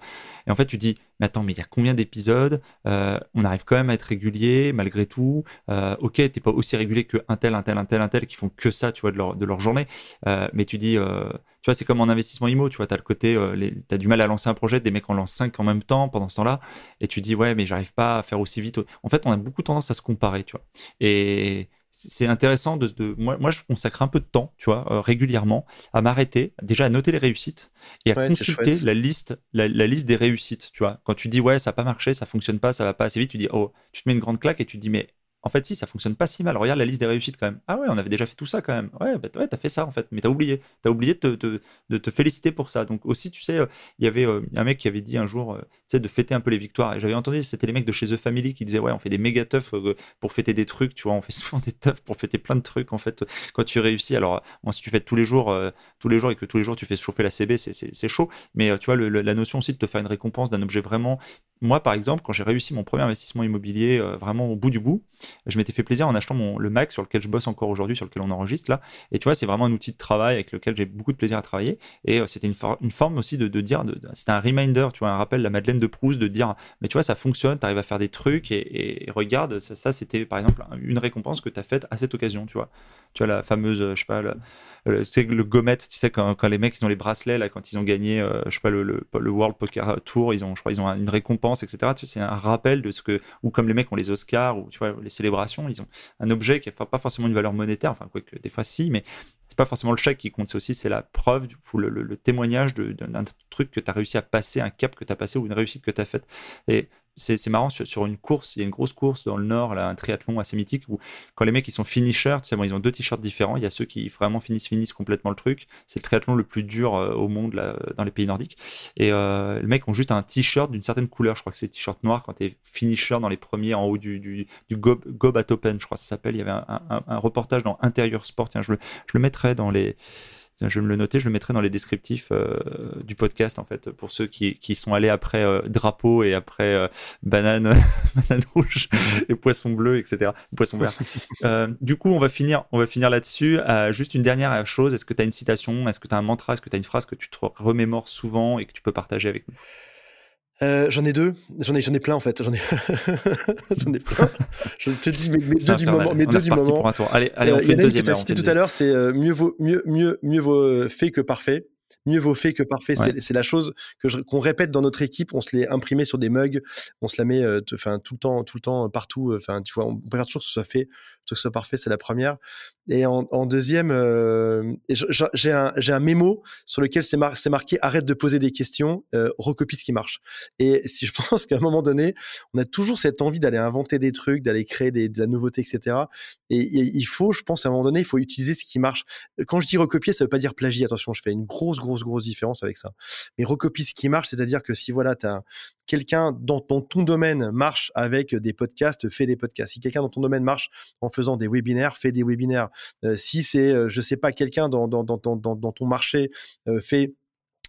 et en fait, tu dis mais attends, mais il y a combien d'épisodes euh, On arrive quand même à être régulier malgré tout. Euh, ok, t'es pas aussi régulier que un tel, un tel, un tel, un tel qui font que ça, tu vois, de leur, de leur journée. Euh, mais tu dis euh, tu vois, c'est comme en investissement IMO, tu vois, tu as le côté, euh, tu as du mal à lancer un projet, des mecs en lancent 5 en même temps pendant ce temps-là, et tu dis, ouais, mais j'arrive pas à faire aussi vite. En fait, on a beaucoup tendance à se comparer, tu vois. Et c'est intéressant de, de, moi, moi, je consacre un peu de temps, tu vois, euh, régulièrement, à m'arrêter, déjà à noter les réussites et à consulter la liste, la, la, liste des réussites, tu vois. Quand tu dis, ouais, ça n'a pas marché, ça fonctionne pas, ça va pas assez vite, tu dis, oh, tu te mets une grande claque et tu dis, mais en fait, si, ça fonctionne pas si mal. Regarde la liste des réussites quand même. Ah ouais, on avait déjà fait tout ça quand même. Ouais, bah, ouais t'as fait ça en fait, mais t'as oublié. T'as oublié de te, féliciter pour ça. Donc aussi, tu sais, euh, il y avait euh, un mec qui avait dit un jour, euh, tu sais, de fêter un peu les victoires. Et j'avais entendu, c'était les mecs de chez The Family qui disaient, ouais, on fait des méga teufs pour fêter des trucs, tu vois, on fait souvent des teufs pour fêter plein de trucs en fait quand tu réussis. Alors, bon, si tu fais tous les jours, tous les jours et que tous les jours tu fais chauffer la CB, c'est chaud. Mais tu vois, la notion aussi de te faire une récompense d'un objet vraiment. Moi, par exemple, quand j'ai réussi mon premier investissement immobilier vraiment au bout du bout, je m'étais fait plaisir en achetant mon, le Mac sur lequel je bosse encore aujourd'hui, sur lequel on enregistre là. Et tu vois, c'est vraiment un outil de travail avec lequel j'ai beaucoup de plaisir à travailler. Et euh, c'était une, forme aussi de, de dire, de, c'était un reminder, tu vois, un rappel, la Madeleine de Proust, de dire, mais tu vois, ça fonctionne, tu arrives à faire des trucs et, regarde, ça, c'était par exemple une récompense que tu as faite à cette occasion, tu vois. Tu vois, la fameuse, je sais pas, c'est le gomet, tu sais, quand, quand, les mecs, ils ont les bracelets, là, quand ils ont gagné, euh, je sais pas, le, le, World Poker Tour, ils ont, je crois, ils ont une récompense, etc. Tu sais, c'est un rappel de ce que, ou comme les mecs ont les Oscars, ou tu vois, les célébrations, ils ont un objet qui n'a pas forcément une valeur monétaire, enfin, quoi que des fois si, mais c'est pas forcément le chèque qui compte, c'est aussi c'est la preuve, le, le, témoignage d'un truc que tu as réussi à passer, un cap que tu as passé ou une réussite que tu as faite. Et c'est marrant sur, une course, il y a une grosse course dans le nord, là, un triathlon assez mythique où quand les mecs ils sont finishers, tu sais, ils ont deux t-shirts différents. Il y a ceux qui vraiment finissent finissent complètement le truc. C'est le triathlon le plus dur euh, au monde là, dans les pays nordiques. Et euh, les mecs ont juste un t-shirt d'une certaine couleur. Je crois que c'est t-shirt noir quand t'es finisher dans les premiers en haut du du, du Gob, Gob at Open, je crois que ça s'appelle. Il y avait un, reportage dans Intérieur Sport. Tiens, je le, je le mettrai dans les je vais me le noter, je le mettrai dans les descriptifs euh, du podcast en fait pour ceux qui, qui sont allés après euh, drapeau et après euh, banane, banane rouge et poisson bleu, etc. Poisson vert. du coup, on va finir, on va finir là-dessus. juste une dernière chose. Est-ce que tu as une citation? Est-ce que tu as un mantra? Est-ce que tu as une phrase que tu te remémores souvent et que tu peux partager avec nous? Euh, j'en ai deux, j'en ai, j'en ai plein en fait, j'en ai, j'en ai plein. Je te dis mes, deux du moment, mes deux du moment. Pour un tour. Allez, allez, on fait une deuxième. Que cité tout à l'heure, c'est euh, mieux vaut mieux mieux mieux vaut fait que parfait. Mieux vaut fait que parfait. C'est la chose que qu'on répète dans notre équipe. On se l'est imprimé sur des mugs. On se la met, euh, enfin tout le temps, tout le temps partout. Enfin, tu vois, on préfère toujours que ce soit fait, que ce soit parfait. C'est la première. Et en, deuxième, euh, j'ai un, un, mémo sur lequel c'est marqué arrête de poser des questions, euh, recopie ce qui marche. Et si je pense qu'à un moment donné, on a toujours cette envie d'aller inventer des trucs, d'aller créer de la nouveauté, etc. Et, il faut, je pense, à un moment donné, il faut utiliser ce qui marche. Quand je dis recopier, ça veut pas dire plagier. Attention, je fais une grosse, grosse, grosse différence avec ça. Mais recopie ce qui marche, c'est-à-dire que si voilà, tu as quelqu'un dans, ton domaine marche avec des podcasts, fais des podcasts. Si quelqu'un dans ton domaine marche en faisant des webinaires, fais des webinaires. Euh, si c'est, euh, je sais pas, quelqu'un dans, ton marché euh, fait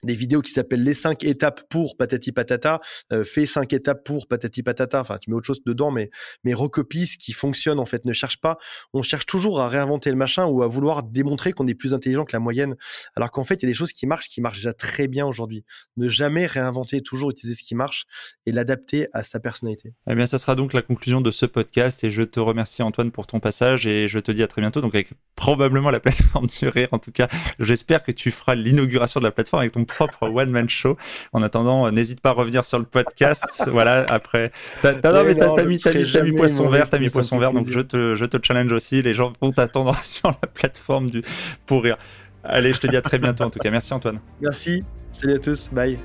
des vidéos qui s'appellent les cinq étapes pour patati patata, euh, fais cinq étapes pour patati patata, enfin tu mets autre chose dedans, mais, mais recopie ce qui fonctionne en fait, ne cherche pas, on cherche toujours à réinventer le machin ou à vouloir démontrer qu'on est plus intelligent que la moyenne, alors qu'en fait il y a des choses qui marchent, qui marchent déjà très bien aujourd'hui. Ne jamais réinventer, toujours utiliser ce qui marche et l'adapter à sa personnalité. Eh bien ça sera donc la conclusion de ce podcast et je te remercie Antoine pour ton passage et je te dis à très bientôt, donc avec probablement la plateforme du rire, en tout cas j'espère que tu feras l'inauguration de la plateforme avec ton propre one-man show. En attendant, euh, n'hésite pas à revenir sur le podcast. voilà, après. T'as, non, mais t'as, mis, mis, poisson vert, t'as mis poisson vert, donc je te, je te challenge aussi. Les gens vont t'attendre sur la plateforme du, pour rire. Allez, je te dis à très bientôt en tout cas. Merci Antoine. Merci. Salut à tous. Bye.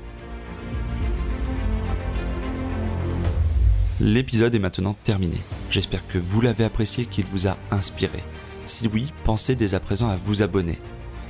L'épisode est maintenant terminé. J'espère que vous l'avez apprécié, qu'il vous a inspiré. Si oui, pensez dès à présent à vous abonner.